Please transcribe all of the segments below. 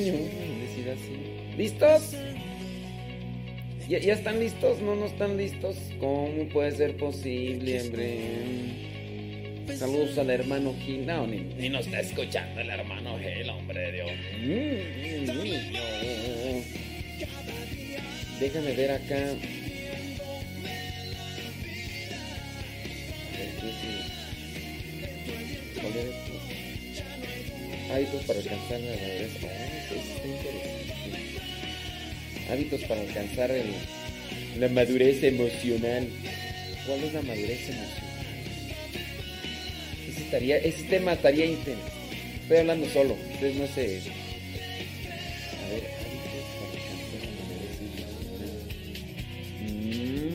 Decir así. ¿Listos? ¿Ya, ya están listos? ¿No, no están listos? ¿Cómo puede ser posible, hombre? Saludos al hermano Gil. No, ni, ni nos está escuchando el hermano Gil, hombre, Dios mío. Déjame ver acá. Para alcanzar la madurez. Hábitos para alcanzar la madurez emocional. ¿Cuál es la madurez emocional? Ese, estaría, ese tema estaría intenso. Estoy hablando solo. Ustedes no sé. A ver, hábitos para alcanzar la madurez. Mm.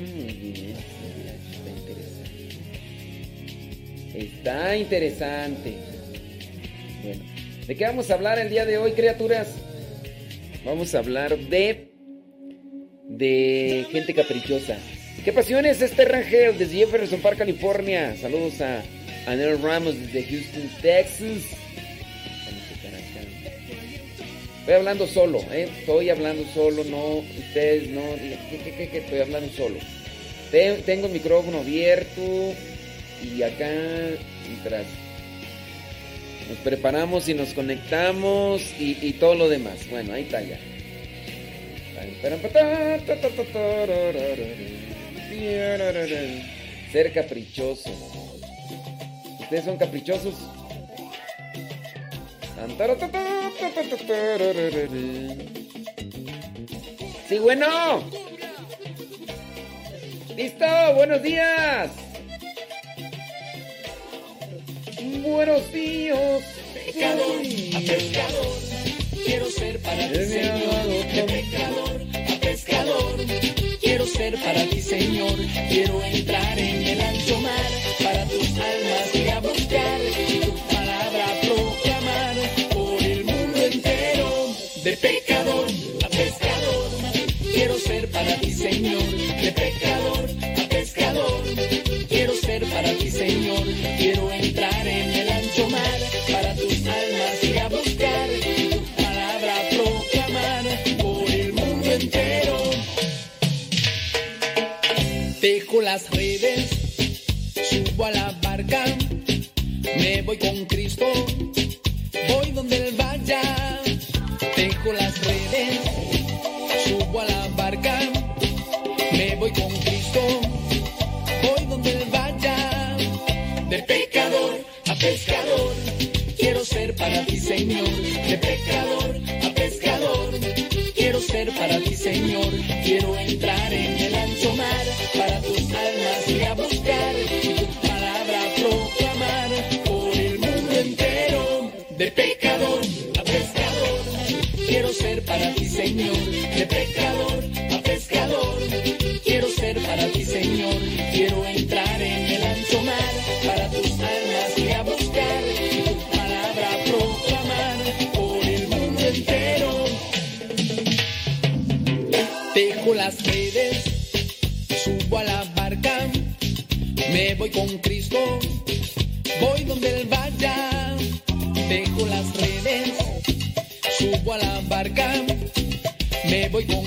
Está interesante. Está interesante. ¿De qué vamos a hablar el día de hoy, criaturas? Vamos a hablar de. de gente caprichosa. ¿Qué pasiones este Rangel desde Jefferson Park, California? Saludos a Anel Ramos desde Houston, Texas. Estoy hablando solo, ¿eh? Estoy hablando solo, no. Ustedes no digan, ¿qué, qué, qué, qué? Estoy hablando solo. Te- tengo el micrófono abierto y acá, mientras nos preparamos y nos conectamos y, todo lo demás. Bueno, ahí está ya. Ser caprichoso. ¿Ustedes son caprichosos? Sí, bueno. Listo, buenos días. Buenos días. Pecador a pescador, quiero ser para ti, Señor. De pecador a pescador, quiero ser para ti, Señor. Quiero entrar en el ancho mar, para tus almas ir a buscar y tu palabra proclamar por el mundo entero. De pecador a pescador, quiero ser para ti, Señor. De pecador Señor. Quiero entrar en el ancho mar, para tus almas ir a buscar tu palabra proclamar por el mundo entero. Dejo las redes, subo a la barca, me voy con Cristo, Señor. De pecador a pescador, quiero ser para ti, Señor. Quiero entrar en el ancho mar, para tus almas ir a buscar y tu palabra proclamar por el mundo entero. De pecador a pescador, quiero ser para ti, Señor. De pecador a pescador, quiero ser para ti, Cristo, voy donde Él vaya, dejo las redes, subo a la barca, me voy con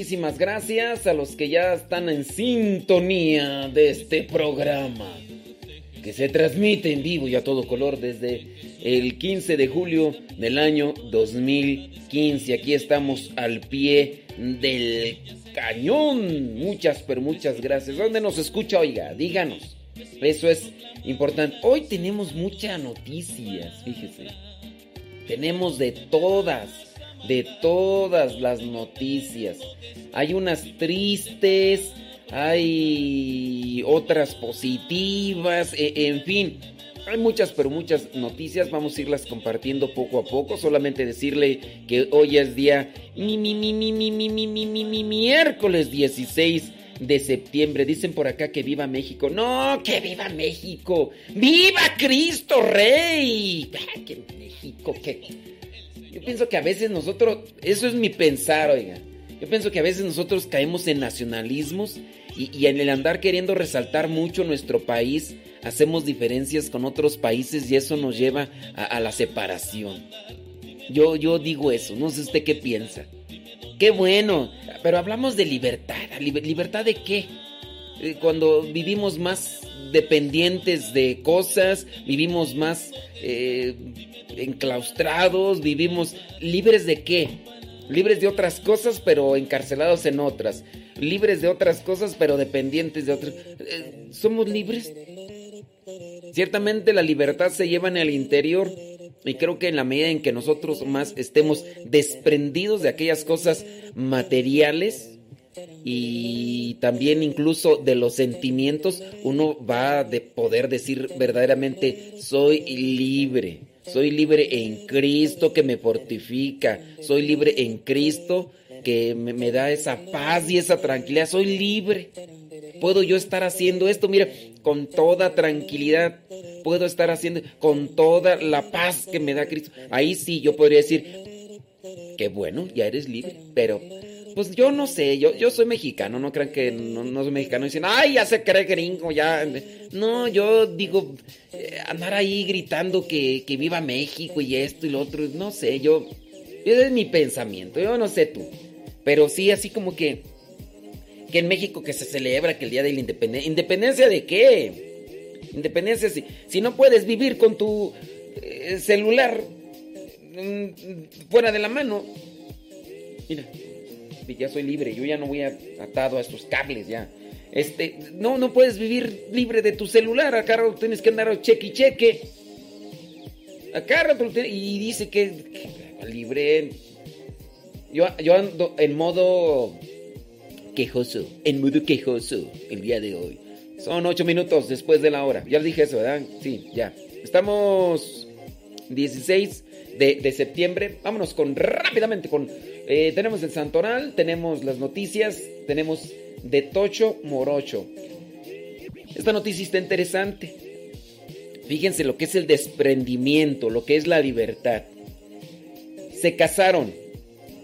muchísimas gracias a los que ya están en sintonía de este programa que se transmite en vivo y a todo color desde el 15 de julio del año 2015. Aquí estamos al pie del cañón. Muchas, pero muchas gracias. ¿Dónde nos escucha? Oiga, díganos. Eso es importante. Hoy tenemos muchas noticias, fíjese. Tenemos de todas de todas las noticias. Hay unas tristes, hay otras positivas, en fin. Hay muchas, pero muchas noticias. Vamos a irlas compartiendo poco a poco. Solamente decirle que hoy es día mi, mi, mi, mi, mi, mi, mi, mi, mi, mi miércoles 16 de septiembre. Dicen por acá que viva México. No, que viva México. ¡Viva Cristo Rey! ¡Qué México! ¡Qué! Yo pienso que a veces nosotros, eso es mi pensar, oiga. Yo pienso que a veces nosotros caemos en nacionalismos y, en el andar queriendo resaltar mucho nuestro país, hacemos diferencias con otros países y eso nos lleva a, la separación. Yo, yo digo eso, no sé usted qué piensa. Qué bueno, pero hablamos de libertad. ¿Libertad de qué? Eh, cuando vivimos más dependientes de cosas, vivimos más eh, enclaustrados, vivimos libres de qué? Libres de otras cosas, pero encarcelados en otras. Libres de otras cosas, pero dependientes de otras. Eh, ¿Somos libres? Ciertamente la libertad se lleva en el interior y creo que en la medida en que nosotros más estemos desprendidos de aquellas cosas materiales y también incluso de los sentimientos, uno va a poder decir verdaderamente soy libre. Soy libre en Cristo que me fortifica. Soy libre en Cristo que me, da esa paz y esa tranquilidad. Soy libre. Puedo yo estar haciendo esto, mira, con toda tranquilidad. Puedo estar haciendo con toda la paz que me da Cristo. Ahí sí yo podría decir, que bueno, ya eres libre. Pero, pues yo no sé, yo, yo soy mexicano, no crean que no, no soy mexicano y dicen, ay, ya se cree gringo, ya. No, yo digo, eh, andar ahí gritando que, que viva México y esto y lo otro, no sé, yo, ese es mi pensamiento, yo no sé tú. Pero sí, así como que, que en México que se celebra que el Día de la Independencia. ¿Independencia de qué? Independencia si, si no puedes vivir con tu eh, celular mm, fuera de la mano. Mira, ya soy libre, yo ya no voy atado a estos cables ya. Este, no, no puedes vivir libre de tu celular, acá tienes que andar cheque y cheque. Acá y dice que, que libre yo, ando en modo quejoso, en modo quejoso el día de hoy. Son ocho minutos después de la hora. Ya dije eso, ¿verdad? Sí, ya. Estamos 16 de, septiembre. Vámonos con rápidamente con... Eh, tenemos el Santoral, tenemos las noticias, tenemos de Tocho Morocho. Esta noticia está interesante. Fíjense lo que es el desprendimiento, lo que es la libertad. Se casaron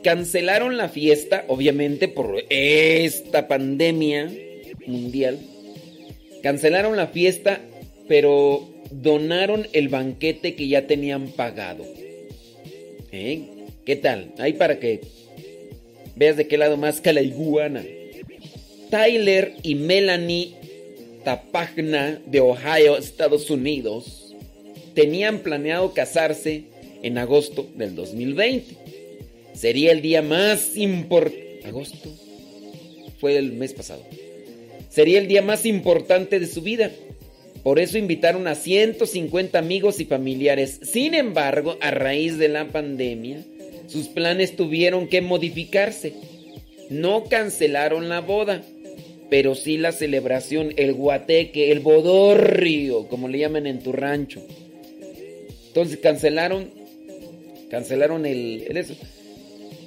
cancelaron la fiesta, obviamente por esta pandemia mundial. Cancelaron la fiesta, pero donaron el banquete que ya tenían pagado. ¿Eh? ¿Qué tal? Ahí para que veas de qué lado más que la iguana. Tyler y Melanie Tapagna de Ohio, Estados Unidos, tenían planeado casarse en agosto del 2020 sería el día más importante. Agosto fue el mes pasado. Sería el día más importante de su vida. Por eso invitaron a 150 amigos y familiares. Sin embargo, a raíz de la pandemia, sus planes tuvieron que modificarse. No cancelaron la boda, pero sí la celebración, el guateque, el bodorrio, como le llaman en tu rancho. Entonces cancelaron, cancelaron el, eso.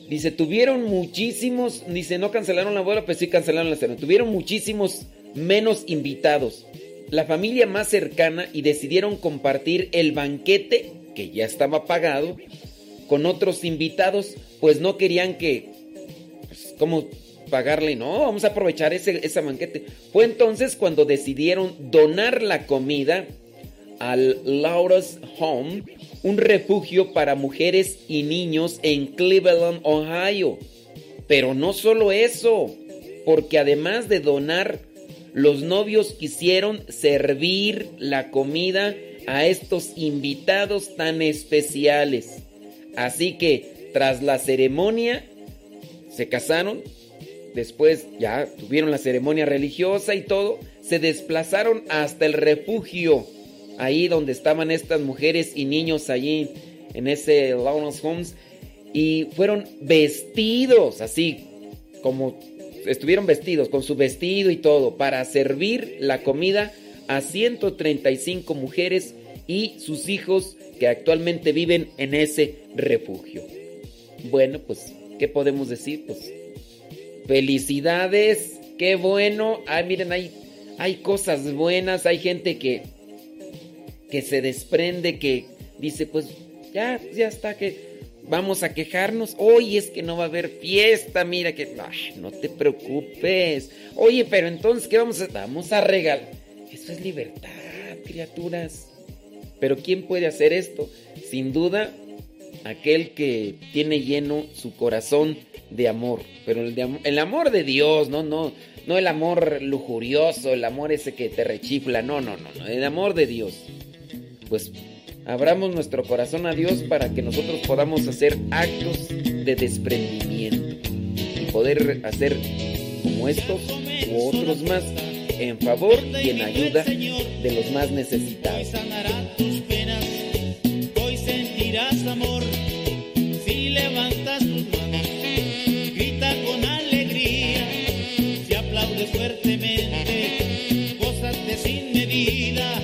Dice, tuvieron muchísimos, dice, no cancelaron la boda, pues sí cancelaron la cena. Tuvieron muchísimos menos invitados. La familia más cercana y decidieron compartir el banquete, que ya estaba pagado, con otros invitados, pues no querían que, pues, ¿cómo pagarle? No, vamos a aprovechar ese, ese banquete. Fue entonces cuando decidieron donar la comida al Laura's Home un refugio para mujeres y niños en Cleveland, Ohio. Pero no solo eso, porque además de donar, los novios quisieron servir la comida a estos invitados tan especiales. Así que tras la ceremonia, se casaron, después ya tuvieron la ceremonia religiosa y todo, se desplazaron hasta el refugio ahí donde estaban estas mujeres y niños allí en ese Lawrence Homes y fueron vestidos así como estuvieron vestidos con su vestido y todo para servir la comida a 135 mujeres y sus hijos que actualmente viven en ese refugio. Bueno, pues, ¿qué podemos decir? Pues, felicidades, qué bueno. Ay, miren, hay, hay cosas buenas, hay gente que, que se desprende, que dice, pues, ya, ya está, que vamos a quejarnos. Hoy es que no va a haber fiesta, mira que... no te preocupes. Oye, pero entonces, ¿qué vamos a...? Vamos a regalar. Eso es libertad, criaturas. Pero ¿quién puede hacer esto? Sin duda, aquel que tiene lleno su corazón de amor. Pero el, de, el amor de Dios, no, no, no el amor lujurioso, el amor ese que te rechifla, no, no, no, no, el amor de Dios. Pues abramos nuestro corazón a Dios para que nosotros podamos hacer actos de desprendimiento y poder hacer como estos u otros más en favor y en ayuda de los más necesitados. Hoy sentirás amor. Si levantas tus manos, grita con alegría, si aplaudes fuertemente, cosas de sin medida,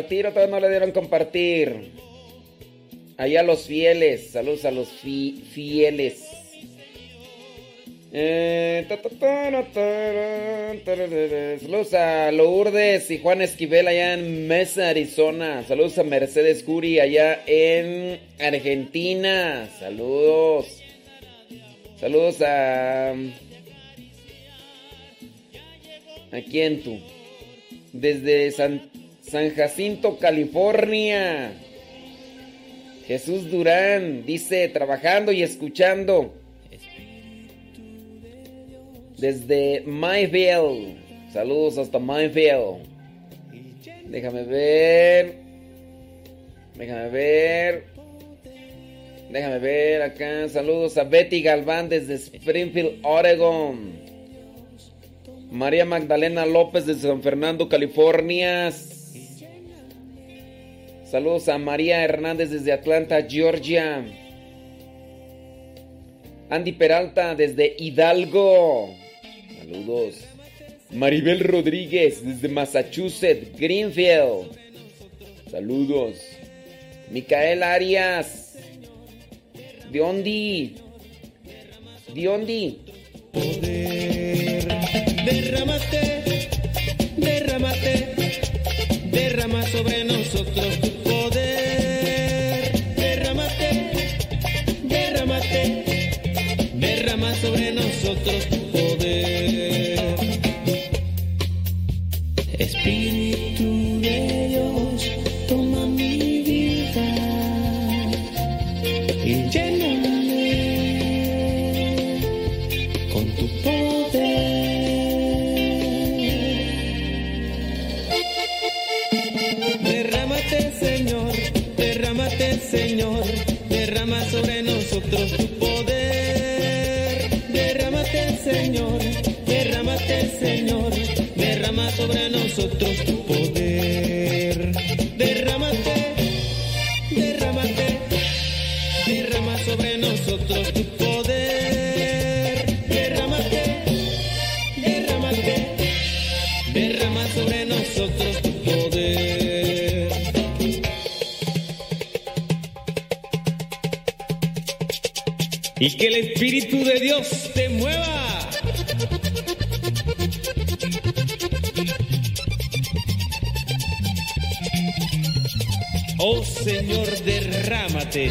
compartir o todavía no le dieron compartir. Allá los fieles, saludos a los fi- fieles. Saludos a Lourdes y Juan Esquivel allá en Mesa, Arizona. Saludos a Mercedes Curi allá en Argentina. Saludos. Saludos a... ¿A quién tú? Desde San, San Jacinto, California. Jesús Durán dice, trabajando y escuchando. Desde Mayville. Saludos hasta Mayville. Déjame ver. Déjame ver. Déjame ver acá. Saludos a Betty Galván desde Springfield, Oregon. María Magdalena López desde San Fernando, California. Saludos a María Hernández desde Atlanta, Georgia. Andy Peralta desde Hidalgo. Saludos. Maribel Rodríguez desde Massachusetts, Greenfield. Saludos. Micael Arias. Diondi. Diondi. Derrámate, derrámate, derrama sobre nosotros tu poder. Espíritu de Dios, toma mi vida y lléname con tu poder. Derrámate, Señor, derrámate, Señor, derrama sobre nosotros tu poder. Señor, derrámate Señor, derrama sobre nosotros tu poder. Derrámate, derrámate, derrama sobre nosotros tu poder. Derrámate, derrámate, derrama sobre nosotros tu poder. y que el Espíritu de Dios te mueva. Oh Señor, derrámate.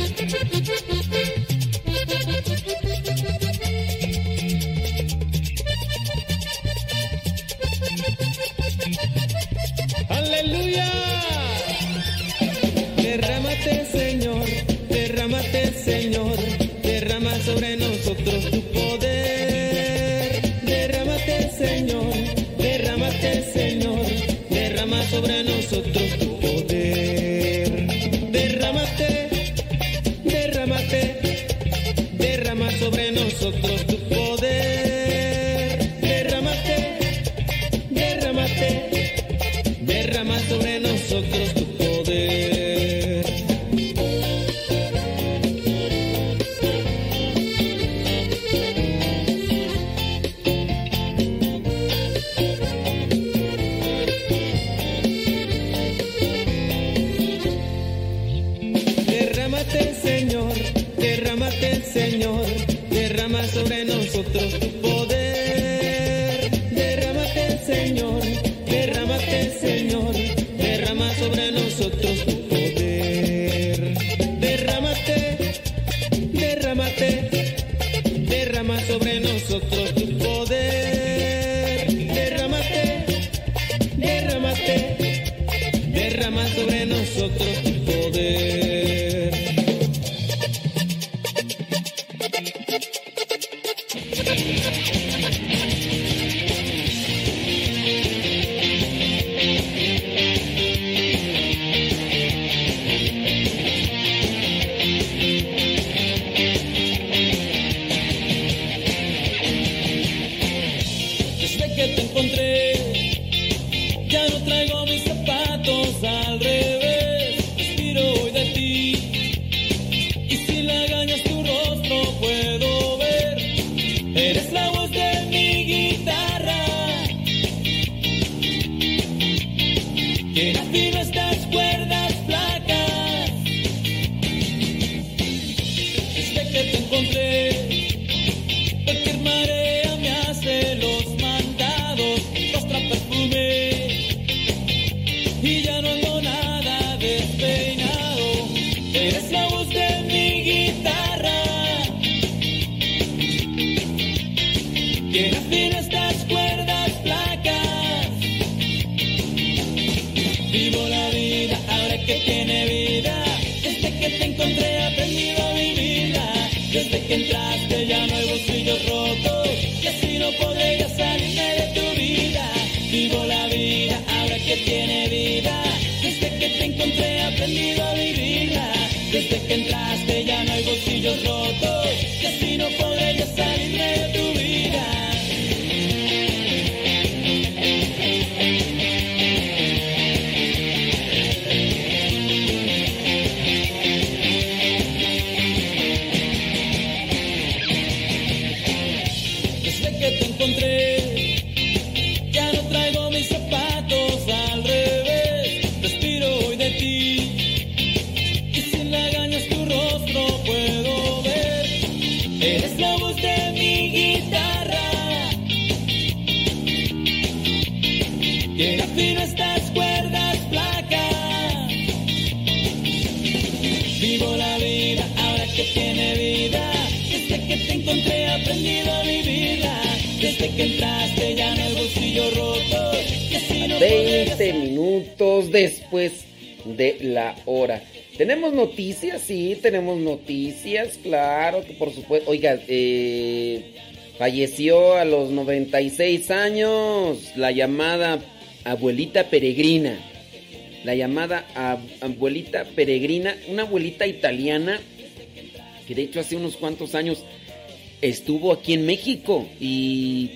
noticias, claro, que por supuesto. Oiga, eh, falleció a los 96 años la llamada abuelita peregrina. La llamada abuelita peregrina, una abuelita italiana que de hecho hace unos cuantos años estuvo aquí en México. ¿Y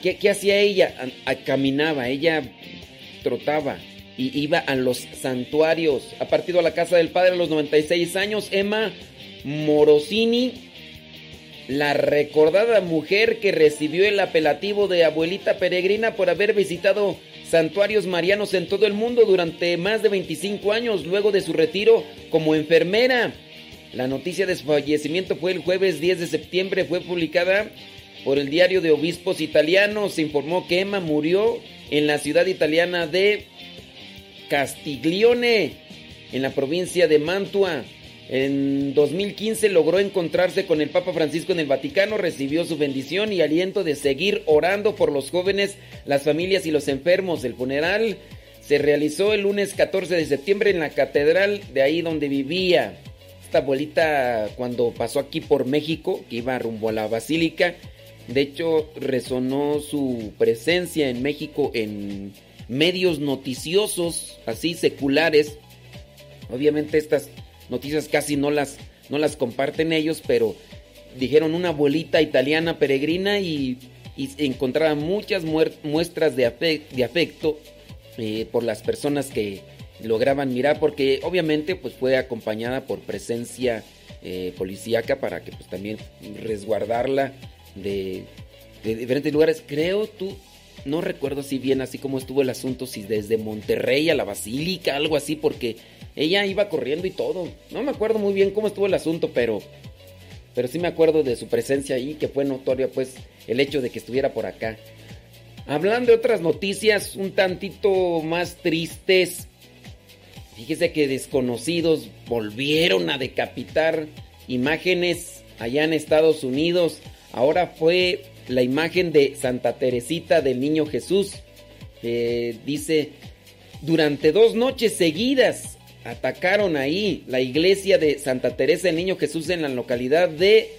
qué, hacía ella? Caminaba, ella trotaba y iba a los santuarios. Ha partido a la casa del padre a los 96 años. Emma Morosini, la recordada mujer que recibió el apelativo de abuelita peregrina por haber visitado santuarios marianos en todo el mundo durante más de 25 años luego de su retiro como enfermera. La noticia de su fallecimiento fue el jueves 10 de septiembre, fue publicada por el diario de obispos italianos. Se informó que Emma murió en la ciudad italiana de Castiglione, en la provincia de Mantua. En 2015 logró encontrarse con el Papa Francisco en el Vaticano, recibió su bendición y aliento de seguir orando por los jóvenes, las familias y los enfermos. El funeral se realizó el lunes 14 de septiembre en la catedral de ahí donde vivía. Esta abuelita cuando pasó aquí por México, que iba rumbo a la basílica, de hecho resonó su presencia en México en medios noticiosos, así seculares. Obviamente estas noticias casi no las, no las comparten ellos, pero dijeron una abuelita italiana peregrina y, y encontraban muchas muestras de, afecto eh, por las personas que lograban mirar, porque obviamente pues fue acompañada por presencia eh, policíaca para que pues también resguardarla de, de diferentes lugares. Creo tú, no recuerdo si bien así como estuvo el asunto, si desde Monterrey a la Basílica, algo así, porque ella iba corriendo y todo. No me acuerdo muy bien cómo estuvo el asunto, pero, pero sí me acuerdo de su presencia ahí, que fue notoria pues el hecho de que estuviera por acá. Hablando de otras noticias un tantito más tristes, fíjese que desconocidos volvieron a decapitar imágenes allá en Estados Unidos. Ahora fue la imagen de Santa Teresita del Niño Jesús. dice, durante dos noches seguidas atacaron ahí la iglesia de Santa Teresa del Niño Jesús en la localidad de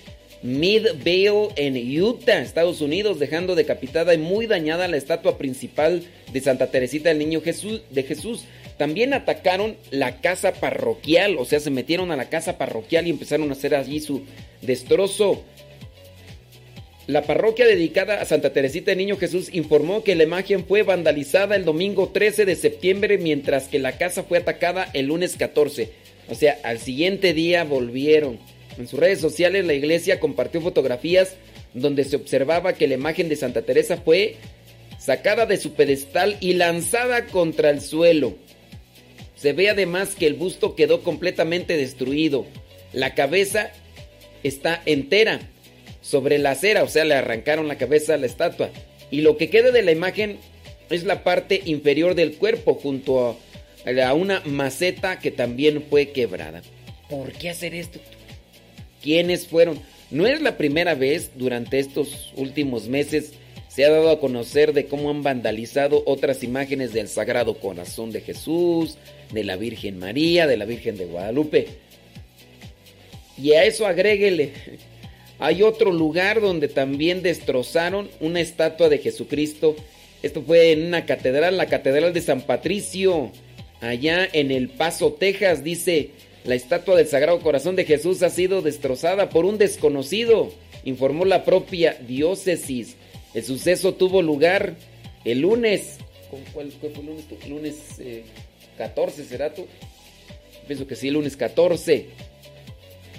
Midvale en Utah, Estados Unidos, dejando decapitada y muy dañada la estatua principal de Santa Teresita del Niño Jesús, de Jesús. También atacaron la casa parroquial, o sea, se metieron a la casa parroquial y empezaron a hacer allí su destrozo. La parroquia dedicada a Santa Teresita de Niño Jesús informó que la imagen fue vandalizada el domingo 13 de septiembre, mientras que la casa fue atacada el lunes 14. O sea, al siguiente día volvieron. En sus redes sociales la iglesia compartió fotografías donde se observaba que la imagen de Santa Teresa fue sacada de su pedestal y lanzada contra el suelo. Se ve además que el busto quedó completamente destruido. La cabeza está entera sobre la acera, o sea, le arrancaron la cabeza a la estatua. Y lo que queda de la imagen es la parte inferior del cuerpo junto a, una maceta que también fue quebrada. ¿Por qué hacer esto? ¿Quiénes fueron? No es la primera vez durante estos últimos meses se ha dado a conocer de cómo han vandalizado otras imágenes del Sagrado Corazón de Jesús, de la Virgen María, de la Virgen de Guadalupe. Y a eso agréguele hay otro lugar donde también destrozaron una estatua de Jesucristo. Esto fue en una catedral, la Catedral de San Patricio, allá en El Paso, Texas. Dice, la estatua del Sagrado Corazón de Jesús ha sido destrozada por un desconocido, informó la propia diócesis. El suceso tuvo lugar el lunes. ¿Cuál fue el lunes? Lunes 14, eh, ¿será tú? Pienso que sí, el lunes 14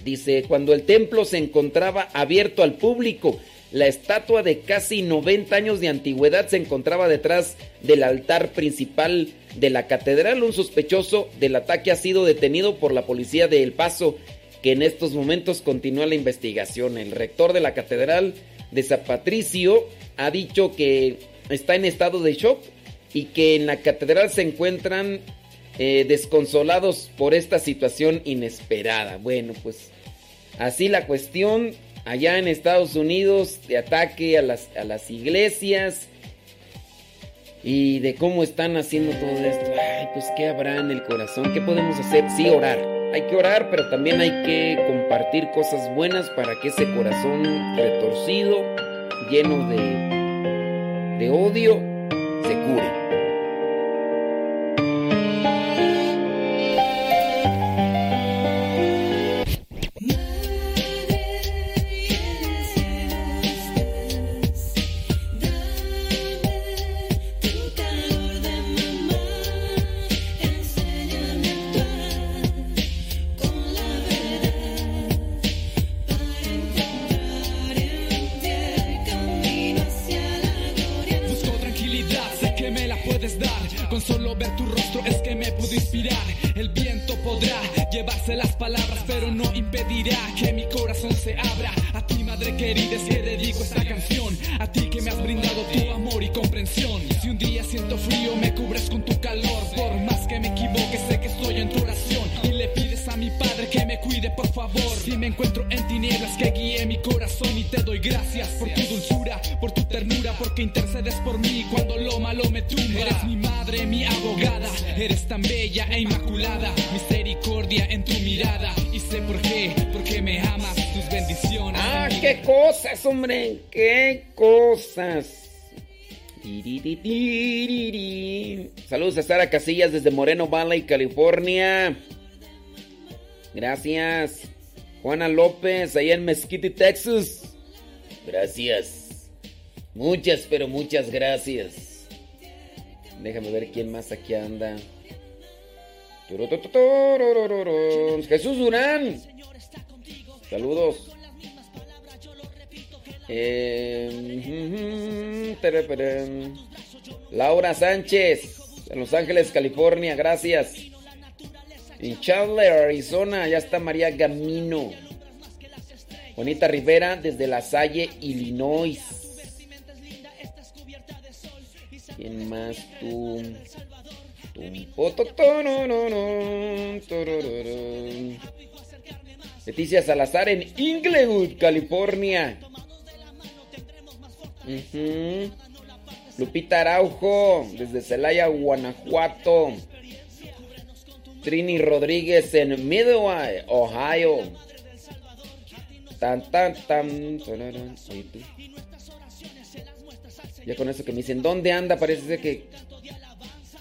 Dice, cuando el templo se encontraba abierto al público, la estatua de casi 90 años de antigüedad se encontraba detrás del altar principal de la catedral. Un sospechoso del ataque ha sido detenido por la policía de El Paso, que en estos momentos continúa la investigación. El rector de la catedral de San Patricio ha dicho que está en estado de shock y que en la catedral se encuentran eh, desconsolados por esta situación inesperada. Bueno, pues Así la cuestión allá en Estados Unidos de ataque a las, a las iglesias y de cómo están haciendo todo esto. Ay, pues qué habrá en el corazón, qué podemos hacer. Sí, orar. Hay que orar, pero también hay que compartir cosas buenas para que ese corazón retorcido, lleno de, de odio, se cure. Saludos a Sara Casillas desde Moreno Valley, California. Gracias. Juana López, allá en Mesquite, Texas. Gracias. Muchas, pero muchas gracias. Déjame ver quién más aquí anda. Jesús Durán. Saludos. Eh, Laura Sánchez, en Los Ángeles, California, gracias. En Chandler, Arizona, ya está María Gamino. Bonita Rivera, desde La Salle, Illinois. ¿Quién más tú? Leticia Salazar en Inglewood, California. Lupita Araujo, desde Celaya, Guanajuato. Trini Rodríguez en Midway, Ohio. Tan, tan, tan. Ya con eso que me dicen, ¿dónde anda? Parece que.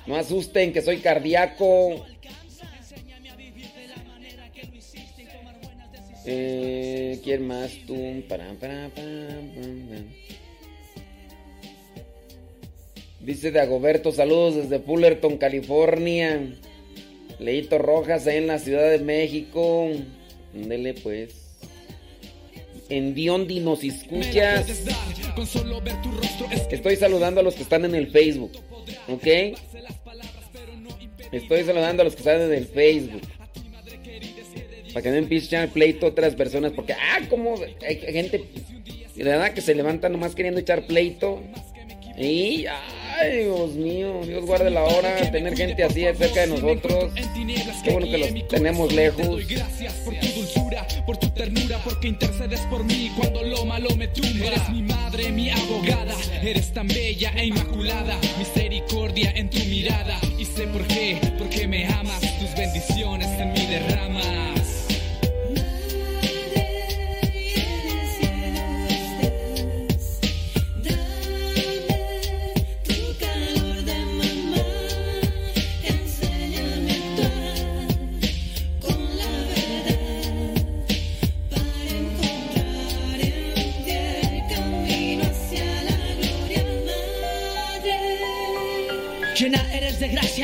No asusten, que soy cardíaco. Eh, ¿Quién más tú? Dice Dagoberto, saludos desde Fullerton, California. Leito Rojas, ahí en la Ciudad de México. Dele pues. En Diondi nos escuchas. Estoy saludando a los que están en el Facebook. ¿Ok? Estoy saludando a los que están en el Facebook. Para que no empiecen a echar pleito a otras personas. Porque, ah, como hay gente. De verdad que se levanta nomás queriendo echar pleito. Y, ay, Dios mío, Dios guarde la hora, tener gente así cerca de nosotros. Qué bueno que los tenemos lejos. Gracias por tu dulzura, por tu ternura, porque intercedes por mí cuando lo malo me tumba. Eres mi madre, mi abogada, eres tan bella e inmaculada. Misericordia en tu mirada, y sé por qué, porque me amas, tus bendiciones en mi derrama.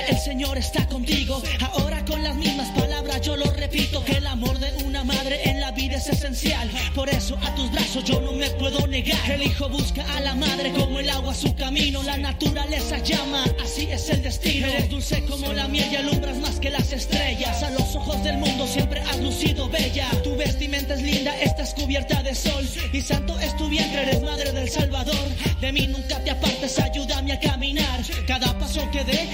El Señor está contigo. Ahora con las mismas palabras yo lo repito, que el amor de una madre en la vida es esencial. Por eso a tus brazos yo no me puedo negar. El hijo busca a la madre como el agua su camino. La naturaleza llama, así es el destino. Eres dulce como la miel y alumbras más que las estrellas. A los ojos del mundo siempre has lucido bella. Tu vestimenta es linda, estás cubierta de sol. Y santo es tu vientre, eres madre del Salvador. De mí nunca te apartes, ayúdame a caminar. Cada paso que dé,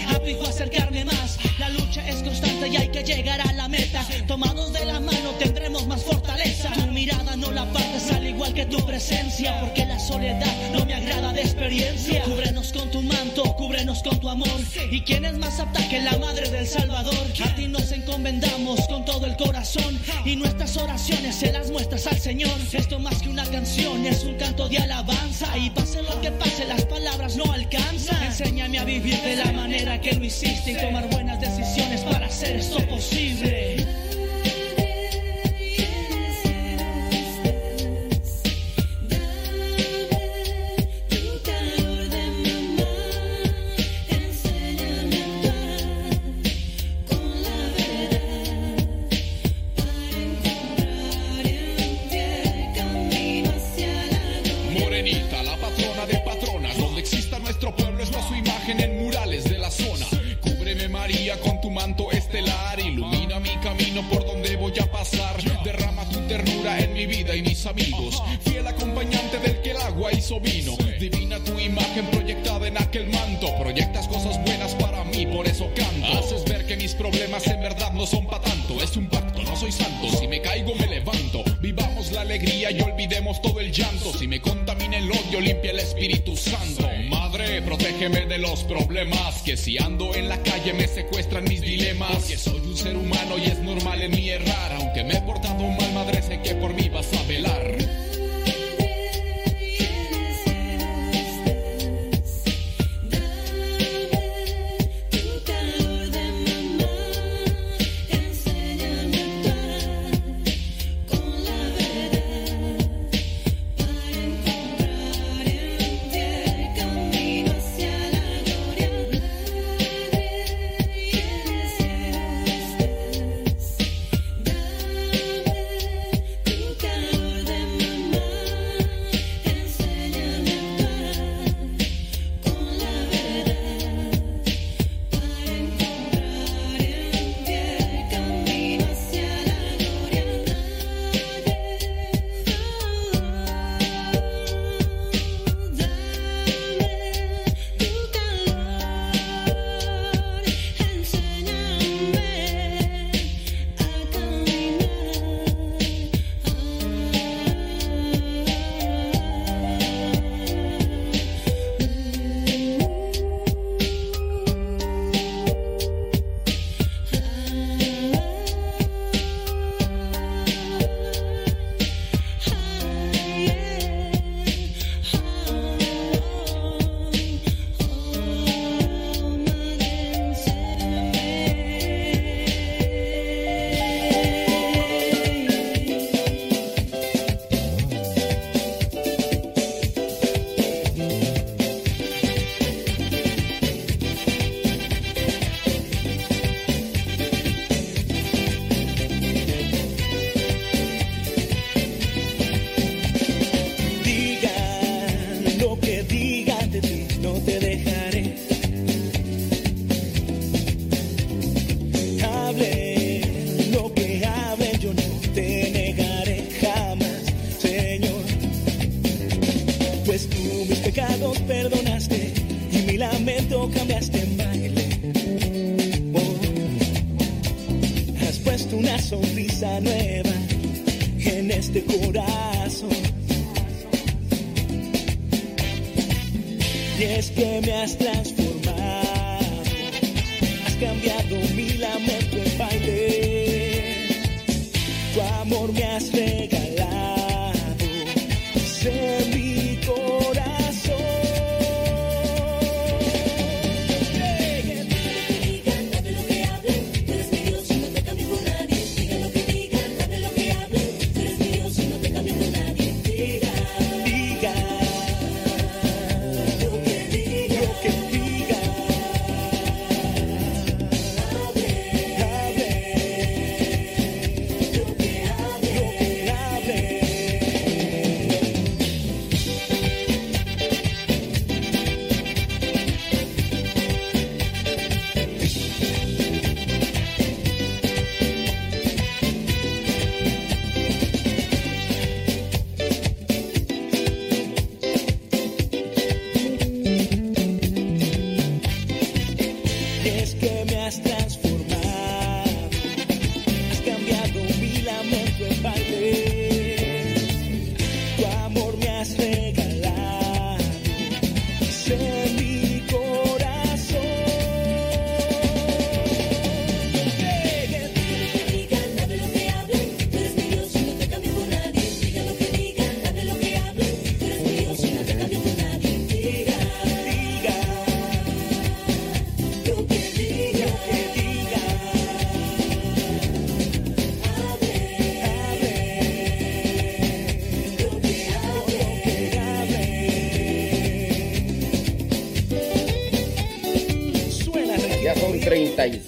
acercarme más. La lucha es constante y hay que llegar a la meta. Tomados de la mano tendremos más fortaleza. Tu mirada no la partes al igual que tu presencia, porque la soledad no me agrada de experiencia. Cúbrenos con tu manto, con tu amor. ¿Y quién es más apta que la madre del Salvador? A ti nos encomendamos con todo el corazón y nuestras oraciones se las muestras al Señor. Esto más que una canción es un canto de alabanza y pase lo que pase las palabras no alcanzan. Enséñame a vivir de la manera que lo hiciste y tomar buenas decisiones para hacer esto posible. Amigos. Fiel acompañante del que el agua hizo vino. Divina tu imagen proyectada en aquel manto. Proyectas cosas buenas para mí, por eso canto. Haces ver que mis problemas en verdad no son para tanto. Es un pacto, no soy santo. Si me caigo, me levanto. Vivamos la alegría y olvidemos todo el llanto. Si me contamina el odio, limpia el Espíritu Santo. Madre, protégeme de los problemas. Que si ando en la calle me secuestran mis dilemas. Que soy un ser humano y es normal en mí errar. Aunque me he portado mal, madre, sé que por mí vas a esa nueva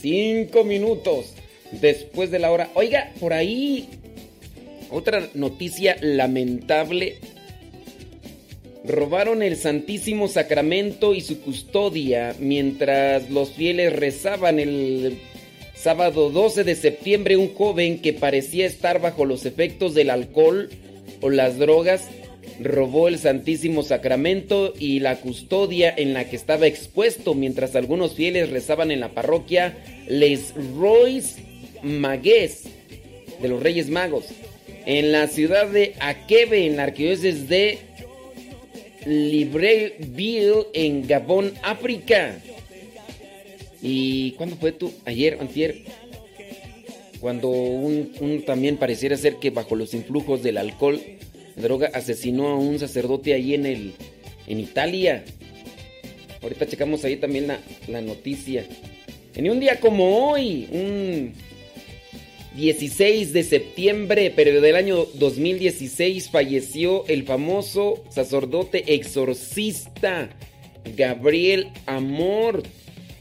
Cinco minutos después de la hora. Oiga, por ahí otra noticia lamentable. Robaron el Santísimo Sacramento y su custodia mientras los fieles rezaban el sábado 12 de septiembre. Un joven que parecía estar bajo los efectos del alcohol o las drogas, robó el Santísimo Sacramento y la custodia en la que estaba expuesto mientras algunos fieles rezaban en la parroquia Les Rois Magués de los Reyes Magos, en la ciudad de Akebe, en la arquidiócesis de Libreville, en Gabón, África. ¿Y cuándo fue tú? Ayer, antier. Cuando un, también pareciera ser que bajo los influjos del alcohol, droga, asesinó a un sacerdote ahí en el en Italia. Ahorita checamos ahí también la, la noticia. En un día como hoy, un 16 de septiembre, pero del año 2016, falleció el famoso sacerdote exorcista Gabriel Amor.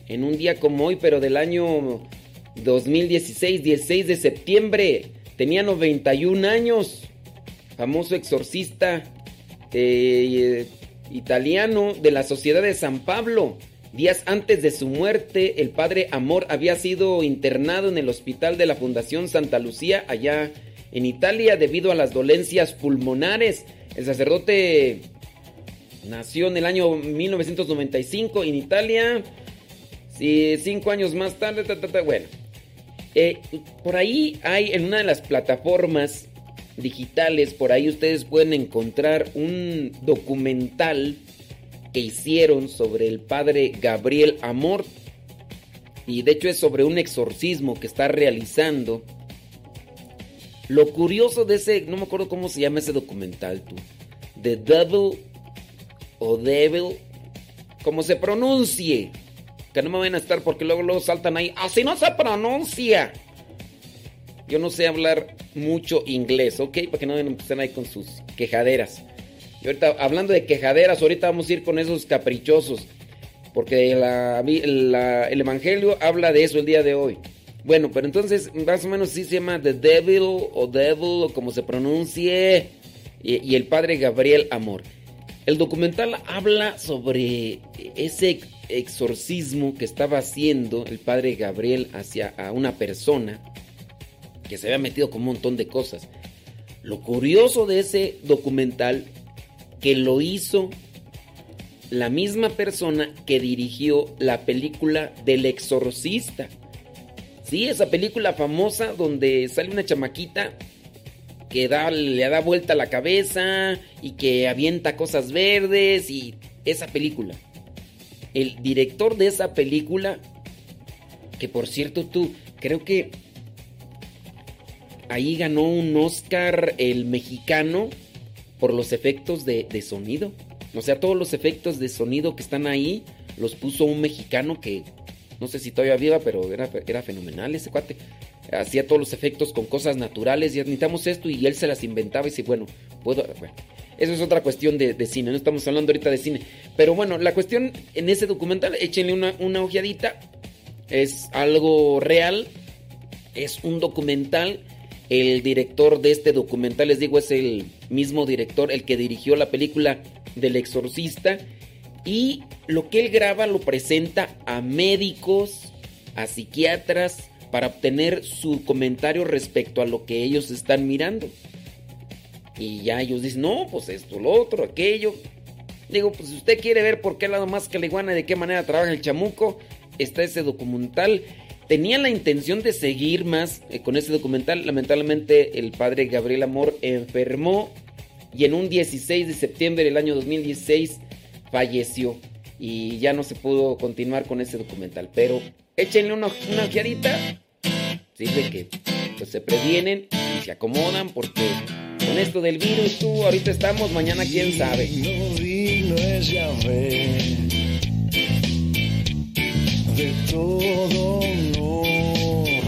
En un día como hoy, pero del año 2016, 16 de septiembre, tenía 91 años. Famoso exorcista eh, italiano de la Sociedad de San Pablo. Días antes de su muerte, el padre Amor había sido internado en el hospital de la Fundación Santa Lucía, allá en Italia, debido a las dolencias pulmonares. El sacerdote nació en el año 1995 en Italia. Cinco años más tarde, bueno. Eh, por ahí hay en una de las plataformas digitales, por ahí ustedes pueden encontrar un documental que hicieron sobre el padre Gabriel Amor. Y de hecho es sobre un exorcismo que está realizando. Lo curioso de ese, no me acuerdo cómo se llama ese documental, tú. The Devil o Devil, como se pronuncie. Que no me van a estar porque luego, luego saltan ahí. Así no se pronuncia. Yo no sé hablar mucho inglés, ¿ok? Para que no estén ahí con sus quejaderas ahorita, hablando de quejaderas, ahorita vamos a ir con esos caprichosos. Porque el Evangelio habla de eso el día de hoy. Bueno, pero entonces más o menos sí se llama The Devil o Devil o como se pronuncie. Y, el padre Gabriel Amor. El documental habla sobre ese exorcismo que estaba haciendo el padre Gabriel hacia a una persona que se había metido con un montón de cosas. Lo curioso de ese documental que lo hizo la misma persona que dirigió la película del exorcista. Sí, esa película famosa donde sale una chamaquita que da, le da vuelta la cabeza y que avienta cosas verdes y esa película. El director de esa película, que por cierto tú, creo que ahí ganó un Oscar el mexicano por los efectos de, sonido. O sea, todos los efectos de sonido que están ahí los puso un mexicano que no sé si todavía viva, pero era, era fenomenal ese cuate. Hacía todos los efectos con cosas naturales y necesitamos esto y él se las inventaba y dice, bueno, puedo... Eso es otra cuestión de, cine, no estamos hablando ahorita de cine. Pero bueno, la cuestión en ese documental, échenle una, una ojeadita. Es algo real. Es un documental el director de este documental, les digo, es el mismo director, el que dirigió la película del exorcista. Y lo que él graba lo presenta a médicos, a psiquiatras, para obtener su comentario respecto a lo que ellos están mirando. Y ya ellos dicen, no, pues esto, lo otro, aquello. Digo, pues si usted quiere ver por qué lado más que y de qué manera trabaja el chamuco, está ese documental Tenía la intención de seguir más eh, con este documental. Lamentablemente el padre Gabriel Amor enfermó y en un 16 de septiembre del año 2016 falleció. Y ya no se pudo continuar con ese documental. Pero échenle una, una ojeadita. Sirve que pues, se previenen y se acomodan porque con esto del virus tú ahorita estamos, mañana quién sabe. De todo honor.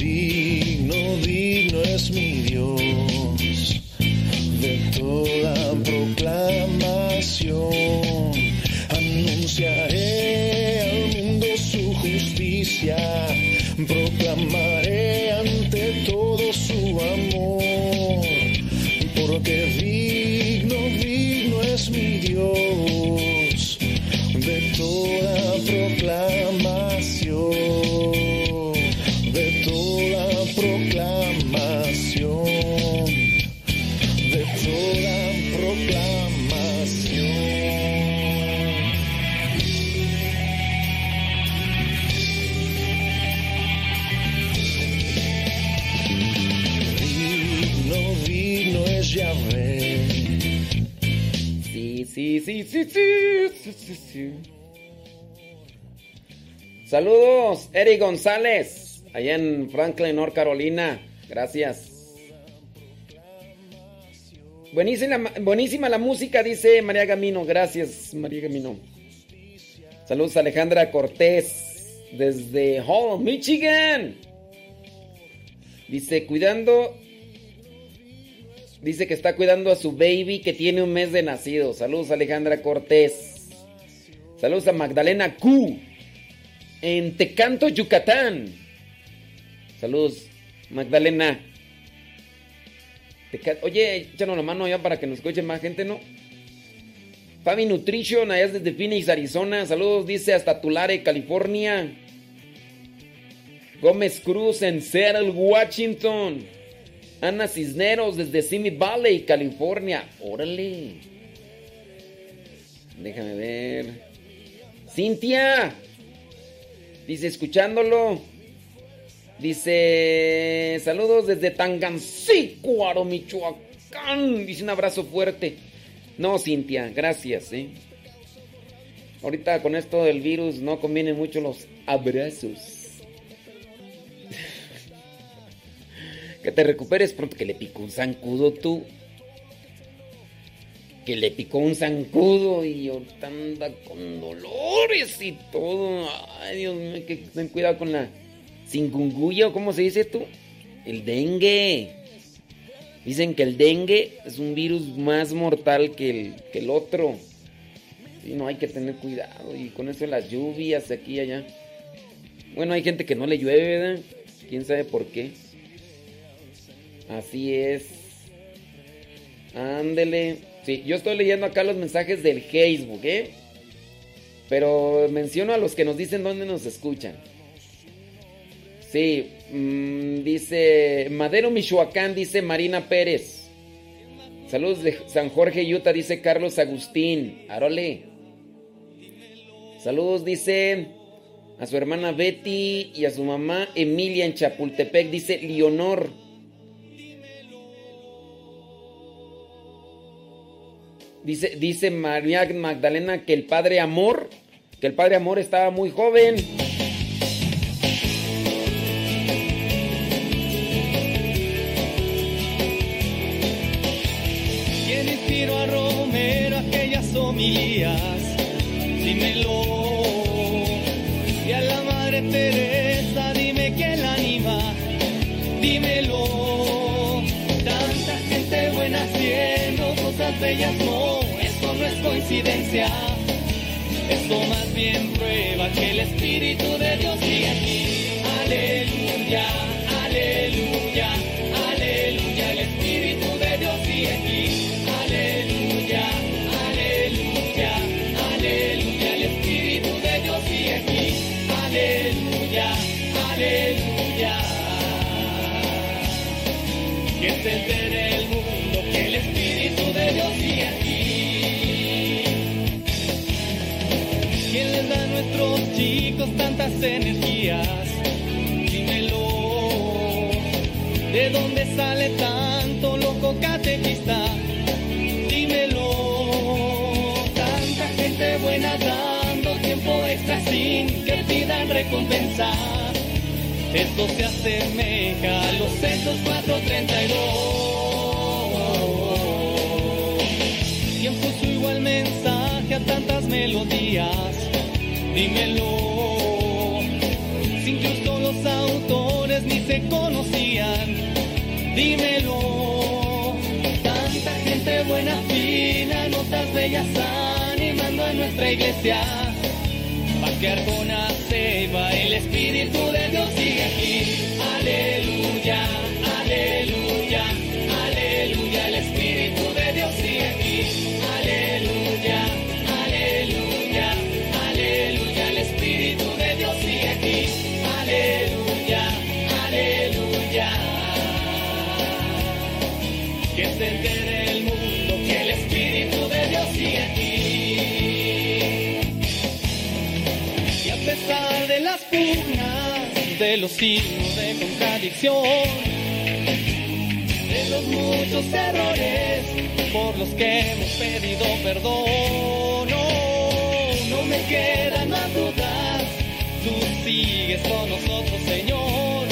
Digno, digno es mi Dios de toda proclamación. Anunciaré al mundo su justicia, sí, sí, sí, sí. Saludos, Eric González, allá en Franklin, North Carolina. Gracias. Buenísima, buenísima la música, dice María Gamino. Gracias, María Gamino. Saludos, Alejandra Cortés, desde Hall, Michigan. Dice, cuidando. Dice que está cuidando a su baby que tiene un mes de nacido. Saludos, Alejandra Cortés. Saludos a Magdalena Q. En Tecanto, Yucatán. Saludos, Magdalena. Oye, échanos la mano ya para que nos escuche más gente, ¿no? Fabi Nutrition, allá desde Phoenix, Arizona. Saludos, dice hasta Tulare, California. Gómez Cruz en Seattle, Washington. Ana Cisneros desde Simi Valley, California. Órale. Déjame ver. Cintia. Dice, escuchándolo. Dice, saludos desde Tangancícuaro, Michoacán. Dice un abrazo fuerte. No, Cintia, gracias, ¿eh? Ahorita con esto del virus no convienen mucho los abrazos. Que te recuperes pronto, que le picó un zancudo tú. Que le picó un zancudo y ahorita anda con dolores y todo. Ay, Dios mío, que ten cuidado con la Singunguya, cómo se dice tú? El dengue. Dicen que el dengue es un virus más mortal que el, que el otro. Sí, no hay que tener cuidado. Y con eso las lluvias aquí y allá. Bueno, hay gente que no le llueve. ¿Quién sabe por qué? Así es. Ándele. Sí, yo estoy leyendo acá los mensajes del Facebook, ¿eh? Pero menciono a los que nos dicen dónde nos escuchan. Sí, mm, dice Madero, Michoacán, dice Marina Pérez. Saludos de San Jorge, Utah, dice Carlos Agustín. Arole. Saludos, dice a su hermana Betty y a su mamá Emilia en Chapultepec, dice Leonor. Dice, dice María Magdalena que el padre Amor, que el padre Amor estaba muy joven. homilías, dímelo. Y a la Madre Teresa, cosas bellas, no, eso no es coincidencia. Eso más bien prueba que el Espíritu de Dios sigue aquí. Aleluya, aleluya, aleluya, el Espíritu de Dios sigue aquí. Aleluya, aleluya, aleluya, el Espíritu de Dios sigue aquí. Aleluya, aleluya. Que chicos tantas energías? Dímelo. ¿De dónde sale tanto loco catequista? Dímelo. Tanta gente buena dando tiempo extra sin que pidan recompensa. Esto se asemeja a los Censos 432. ¿Quién puso igual mensaje a tantas melodías? Dímelo. Ni se conocían. Dímelo. Tanta gente buena, fina, notas bellas animando a nuestra iglesia. Pa' que Arjona se va, el Espíritu de Dios sigue aquí. Los signos de contradicción, de los muchos errores por los que hemos pedido perdón, no me quedan más dudas. Tú sigues con nosotros, Señor,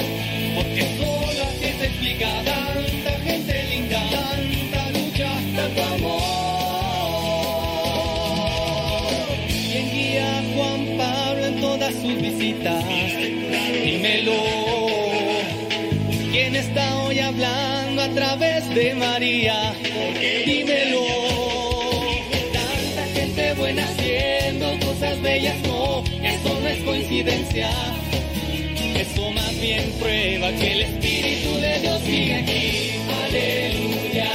porque solo así se explica tanta gente linda, tanta lucha, tanto amor. Todas sus visitas? Dímelo. ¿Quién está hoy hablando a través de María? Dímelo. Tanta gente buena haciendo cosas bellas, no, eso no es coincidencia. Eso más bien prueba que el Espíritu de Dios sigue aquí. Aleluya,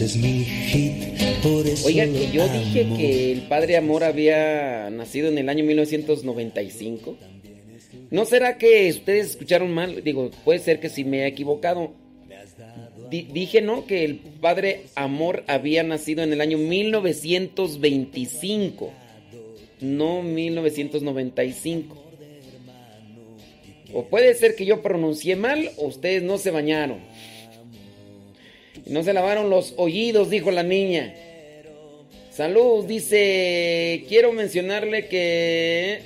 es mi hit, por eso Oigan, lo que yo dije que el Padre Amor había nacido en el año 1995. ¿No será que ustedes escucharon mal? Digo, puede ser que si me he equivocado. Di- dije, ¿no? Que el Padre Amor había nacido en el año 1925. No 1995. O puede ser que yo pronuncié mal o ustedes no se bañaron. No se lavaron los oídos, dijo la niña. Salud, dice, quiero mencionarle que...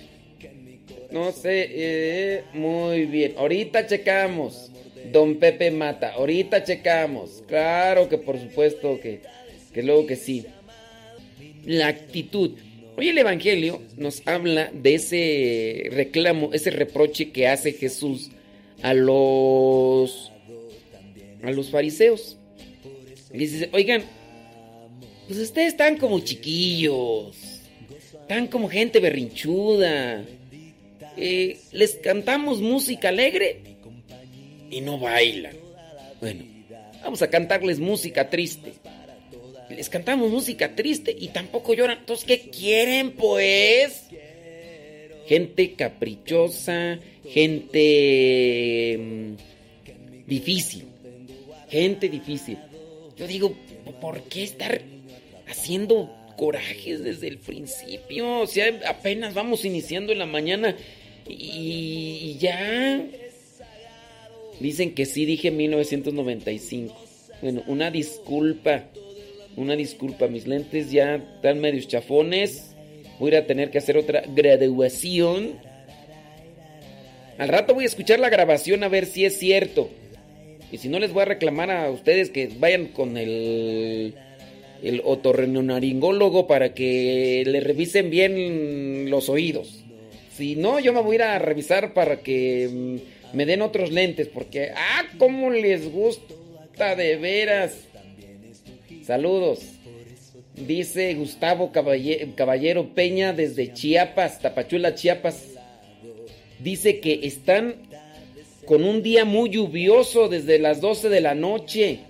No sé, eh, muy bien. Ahorita checamos. Don Pepe Mata, ahorita checamos. Claro que por supuesto que, que luego que sí. La actitud. Hoy el Evangelio nos habla de ese reclamo, ese reproche que hace Jesús a los a los fariseos. Y dice, oigan, pues ustedes están como chiquillos, están como gente berrinchuda. Eh, les cantamos música alegre y no bailan. Bueno, vamos a cantarles música triste. Les cantamos música triste y tampoco lloran. Entonces, ¿qué quieren, pues? Gente caprichosa, gente mm, difícil. Gente difícil. Yo digo, ¿por qué estar haciendo corajes desde el principio? O sea, apenas vamos iniciando en la mañana y, ya. Dicen que sí, dije 1995. Bueno, una disculpa. Una disculpa, mis lentes ya están medios chafones. Voy a tener que hacer otra graduación. Al rato voy a escuchar la grabación a ver si es cierto. Y si no, les voy a reclamar a ustedes que vayan con el, el otorrinolaringólogo para que le revisen bien los oídos. Si no, yo me voy a ir a revisar para que mm, me den otros lentes. Porque, ah, cómo les gusta de veras. Saludos. Dice Gustavo Caballe- Caballero Peña desde Chiapas, Tapachula, Chiapas. Dice que están con un día muy lluvioso desde las 12 de la noche.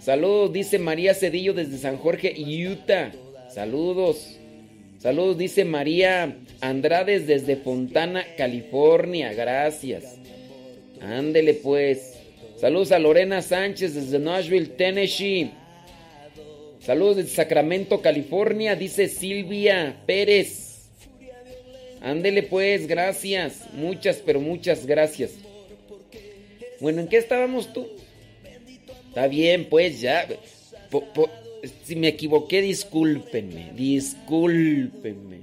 Saludos, dice María Cedillo desde San Jorge, Utah. Saludos. Saludos, dice María Andrades desde Fontana, California. Gracias. Ándele pues. Saludos a Lorena Sánchez desde Nashville, Tennessee. Saludos desde Sacramento, California, dice Silvia Pérez. Ándele pues, gracias. Muchas, pero muchas gracias. Bueno, ¿en qué estábamos tú? Está bien, pues ya. Si me equivoqué, discúlpenme. Discúlpenme.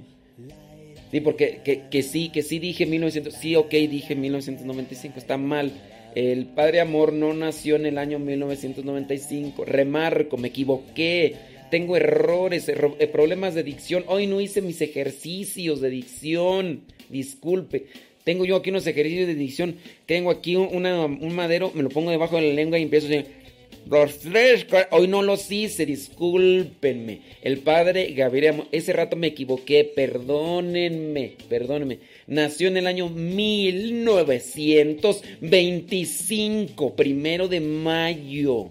Sí, porque que, sí, que sí dije 1900. Sí, ok, dije 1995. Está mal. El Padre Amor no nació en el año 1995. Remarco, me equivoqué. Tengo errores, erro- eh, problemas de dicción. Hoy no hice mis ejercicios de dicción. Disculpe. Tengo yo aquí unos ejercicios de dicción. Tengo aquí un, madero, me lo pongo debajo de la lengua y empiezo a decir. Hoy no los hice, discúlpenme. El padre Gabriel, ese rato me equivoqué, perdónenme, perdónenme. Nació en el año 1925, primero de mayo.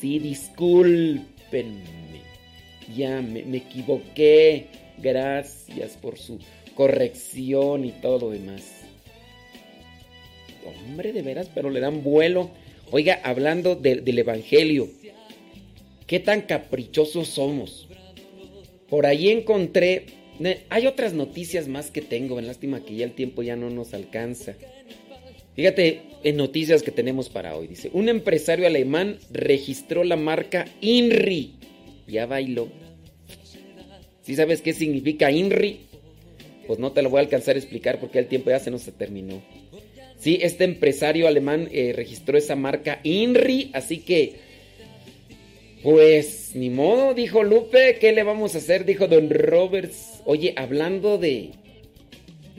Sí, discúlpenme. Ya me equivoqué. Gracias por su corrección y todo lo demás. Hombre, de veras, pero le dan vuelo. Oiga, hablando del Evangelio, ¿qué tan caprichosos somos? Por ahí encontré, hay otras noticias más que tengo, lástima que ya el tiempo ya no nos alcanza. Fíjate en noticias que tenemos para hoy. Dice, un empresario alemán registró la marca INRI. Ya bailó. ¿Sí sabes qué significa INRI? Pues no te lo voy a alcanzar a explicar porque el tiempo ya se nos terminó. Sí, este empresario alemán eh, registró esa marca INRI, así que, pues, ni modo, dijo Lupe, ¿qué le vamos a hacer? Dijo Don Roberts. Oye, hablando de,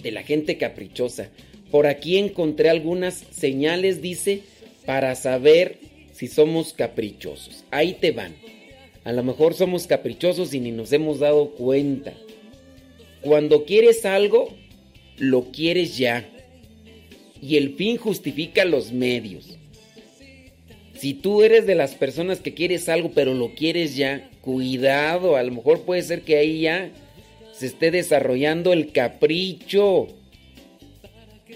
de la gente caprichosa, por aquí encontré algunas señales, dice, para saber si somos caprichosos. Ahí te van. A lo mejor somos caprichosos y ni nos hemos dado cuenta. Cuando quieres algo, lo quieres ya y el fin justifica los medios. Si tú eres de las personas que quieres algo pero lo quieres ya, cuidado, a lo mejor puede ser que ahí ya se esté desarrollando el capricho.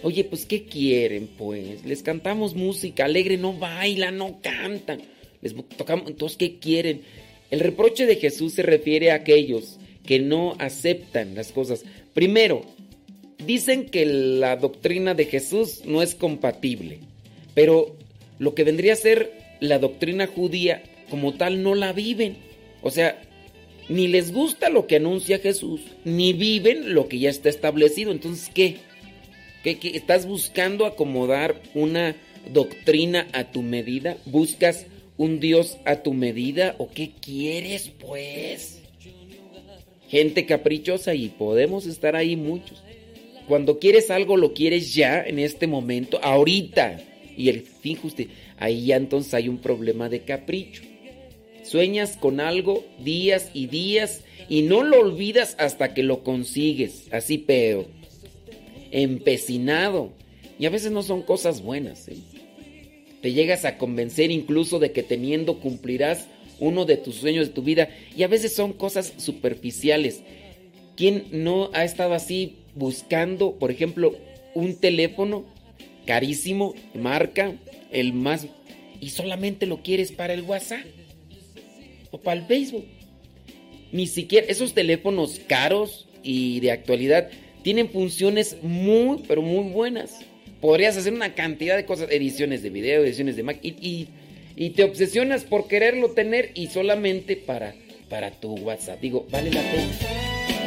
Oye, pues ¿qué quieren pues? Les cantamos música alegre, no bailan, no cantan. Les tocamos, entonces ¿qué quieren? El reproche de Jesús se refiere a aquellos que no aceptan las cosas. Primero, dicen que la doctrina de Jesús no es compatible, pero lo que vendría a ser la doctrina judía como tal no la viven. O sea, ni les gusta lo que anuncia Jesús, ni viven lo que ya está establecido. Entonces, ¿qué? ¿Qué, estás buscando acomodar una doctrina a tu medida? ¿Buscas un Dios a tu medida? ¿O qué quieres, pues? Gente caprichosa y podemos estar ahí muchos. Cuando quieres algo, lo quieres ya, en este momento, ahorita. Y el fin justo, ahí ya entonces hay un problema de capricho. Sueñas con algo días y días y no lo olvidas hasta que lo consigues. Así pero empecinado. Y a veces no son cosas buenas. ¿eh? Te llegas a convencer incluso de que teniendo cumplirás uno de tus sueños de tu vida. Y a veces son cosas superficiales. ¿Quién no ha estado así buscando, por ejemplo, un teléfono carísimo, marca, el más, y solamente lo quieres para el WhatsApp o para el Facebook. Ni siquiera esos teléfonos caros y de actualidad tienen funciones muy, pero muy buenas. Podrías hacer una cantidad de cosas, ediciones de video, ediciones de Mac, y, te obsesionas por quererlo tener y solamente para, para tu WhatsApp. Digo, ¿vale la pena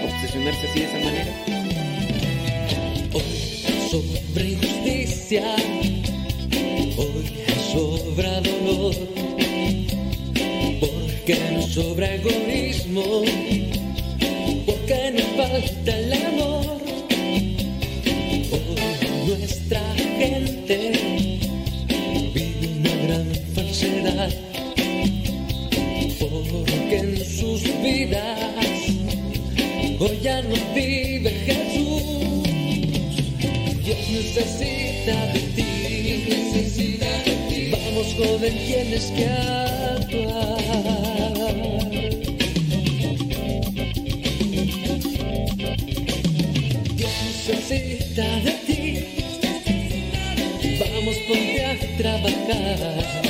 obsesionarse así de esa manera? sobre injusticia, hoy sobra dolor, porque no sobra egoísmo, porque nos falta el amor. Hoy nuestra gente porque en sus vidas hoy no vive Jesús necesita de ti. Necesita de ti. Vamos, joven, tienes que actuar. Dios necesita de ti. Vamos, ponte a trabajar.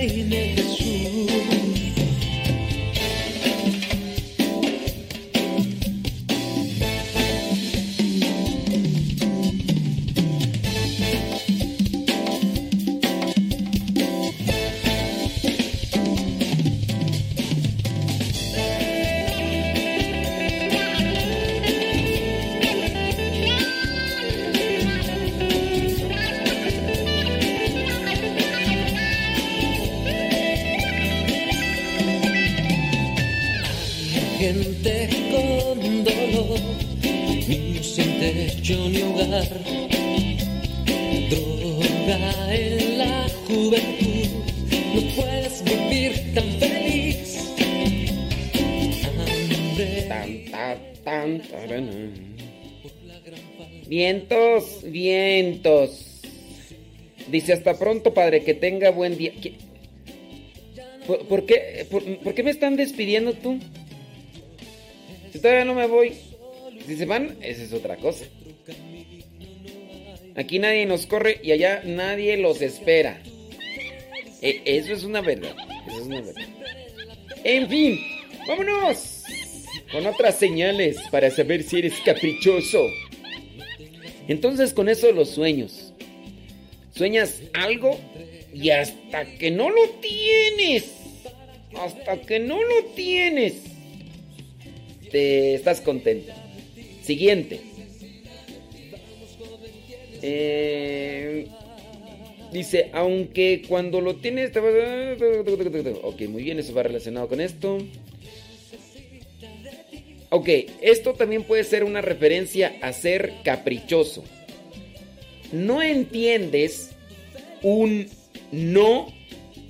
Vientos, vientos. Dice hasta pronto, padre, que tenga buen día. ¿Por, qué, por, qué me están despidiendo tú? Si todavía no me voy. Si se van, esa es otra cosa. Aquí nadie nos corre y allá nadie los espera. E, eso es una verdad. Eso es una verdad. En fin, vámonos con otras señales para saber si eres caprichoso. Entonces con eso los sueños. Sueñas algo y hasta que no lo tienes, hasta que no lo tienes, te estás contento. Siguiente. Eh, dice, aunque cuando lo tienes... Ok, muy bien, eso va relacionado con esto. Ok, esto también puede ser una referencia a ser caprichoso. No entiendes un no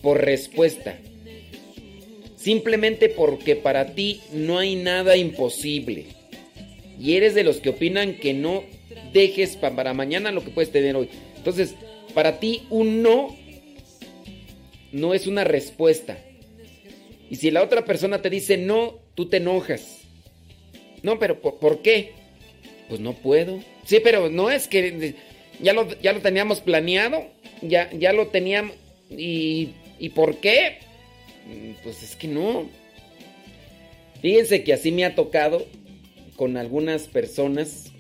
por respuesta. Simplemente porque para ti no hay nada imposible. Y eres de los que opinan que no dejes para mañana lo que puedes tener hoy. Entonces, para ti un no no es una respuesta. Y si la otra persona te dice no, tú te enojas. No, pero ¿por, qué? Pues no puedo. Sí, pero no es que ya lo, ya lo teníamos planeado ya, ya lo teníamos. ¿Y, ¿Y por qué? Pues es que no. Fíjense que así me ha tocado con algunas personas.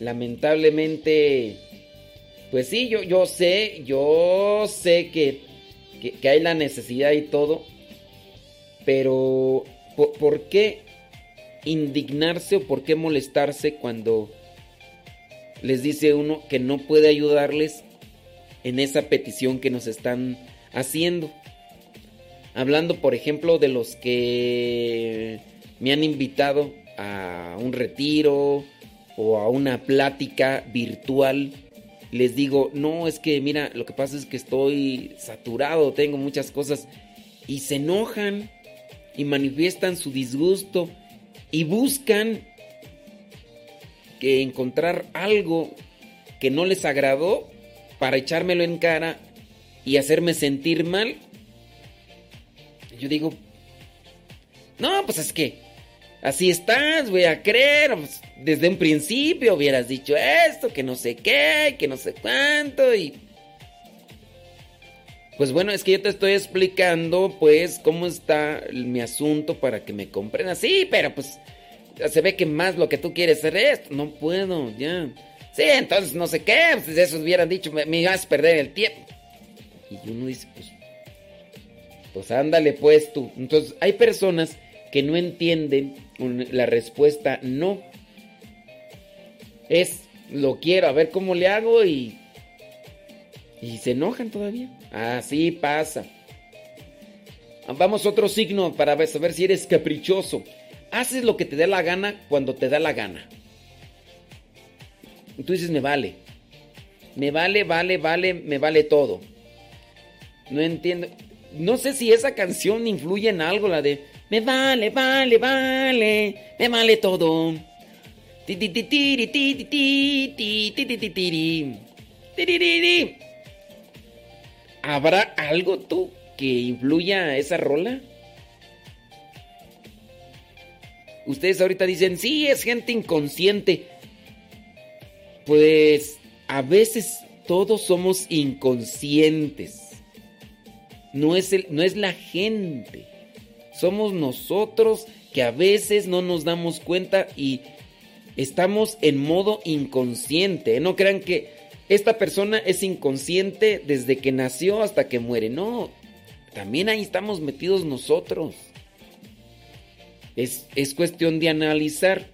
Lamentablemente, pues sí, yo, yo sé, yo sé que, que, hay la necesidad y todo. Pero, ¿por, ¿por qué indignarse o por qué molestarse cuando les dice uno que no puede ayudarles en esa petición que nos están haciendo. Hablando, por ejemplo, de los que me han invitado a un retiro o a una plática virtual. Les digo, no, es que mira, lo que pasa es que estoy saturado, tengo muchas cosas. Y se enojan y manifiestan su disgusto y buscan que encontrar algo que no les agradó para echármelo en cara y hacerme sentir mal. Yo digo, no, pues es que así estás, voy a creer. Pues, desde un principio hubieras dicho esto, que no sé qué, que no sé cuánto y... Pues bueno, es que yo te estoy explicando pues cómo está mi asunto para que me comprendas. Sí, pero pues se ve que más lo que tú quieres es esto. No puedo, ya. Sí, entonces no sé qué, pues eso hubieran dicho, me, me ibas a perder el tiempo. Y uno dice, pues, pues ándale pues tú. Entonces hay personas que no entienden la respuesta no. Es, lo quiero, a ver cómo le hago y... Y se enojan todavía. Así pasa. Vamos otro signo para saber si eres caprichoso. Haces lo que te dé la gana cuando te da la gana. Tú dices, me vale. Me vale, vale, vale, me vale todo. No entiendo. No sé si esa canción influye en algo, la de me vale, vale, vale, me vale todo. ¿Habrá algo tú que influya a esa rola? Ustedes ahorita dicen, sí, es gente inconsciente. Pues a veces todos somos inconscientes. No es, el, no es la gente. Somos nosotros que a veces no nos damos cuenta y estamos en modo inconsciente. No crean que esta persona es inconsciente desde que nació hasta que muere. No, también ahí estamos metidos nosotros. Es, es cuestión de analizar.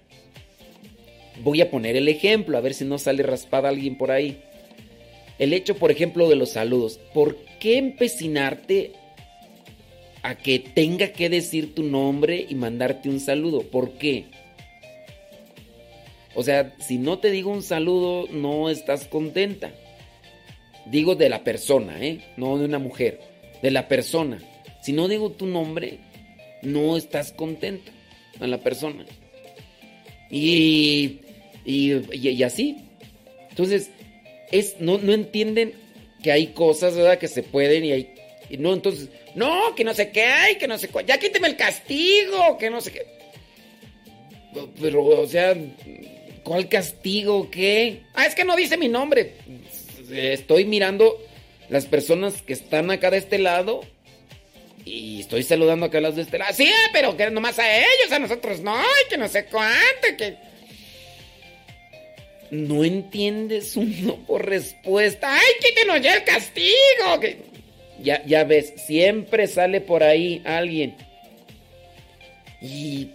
Voy a poner el ejemplo, a ver si no sale raspada alguien por ahí. El hecho, por ejemplo, de los saludos. ¿Por qué empecinarte a que tenga que decir tu nombre y mandarte un saludo. ¿Por qué? O sea, si no te digo un saludo, no estás contenta. Digo de la persona, ¿eh? No de una mujer. De la persona. Si no digo tu nombre, no estás contenta a la persona. Y, y, así. Entonces, es, no, no entienden que hay cosas, ¿verdad? Que se pueden y hay... no, entonces, no, que no sé qué hay, que no sé cuál. Ya quíteme el castigo, que no sé qué. Pero, o sea, ¿cuál castigo? ¿Qué? Ah, es que no dice mi nombre. Estoy mirando las personas que están acá de este lado y estoy saludando acá a las de este lado. Sí, pero que nomás a ellos, a nosotros no, y que no sé cuánto, que... No entiendes uno por respuesta. ¡Ay, quítenos ya el castigo! Ya, ves, siempre sale por ahí alguien. Y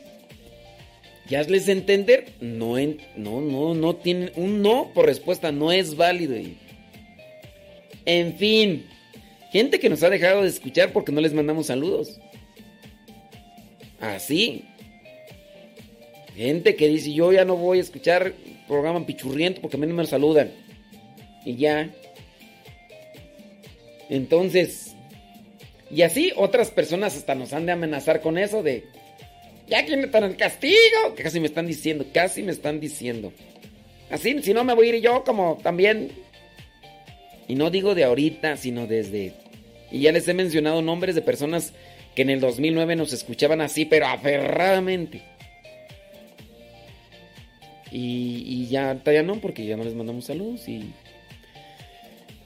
ya les entender, no, no, no, no tienen un no por respuesta, no es válido. En fin, gente que nos ha dejado de escuchar porque no les mandamos saludos. Así. Gente que dice, yo ya no voy a escuchar programa pichurriento porque a mí no me saludan. Y ya. Entonces, y así otras personas hasta nos han de amenazar con eso de, ya aquí me están el castigo, que casi me están diciendo, casi me están diciendo. Así, si no me voy a ir yo como también. Y no digo de ahorita, sino desde... Y ya les he mencionado nombres de personas que en el 2009 nos escuchaban así, pero aferradamente. Y, y ya, ya no, porque ya no les mandamos saludos y...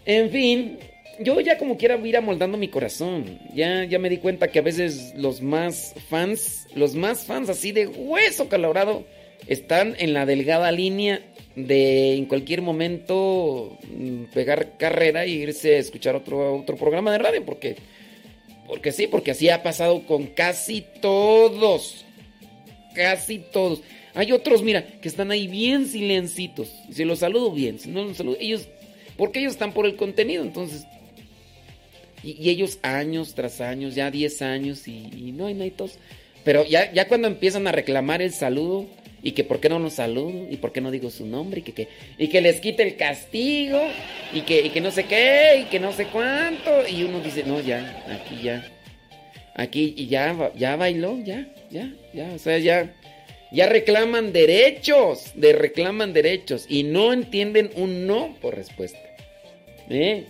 En fin, yo ya como quiera ir amoldando mi corazón. Ya, ya me di cuenta que a veces los más fans, los más fans así de hueso calorado, están en la delgada línea de en cualquier momento mm, pegar carrera e irse a escuchar otro, otro programa de radio. Porque, porque sí, porque así ha pasado con casi todos. Casi todos. Hay otros, mira, que están ahí bien silencitos. Si los saludo bien, si no los saludo, ellos, porque ellos están por el contenido, entonces y, ellos años tras años, ya 10 años y, no hay naitos. Pero ya, ya cuando empiezan a reclamar el saludo y que por qué no nos saludo y por qué no digo su nombre y que, y que les quite el castigo y que, que no sé qué y que no sé cuánto. Y uno dice, no, ya, aquí ya. Aquí y ya, ya bailó, ya, ya, ya. O sea, ya, ya reclaman derechos, de reclaman derechos y no entienden un no por respuesta. ¿Eh?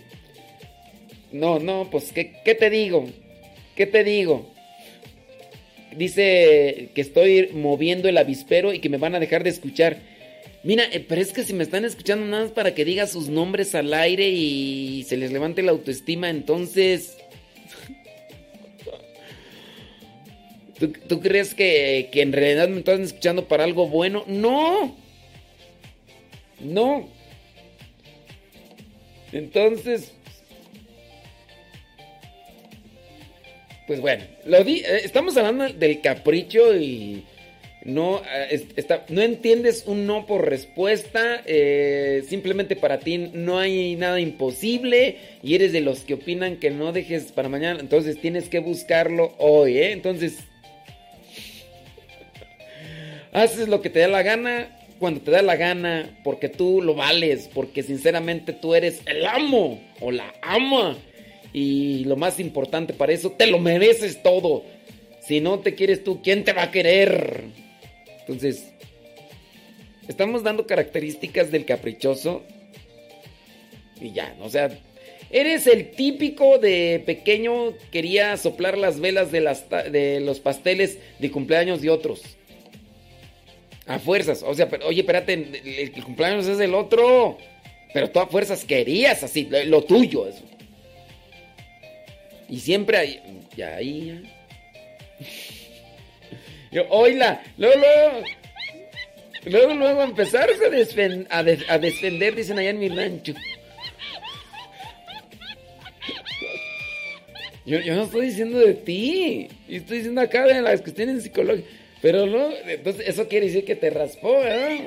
No, no, pues, ¿qué, te digo? ¿Qué te digo? Dice que estoy moviendo el avispero y que me van a dejar de escuchar. Mira, eh, pero es que si me están escuchando nada más para que diga sus nombres al aire y se les levante la autoestima, entonces... ¿Tú, crees que, que en realidad me están escuchando para algo bueno? No. No. Entonces, Pues bueno, lo di, eh, estamos hablando del capricho y no, eh, no entiendes un no por respuesta, eh, simplemente para ti no hay nada imposible y eres de los que opinan que no dejes para mañana, entonces tienes que buscarlo hoy, ¿eh? Entonces, haces lo que te da la gana cuando te da la gana, porque tú lo vales, porque sinceramente tú eres el amo o la ama y lo más importante para eso, te lo mereces todo. Si no te quieres tú, ¿quién te va a querer? Entonces, estamos dando características del caprichoso. Y ya, o sea, eres el típico de pequeño quería soplar las velas de, las, de los pasteles de cumpleaños de otros. A fuerzas, o sea, oye, espérate, el, cumpleaños es del otro. Pero tú a fuerzas querías así, lo tuyo, eso. Y siempre hay. Ya ahí. Yo, oíla, luego, luego. Luego, luego empezarse a, a, a defender, dicen allá en mi rancho. Yo, yo, no estoy diciendo de ti. Yo estoy diciendo acá de las que tienen psicología. Pero no, entonces eso quiere decir que te raspó, ¿verdad?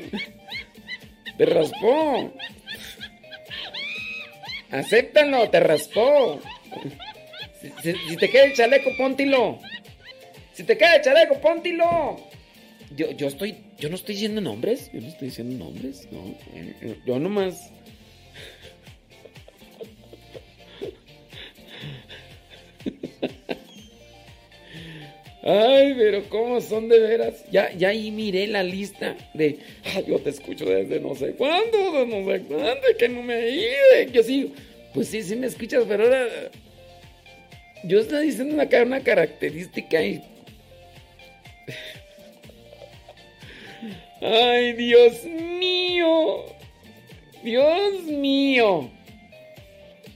Te raspó. Acéptalo, te raspó. Si, te queda el chaleco, póntilo. Si te queda el chaleco, póntilo. Yo, yo estoy, yo no estoy diciendo nombres. Yo no estoy diciendo nombres. No, yo nomás. Ay, pero cómo son de veras. Ya, ya ahí miré la lista de. Ay, yo te escucho desde no sé cuándo, no sé cuándo, que no me he Yo sí, pues sí, sí me escuchas, pero ahora. Yo estoy diciendo una, una característica y. Ay, Dios mío. Dios mío.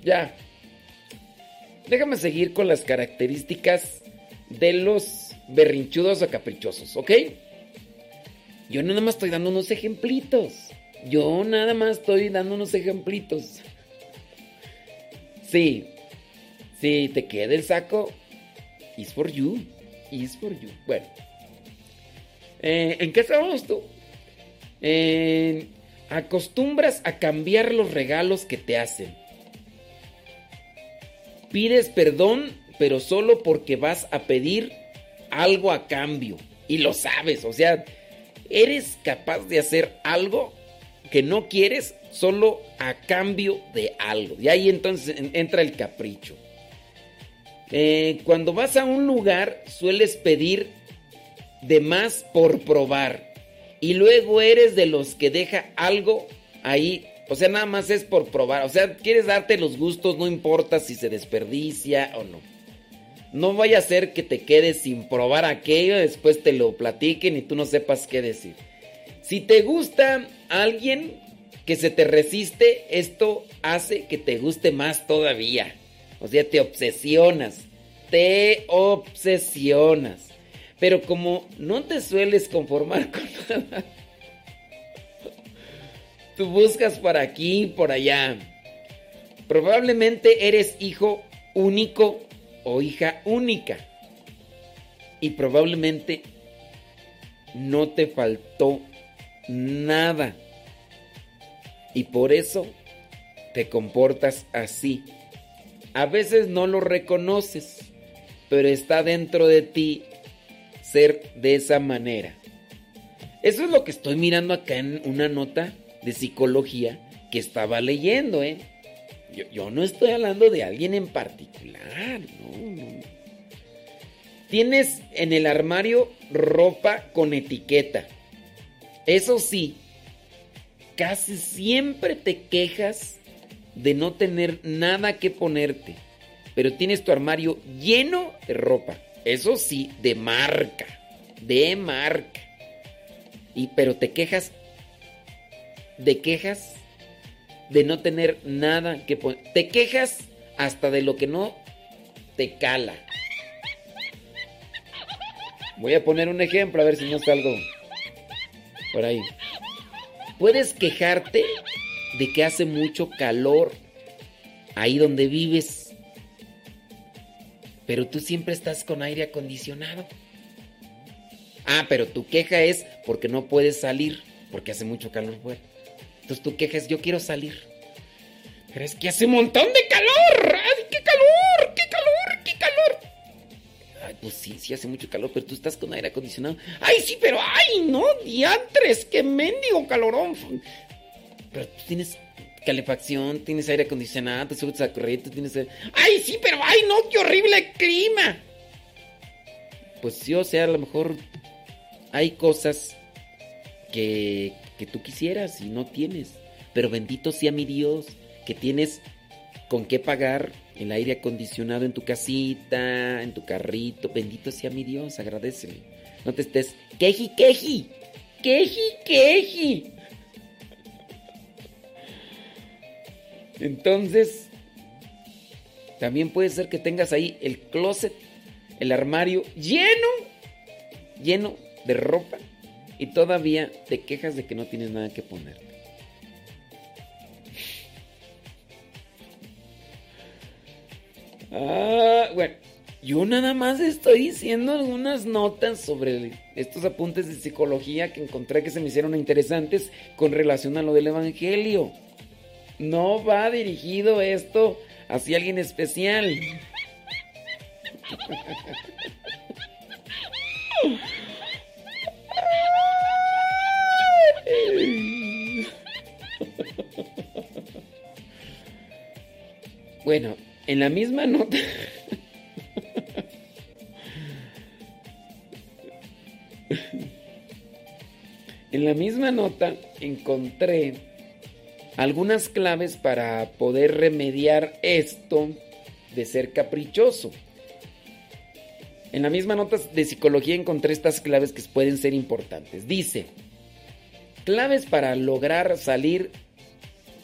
Ya. Déjame seguir con las características de los berrinchudos o caprichosos, ¿ok? Yo nada más estoy dando unos ejemplitos. Yo nada más estoy dando unos ejemplitos. Sí, sí, te queda el saco. It's for you. It's for you. Bueno. Eh, ¿En qué estábamos tú? acostumbras a cambiar los regalos que te hacen. Pides perdón pero solo porque vas a pedir algo a cambio. Y lo sabes, o sea, eres capaz de hacer algo que no quieres solo a cambio de algo. Y ahí entonces entra el capricho. Eh, cuando vas a un lugar sueles pedir de más por probar. Y luego eres de los que deja algo ahí. O sea, nada más es por probar. O sea, quieres darte los gustos, no importa si se desperdicia o no. No vaya a ser que te quedes sin probar aquello, después te lo platiquen y tú no sepas qué decir. Si te gusta alguien que se te resiste, esto hace que te guste más todavía. O sea, te obsesionas. Te obsesionas. Pero como no te sueles conformar con nada, tú buscas por aquí, por allá. Probablemente eres hijo único o hija única. Y probablemente no te faltó nada. Y por eso te comportas así. A veces no lo reconoces, pero está dentro de ti ser de esa manera. Eso es lo que estoy mirando acá en una nota de psicología que estaba leyendo, ¿eh? Yo, no estoy hablando de alguien en particular, Tienes en el armario ropa con etiqueta. Eso sí, casi siempre te quejas de no tener nada que ponerte, pero tienes tu armario lleno de ropa. Eso sí, de marca, de marca. Y pero te quejas de quejas de no tener nada que poner. Te quejas hasta de lo que no te cala. Voy a poner un ejemplo a ver si no salgo por ahí. Puedes quejarte de que hace mucho calor ahí donde vives, pero tú siempre estás con aire acondicionado. Ah, pero tu queja es porque no puedes salir, porque hace mucho calor fuera. Entonces tú quejas, yo quiero salir. Pero es que hace un montón de calor. ¡Ay, qué calor! ¡Qué calor! ¡Qué calor! Ay, pues sí, sí hace mucho calor, pero tú estás con aire acondicionado. ¡Ay, sí, pero ay, no! ¡Diantres! ¡Qué mendigo calorón! Pero tú tienes calefacción, tienes aire acondicionado, te subes a corriente, tienes... ¡Ay, sí, pero ay, no! ¡Qué horrible clima! Pues sí, o sea, a lo mejor hay cosas que, que tú quisieras y no tienes. Pero bendito sea mi Dios que tienes con qué pagar el aire acondicionado en tu casita, en tu carrito. Bendito sea mi Dios, agradecele. No te estés queji, queji, queji, queji. Entonces, también puede ser que tengas ahí el closet, el armario lleno, lleno de ropa y todavía te quejas de que no tienes nada que poner. Ah, bueno, yo nada más estoy diciendo algunas notas sobre estos apuntes de psicología que encontré que se me hicieron interesantes con relación a lo del Evangelio. No va dirigido esto hacia alguien especial. Bueno, en la misma nota. en la misma nota encontré algunas claves para poder remediar esto de ser caprichoso. En la misma nota de psicología encontré estas claves que pueden ser importantes. Dice, claves para lograr salir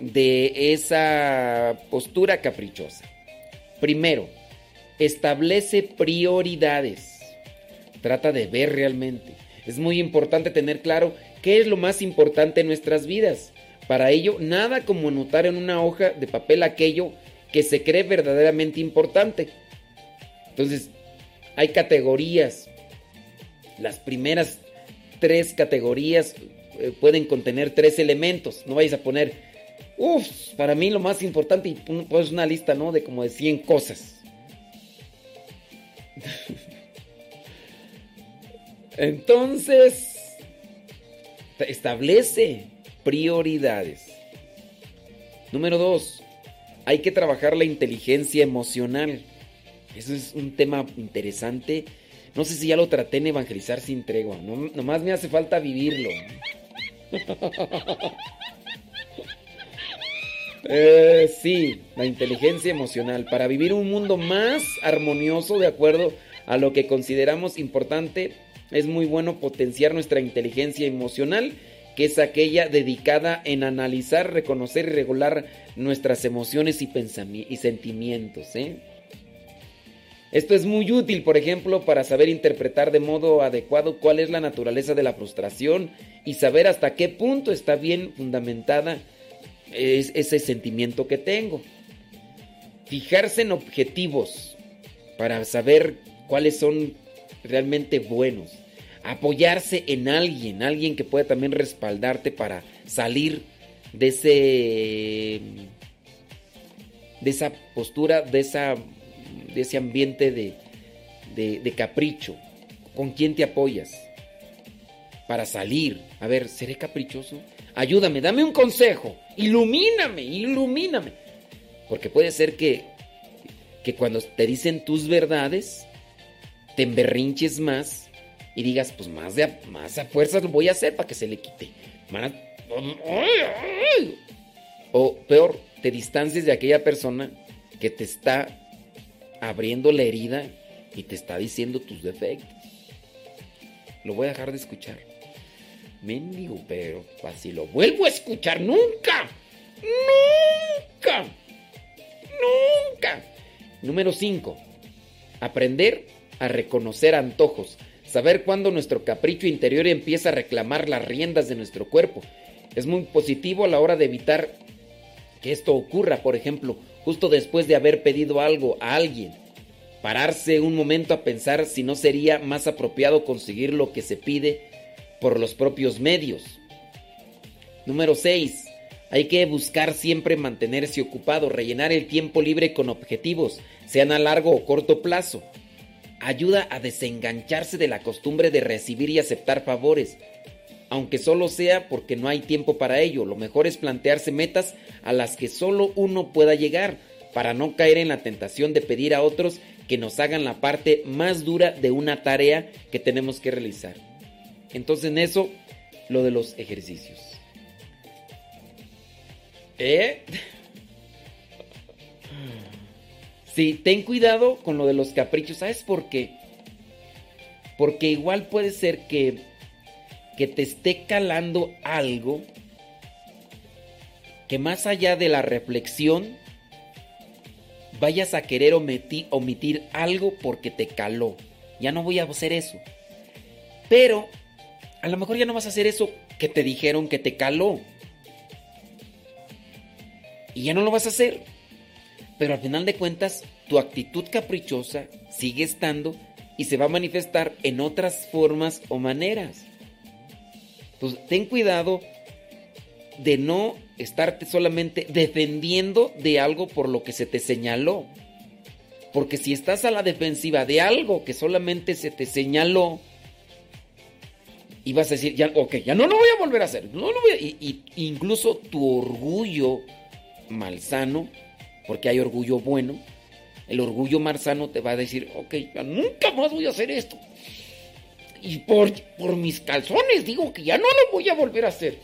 de esa postura caprichosa. Primero, establece prioridades. Trata de ver realmente. Es muy importante tener claro qué es lo más importante en nuestras vidas. Para ello, nada como anotar en una hoja de papel aquello que se cree verdaderamente importante. Entonces, hay categorías. Las primeras tres categorías eh, pueden contener tres elementos. No vais a poner Uf, para mí lo más importante, y pues una lista, ¿no? De como de 100 cosas. Entonces, establece prioridades. Número dos, hay que trabajar la inteligencia emocional. Eso es un tema interesante. No sé si ya lo traté en Evangelizar sin tregua. No, nomás me hace falta vivirlo. Eh, sí, la inteligencia emocional. Para vivir un mundo más armonioso de acuerdo a lo que consideramos importante, es muy bueno potenciar nuestra inteligencia emocional, que es aquella dedicada en analizar, reconocer y regular nuestras emociones y, y sentimientos. ¿eh? Esto es muy útil, por ejemplo, para saber interpretar de modo adecuado cuál es la naturaleza de la frustración y saber hasta qué punto está bien fundamentada es ese sentimiento que tengo. Fijarse en objetivos para saber cuáles son realmente buenos. Apoyarse en alguien, alguien que pueda también respaldarte para salir de ese de esa postura, de esa de ese ambiente de, de, capricho. ¿Con quién te apoyas? Para salir. A ver, ¿seré caprichoso? Ayúdame, dame un consejo. Ilumíname, ilumíname. Porque puede ser que, que cuando te dicen tus verdades, te emberrinches más y digas, pues más, de, más a fuerzas lo voy a hacer para que se le quite. O peor, te distancies de aquella persona que te está abriendo la herida y te está diciendo tus defectos. Lo voy a dejar de escuchar. Mendigo, pero así lo vuelvo a escuchar nunca. Nunca. Nunca. Número 5. Aprender a reconocer antojos. Saber cuándo nuestro capricho interior empieza a reclamar las riendas de nuestro cuerpo. Es muy positivo a la hora de evitar que esto ocurra. Por ejemplo, justo después de haber pedido algo a alguien. Pararse un momento a pensar si no sería más apropiado conseguir lo que se pide por los propios medios. Número 6. Hay que buscar siempre mantenerse ocupado, rellenar el tiempo libre con objetivos, sean a largo o corto plazo. Ayuda a desengancharse de la costumbre de recibir y aceptar favores, aunque solo sea porque no hay tiempo para ello. Lo mejor es plantearse metas a las que solo uno pueda llegar, para no caer en la tentación de pedir a otros que nos hagan la parte más dura de una tarea que tenemos que realizar. Entonces en eso, lo de los ejercicios. ¿Eh? Sí, ten cuidado con lo de los caprichos. ¿Sabes por qué? Porque igual puede ser que, que te esté calando algo que más allá de la reflexión vayas a querer omitir, omitir algo porque te caló. Ya no voy a hacer eso. Pero a lo mejor ya no vas a hacer eso que te dijeron que te caló. Y ya no lo vas a hacer. Pero al final de cuentas, tu actitud caprichosa sigue estando y se va a manifestar en otras formas o maneras. Entonces, ten cuidado de no estarte solamente defendiendo de algo por lo que se te señaló. Porque si estás a la defensiva de algo que solamente se te señaló, y vas a decir, ya, ok, ya no lo voy a volver a hacer. No lo voy a, y, incluso tu orgullo malsano, porque hay orgullo bueno, el orgullo malsano te va a decir, ok, ya nunca más voy a hacer esto. Y por, por mis calzones digo que ya no lo voy a volver a hacer.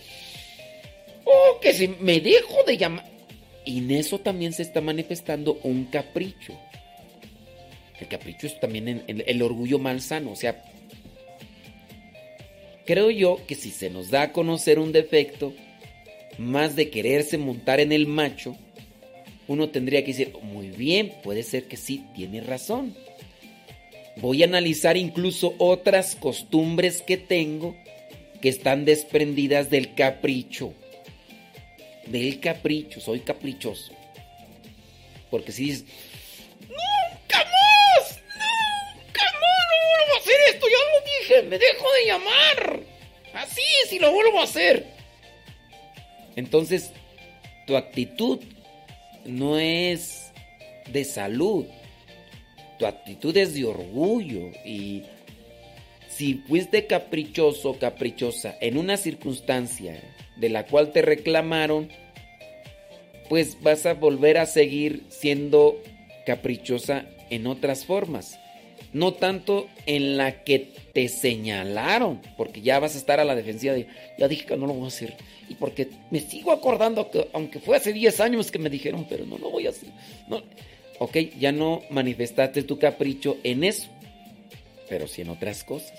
O que si me dejo de llamar. Y en eso también se está manifestando un capricho. El capricho es también el orgullo malsano. O sea, creo yo que si se nos da a conocer un defecto, más de quererse montar en el macho, uno tendría que decir, muy bien, puede ser que sí, tiene razón. Voy a analizar incluso otras costumbres que tengo que están desprendidas del capricho. Del capricho, soy caprichoso. Porque si dices, nunca más, nunca más, no vuelvo a hacer esto, ya lo dije, me dejo de llamar. Así es y lo vuelvo a hacer. Entonces, tu actitud no es de salud. Tu actitud es de orgullo y si fuiste caprichoso o caprichosa en una circunstancia de la cual te reclamaron, pues vas a volver a seguir siendo caprichosa en otras formas. No tanto en la que te señalaron, porque ya vas a estar a la defensiva de, ya dije que no lo voy a hacer. Y porque me sigo acordando que, aunque fue hace 10 años que me dijeron, pero no lo voy a hacer. No. Ok, ya no manifestaste tu capricho en eso, pero sí en otras cosas.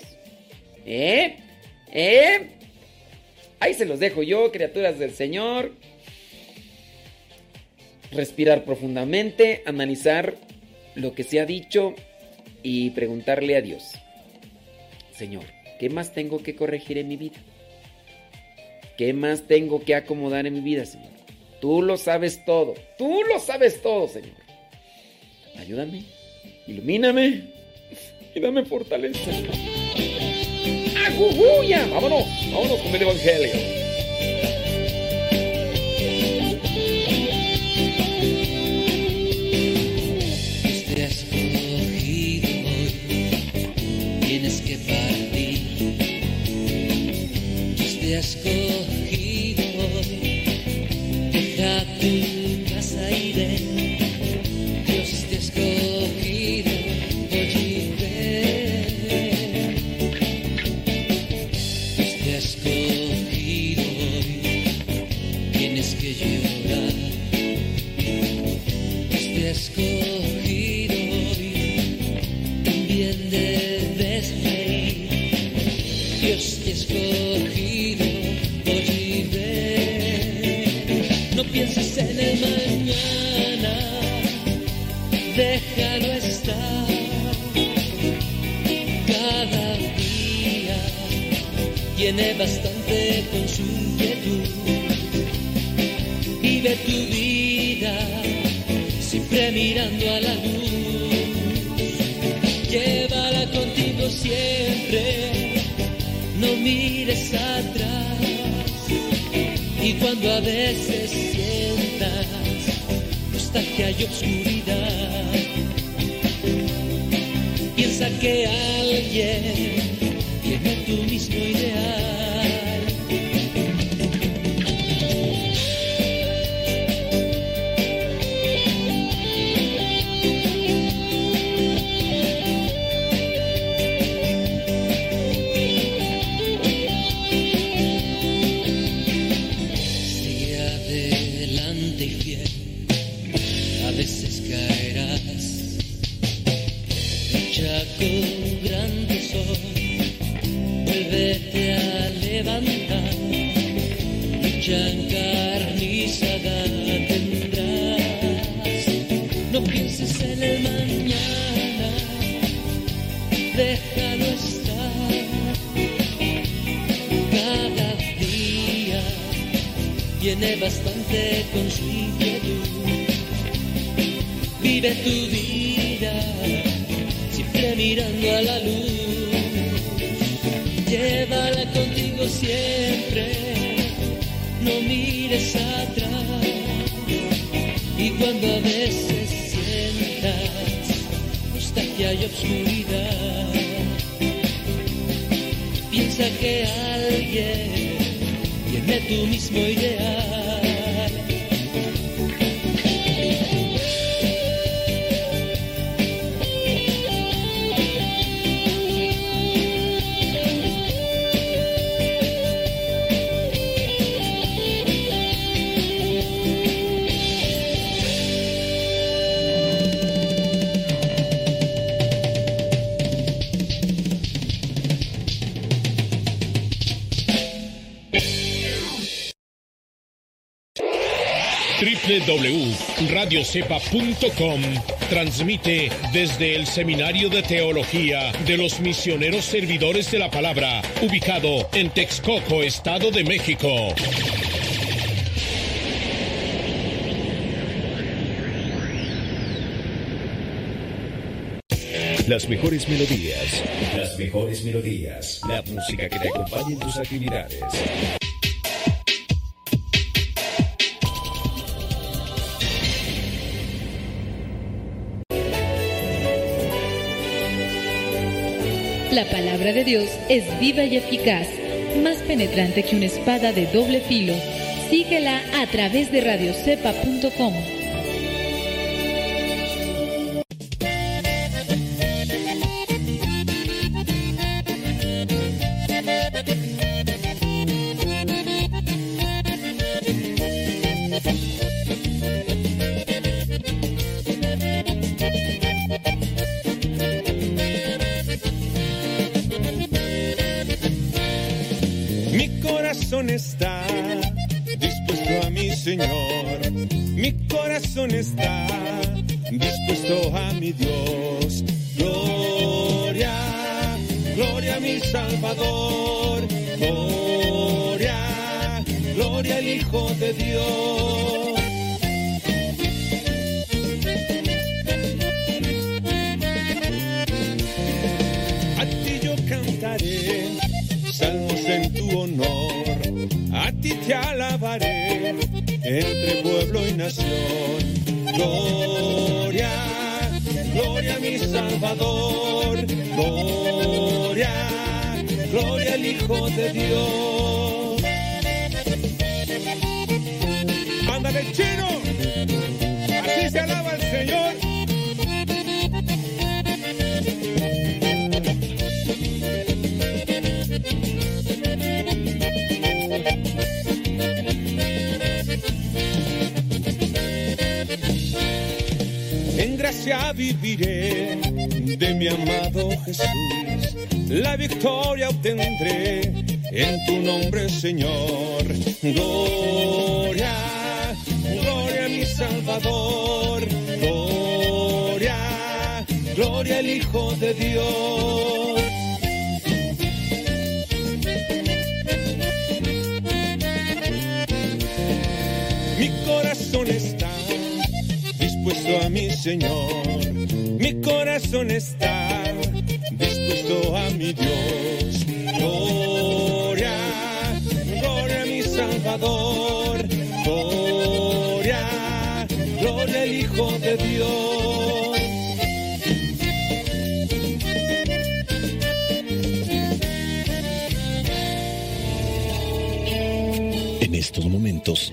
¿Eh? ¿Eh? Ahí se los dejo yo, criaturas del Señor. Respirar profundamente, analizar lo que se ha dicho y preguntarle a Dios, Señor, ¿qué más tengo que corregir en mi vida? ¿Qué más tengo que acomodar en mi vida, Señor? Tú lo sabes todo, tú lo sabes todo, Señor. Ayúdame, ilumíname y dame fortaleza. ¡Agujuya! Vámonos, vámonos con el Evangelio. Tiene www.radiocepa.com transmite desde el Seminario de Teología de los Misioneros Servidores de la Palabra, ubicado en Texcoco, Estado de México. Las mejores melodías. Las mejores melodías. La música que te acompañe en tus actividades. Palabra de Dios es viva y eficaz, más penetrante que una espada de doble filo. Síguela a través de radiocepa.com. corazón está dispuesto a mi Señor. Mi corazón está dispuesto a mi Dios. Gloria, gloria a mi Salvador. Gloria, gloria al Hijo de Dios. En estos momentos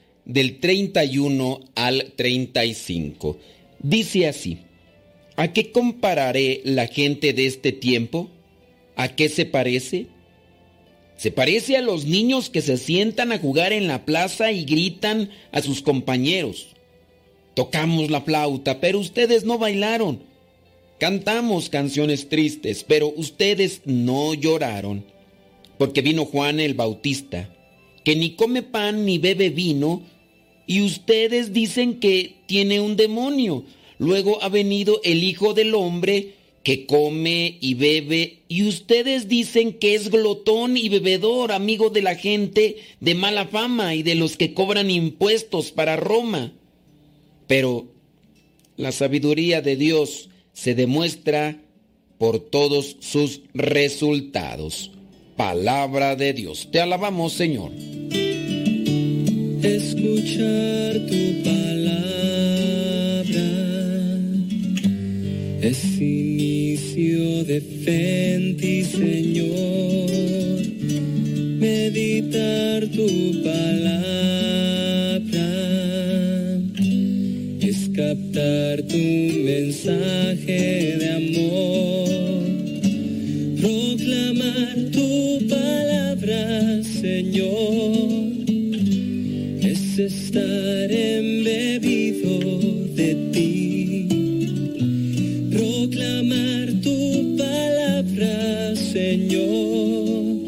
del 31 al 35. Dice así, ¿a qué compararé la gente de este tiempo? ¿A qué se parece? Se parece a los niños que se sientan a jugar en la plaza y gritan a sus compañeros. Tocamos la flauta, pero ustedes no bailaron. Cantamos canciones tristes, pero ustedes no lloraron. Porque vino Juan el Bautista, que ni come pan ni bebe vino, y ustedes dicen que tiene un demonio. Luego ha venido el Hijo del Hombre que come y bebe, y ustedes dicen que es glotón y bebedor, amigo de la gente de mala fama y de los que cobran impuestos para Roma. Pero la sabiduría de Dios se demuestra por todos sus resultados. Palabra de Dios. Te alabamos, Señor. Escuchar tu palabra es inicio de fe en ti, Señor. Meditar tu palabra es captar tu mensaje de amor. Proclamar tu palabra, Señor, estar embebido de ti. Proclamar tu palabra, Señor,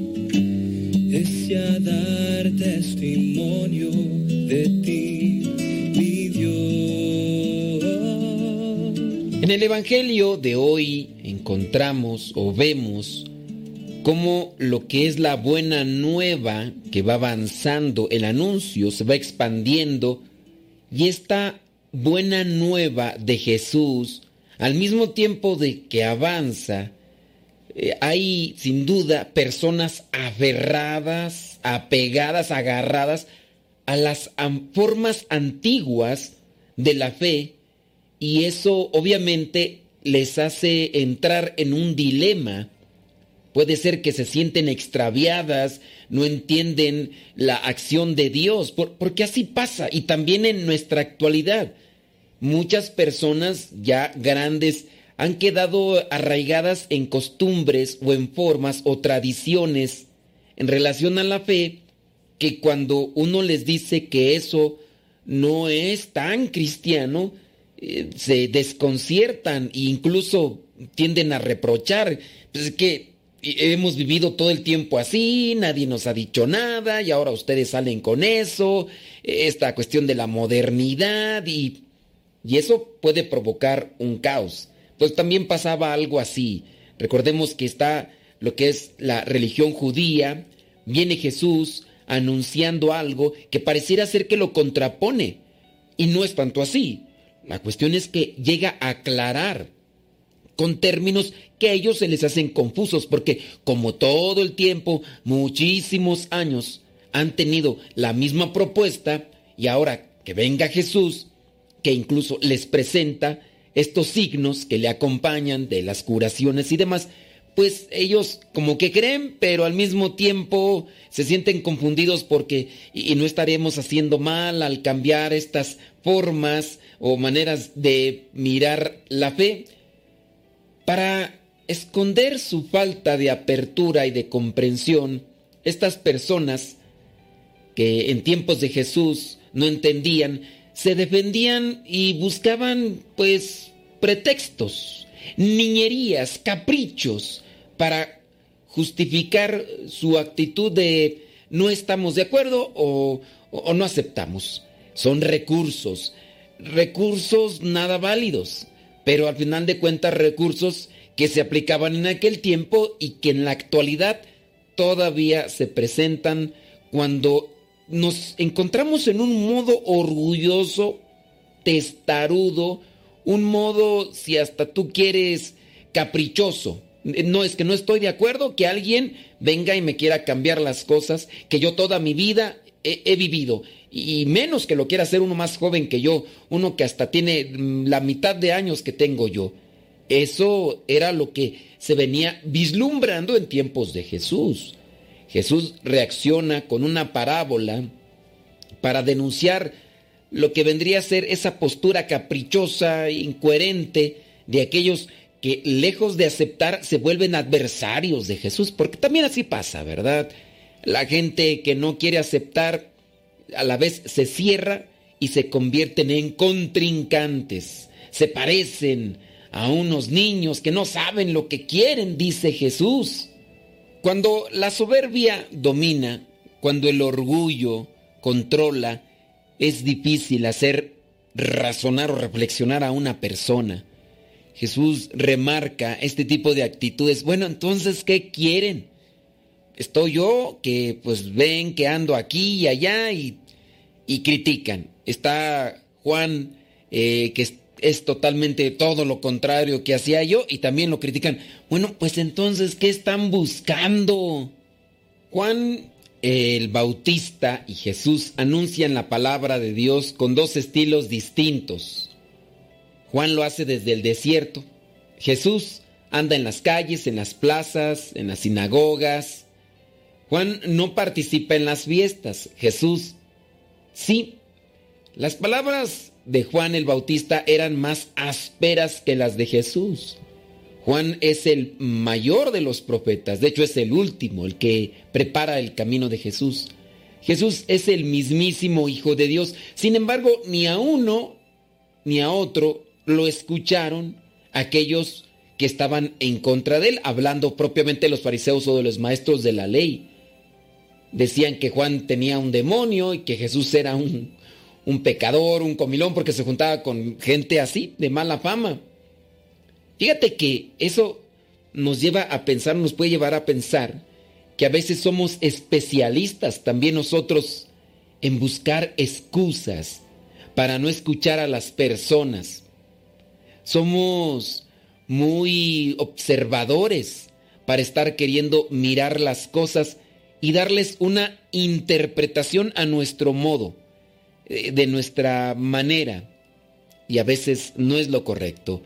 es ya dar testimonio de ti, mi Dios. En el Evangelio de hoy encontramos o vemos cómo lo que es la buena nueva que va avanzando, el anuncio se va expandiendo y esta buena nueva de Jesús, al mismo tiempo de que avanza, eh, hay sin duda personas aferradas, apegadas, agarradas a las formas antiguas de la fe y eso obviamente les hace entrar en un dilema. Puede ser que se sienten extraviadas, no entienden la acción de Dios, por- porque así pasa y también en nuestra actualidad. Muchas personas ya grandes han quedado arraigadas en costumbres o en formas o tradiciones en relación a la fe que cuando uno les dice que eso no es tan cristiano, eh, se desconciertan e incluso tienden a reprochar. Pues es que hemos vivido todo el tiempo así, nadie nos ha dicho nada y ahora ustedes salen con eso, esta cuestión de la modernidad y, y eso puede provocar un caos. Pues también pasaba algo así. Recordemos que está lo que es la religión judía, viene Jesús anunciando algo que pareciera ser que lo contrapone. Y no es tanto así. La cuestión es que llega a aclarar con términos que a ellos se les hacen confusos, porque como todo el tiempo, muchísimos años, han tenido la misma propuesta y ahora que venga Jesús, que incluso les presenta estos signos que le acompañan de las curaciones y demás, pues ellos como que creen, pero al mismo tiempo se sienten confundidos porque y, no estaremos haciendo mal al cambiar estas formas o maneras de mirar la fe para esconder su falta de apertura y de comprensión. Estas personas que en tiempos de Jesús no entendían, se defendían y buscaban pues pretextos, niñerías, caprichos para justificar su actitud de no estamos de acuerdo o, o no aceptamos. Son recursos, recursos nada válidos, pero al final de cuentas recursos que se aplicaban en aquel tiempo y que en la actualidad todavía se presentan cuando nos encontramos en un modo orgulloso, testarudo, un modo, si hasta tú quieres, caprichoso. No es que no estoy de acuerdo que alguien venga y me quiera cambiar las cosas que yo toda mi vida he, he vivido. Y menos que lo quiera hacer uno más joven que yo, uno que hasta tiene mm, la mitad de años que tengo yo. Eso era lo que se venía vislumbrando en tiempos de Jesús. Jesús reacciona con una parábola para denunciar lo que vendría a ser esa postura caprichosa, incoherente de aquellos que lejos de aceptar se vuelven adversarios de Jesús, porque también así pasa, ¿verdad? La gente que no quiere aceptar a la vez se cierra y se convierten en contrincantes, se parecen a unos niños que no saben lo que quieren, dice Jesús. Cuando la soberbia domina, cuando el orgullo controla, es difícil hacer razonar o reflexionar a una persona. Jesús remarca este tipo de actitudes. Bueno, entonces, ¿qué quieren? Estoy yo que pues ven que ando aquí y allá y, y critican. Está Juan eh, que es, es totalmente todo lo contrario que hacía yo y también lo critican. Bueno, pues entonces, ¿qué están buscando? Juan el Bautista y Jesús anuncian la palabra de Dios con dos estilos distintos. Juan lo hace desde el desierto. Jesús anda en las calles, en las plazas, en las sinagogas. Juan no participa en las fiestas. Jesús sí. Las palabras de Juan el Bautista eran más ásperas que las de Jesús. Juan es el mayor de los profetas, de hecho es el último, el que prepara el camino de Jesús. Jesús es el mismísimo Hijo de Dios. Sin embargo, ni a uno ni a otro lo escucharon aquellos que estaban en contra de él, hablando propiamente de los fariseos o de los maestros de la ley. Decían que Juan tenía un demonio y que Jesús era un, un pecador, un comilón, porque se juntaba con gente así, de mala fama. Fíjate que eso nos lleva a pensar, nos puede llevar a pensar que a veces somos especialistas también nosotros en buscar excusas para no escuchar a las personas. Somos muy observadores para estar queriendo mirar las cosas y darles una interpretación a nuestro modo, eh, de nuestra manera. Y a veces no es lo correcto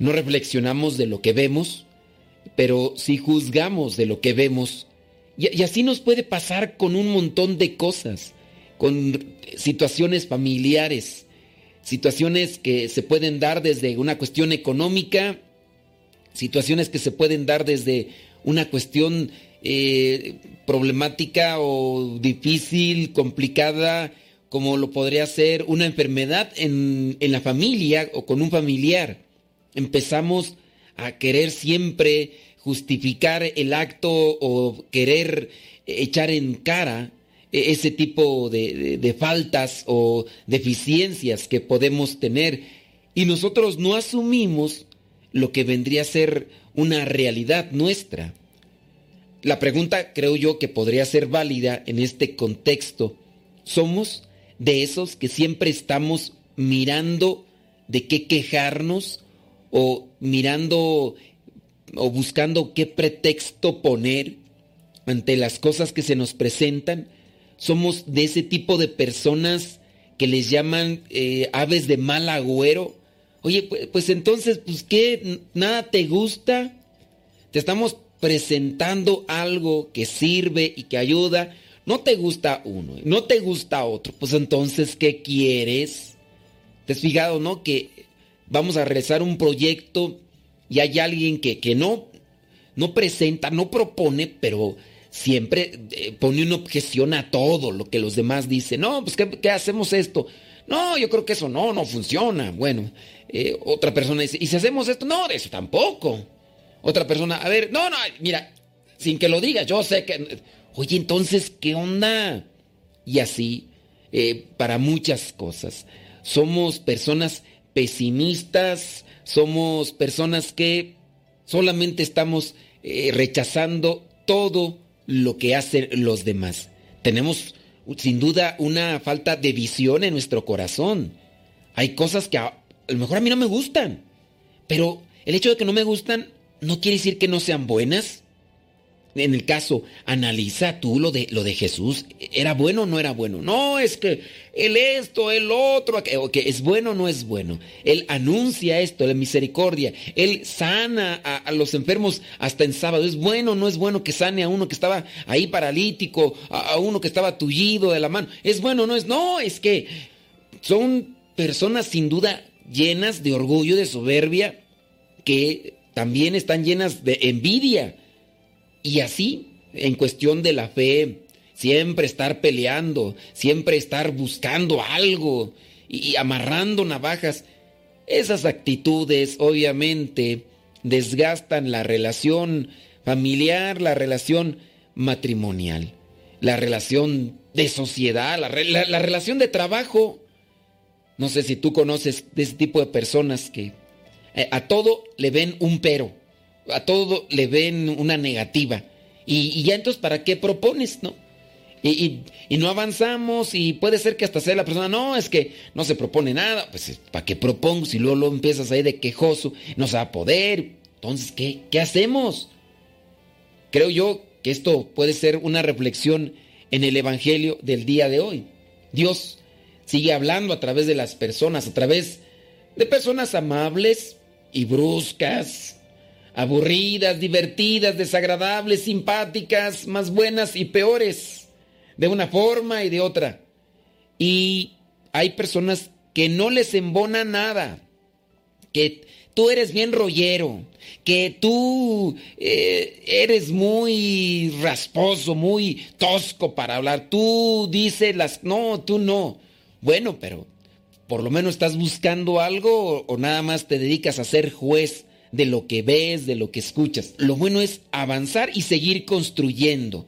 no reflexionamos de lo que vemos, pero sí juzgamos de lo que vemos. Y, así nos puede pasar con un montón de cosas, con situaciones familiares, situaciones que se pueden dar desde una cuestión económica, situaciones que se pueden dar desde una cuestión eh, problemática o difícil, complicada, como lo podría ser una enfermedad en, en la familia o con un familiar empezamos a querer siempre justificar el acto o querer echar en cara ese tipo de, faltas o deficiencias que podemos tener y nosotros no asumimos lo que vendría a ser una realidad nuestra. La pregunta creo yo que podría ser válida en este contexto. ¿Somos de esos que siempre estamos mirando de qué quejarnos o mirando o buscando qué pretexto poner ante las cosas que se nos presentan. Somos de ese tipo de personas que les llaman eh, aves de mal agüero. Oye, pues, pues entonces, pues qué, nada te gusta. Te estamos presentando algo que sirve y que ayuda. No te gusta uno, no te gusta otro. Pues entonces, ¿qué quieres? ¿Te no? Que vamos a realizar un proyecto y hay alguien que, que no, no presenta, no propone, pero siempre eh, pone una objeción a todo lo que los demás dicen. No, pues ¿qué, hacemos esto? No, yo creo que eso no, no funciona. Bueno, eh, otra persona dice, ¿y si hacemos esto? No, de eso tampoco. Otra persona, a ver, no, no, mira, sin que lo diga, yo sé que... Oye, entonces, ¿qué onda? Y así, eh, para muchas cosas. Somos personas pesimistas, somos personas que solamente estamos eh, rechazando todo lo que hacen los demás. Tenemos sin duda una falta de visión en nuestro corazón. Hay cosas que a lo mejor a mí no me gustan, pero el hecho de que no me gustan no quiere decir que no sean buenas. En el caso, analiza tú lo de, lo de Jesús. ¿Era bueno o no era bueno? No, es que él esto, el otro, que es bueno o no es bueno. Él anuncia esto, la misericordia. Él sana a, los enfermos hasta en sábado. ¿Es bueno o no es bueno que sane a uno que estaba ahí paralítico, a, a uno que estaba tullido de la mano? ¿Es bueno o no es? No, es que son personas sin duda llenas de orgullo, de soberbia, que también están llenas de envidia y así, en cuestión de la fe, siempre estar peleando, siempre estar buscando algo y, amarrando navajas, esas actitudes obviamente desgastan la relación familiar, la relación matrimonial, la relación de sociedad, la, la, relación de trabajo. No sé si tú conoces de ese tipo de personas que a todo le ven un pero, a todo le ven una negativa. Y, ya entonces, ¿para qué propones, no? Y, no avanzamos y puede ser que hasta sea la persona, no, es que no se propone nada, pues ¿para qué propongo? Si luego lo empiezas ahí de quejoso, no se va a poder. Entonces, ¿qué, ¿qué hacemos? Creo yo que esto puede ser una reflexión en el Evangelio del día de hoy. Dios sigue hablando a través de las personas, a través de personas amables y bruscas, aburridas, divertidas, desagradables, simpáticas, más buenas y peores, de una forma y de otra. Y hay personas que no les embona nada, que tú eres bien rollero, que tú eh, eres muy rasposo, muy tosco para hablar, tú dices las... No, tú no. Bueno, pero por lo menos estás buscando algo o, nada más te dedicas a ser juez de lo que ves, de lo que escuchas. Lo bueno es avanzar y seguir construyendo.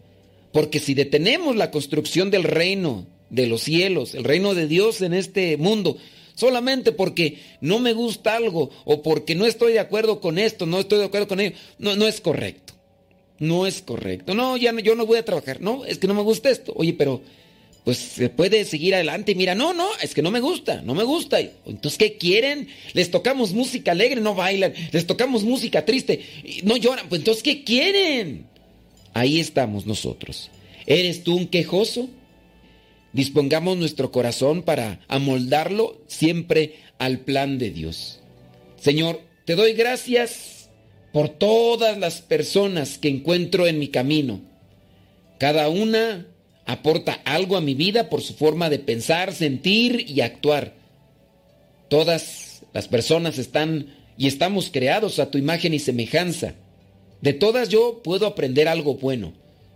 Porque si detenemos la construcción del reino de los cielos, el reino de Dios en este mundo, solamente porque no me gusta algo o porque no estoy de acuerdo con esto, no estoy de acuerdo con ello, no, no es correcto. No es correcto. No, ya no, yo no voy a trabajar. No, es que no me gusta esto. Oye, pero pues se puede seguir adelante. Mira, no, no, es que no me gusta, no me gusta. Entonces, ¿qué quieren? Les tocamos música alegre, no bailan. Les tocamos música triste, no lloran. Pues entonces, ¿qué quieren? Ahí estamos nosotros. ¿Eres tú un quejoso? Dispongamos nuestro corazón para amoldarlo siempre al plan de Dios. Señor, te doy gracias por todas las personas que encuentro en mi camino. Cada una aporta algo a mi vida por su forma de pensar, sentir y actuar. Todas las personas están y estamos creados a tu imagen y semejanza. De todas yo puedo aprender algo bueno.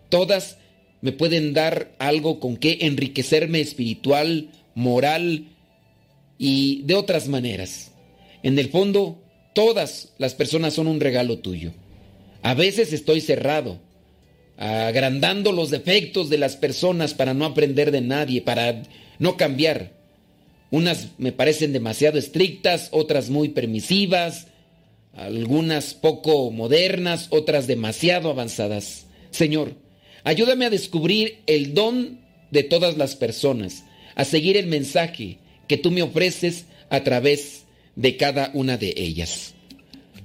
Todas me pueden dar algo con que enriquecerme espiritual, moral y de otras maneras. En el fondo, todas las personas son un regalo tuyo. A veces estoy cerrado, agrandando los defectos de las personas para no aprender de nadie, para no cambiar. Unas me parecen demasiado estrictas, otras muy permisivas, algunas poco modernas, otras demasiado avanzadas. Señor, ayúdame a descubrir el don de todas las personas, a seguir el mensaje que tú me ofreces a través de cada una de ellas.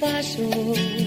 paso, luz.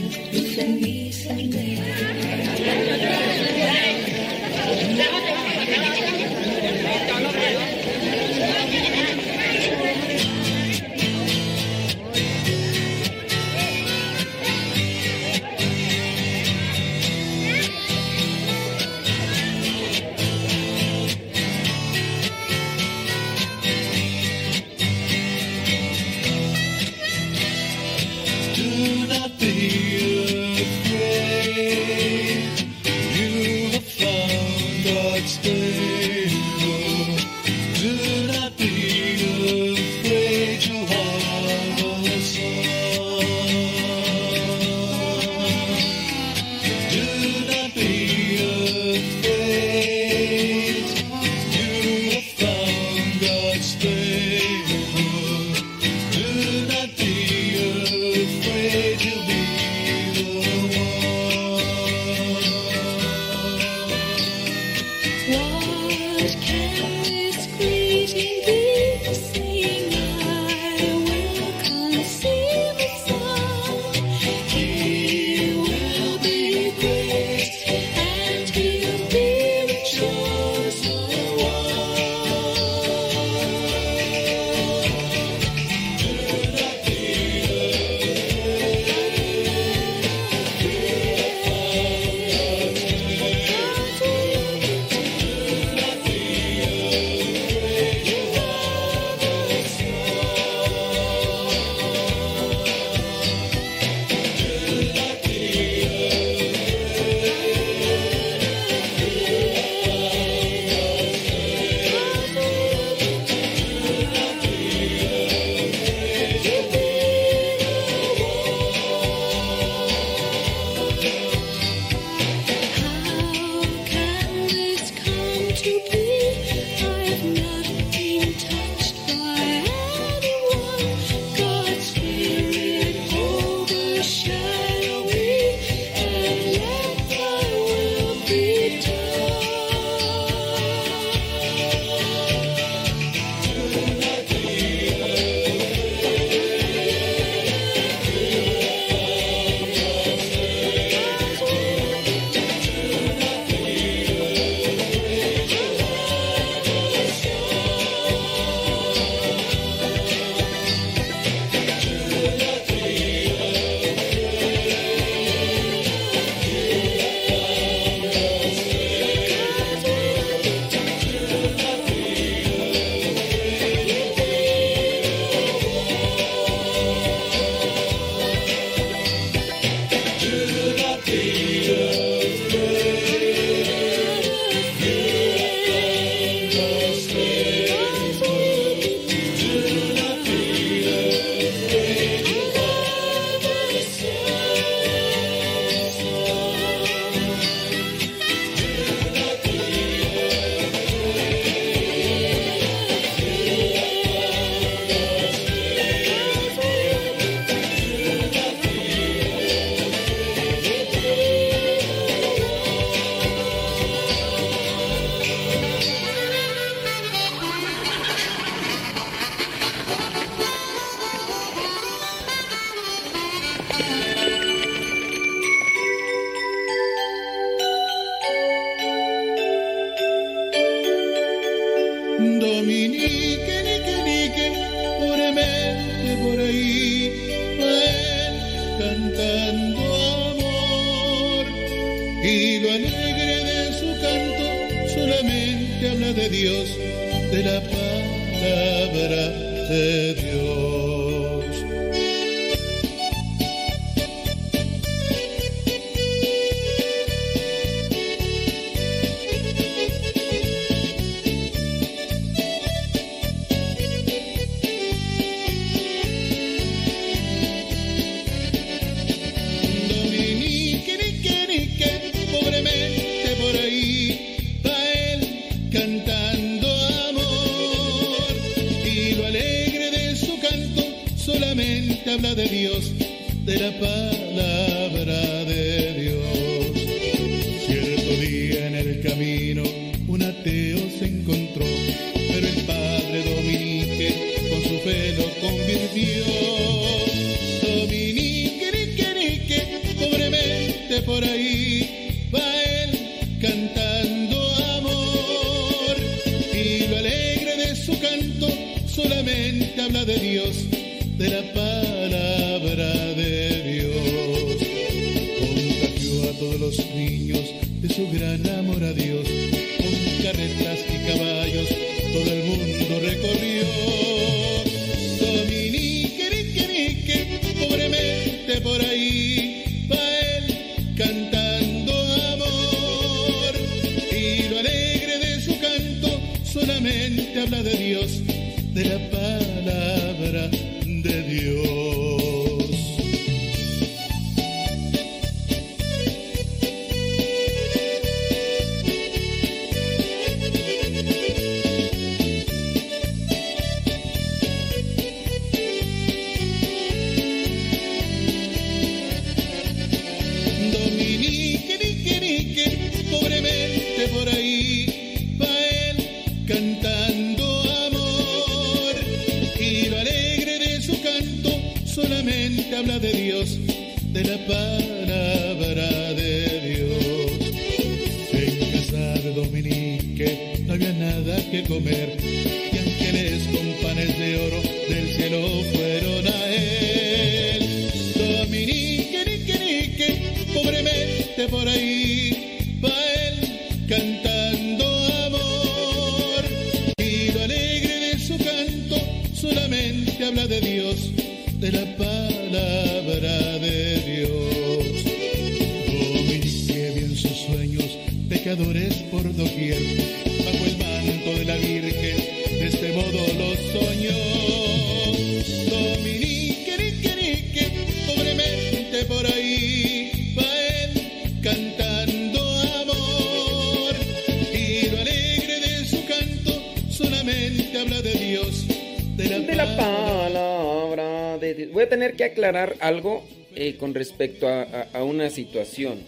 Palabra de Dios. Voy a tener que aclarar algo eh, con respecto a, una situación.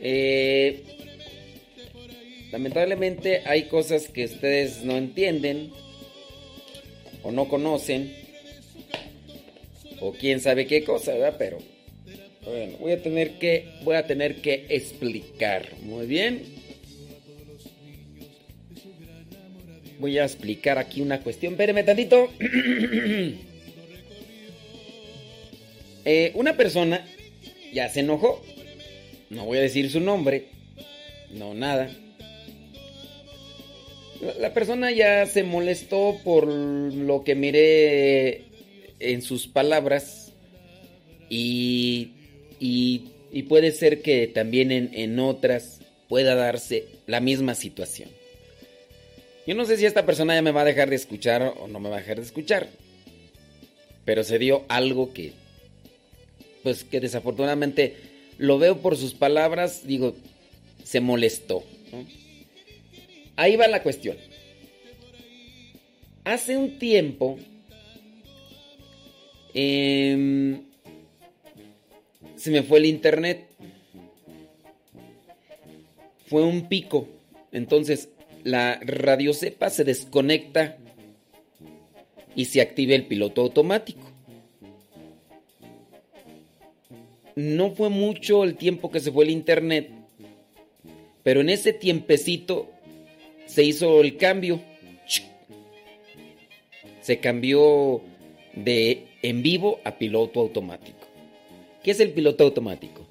Eh, lamentablemente hay cosas que ustedes no entienden o no conocen o quién sabe qué cosa. Pero voy a tener que voy a tener que explicar. Muy bien. Voy a explicar aquí una cuestión. Espérenme tantito. Eh, una persona ya se enojó. No voy a decir su nombre. No, nada. La, la persona ya se molestó por lo que miré en sus palabras. Y, y, y puede ser que también en, en otras pueda darse la misma situación. Yo no sé si esta persona ya me va a dejar de escuchar o no me va a dejar de escuchar. Pero se dio algo que, pues que desafortunadamente lo veo por sus palabras, digo, se molestó. Ahí va la cuestión. Hace un tiempo, em, se me fue el internet. Fue un pico. Entonces, la radio cepa se desconecta y se activa el piloto automático. No fue mucho el tiempo que se fue el internet, pero en ese tiempecito se hizo el cambio se cambió de en vivo a piloto automático. ¿Qué es el piloto automático?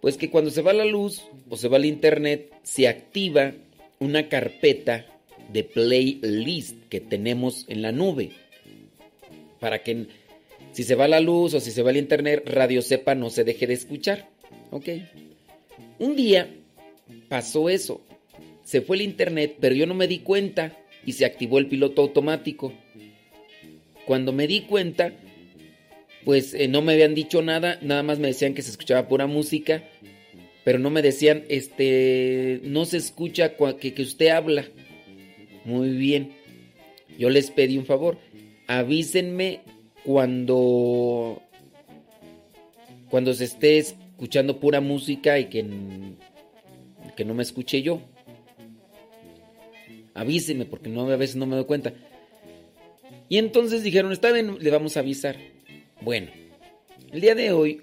Pues que cuando se va la luz o se va el internet, se activa una carpeta de playlist que tenemos en la nube. Para que si se va la luz o si se va el internet, Radio Sepa no se deje de escuchar. ¿Ok? Un día pasó eso. Se fue el internet, pero yo no me di cuenta y se activó el piloto automático. Cuando me di cuenta, pues eh, no me habían dicho nada, nada más me decían que se escuchaba pura música, pero no me decían, este, no se escucha que, que usted habla. Muy bien. Yo les pedí un favor, avísenme cuando cuando se esté escuchando pura música y que, que no me escuche yo. Avísenme porque no, a veces no me doy cuenta. Y entonces dijeron, está bien, le vamos a avisar. Bueno, el día de hoy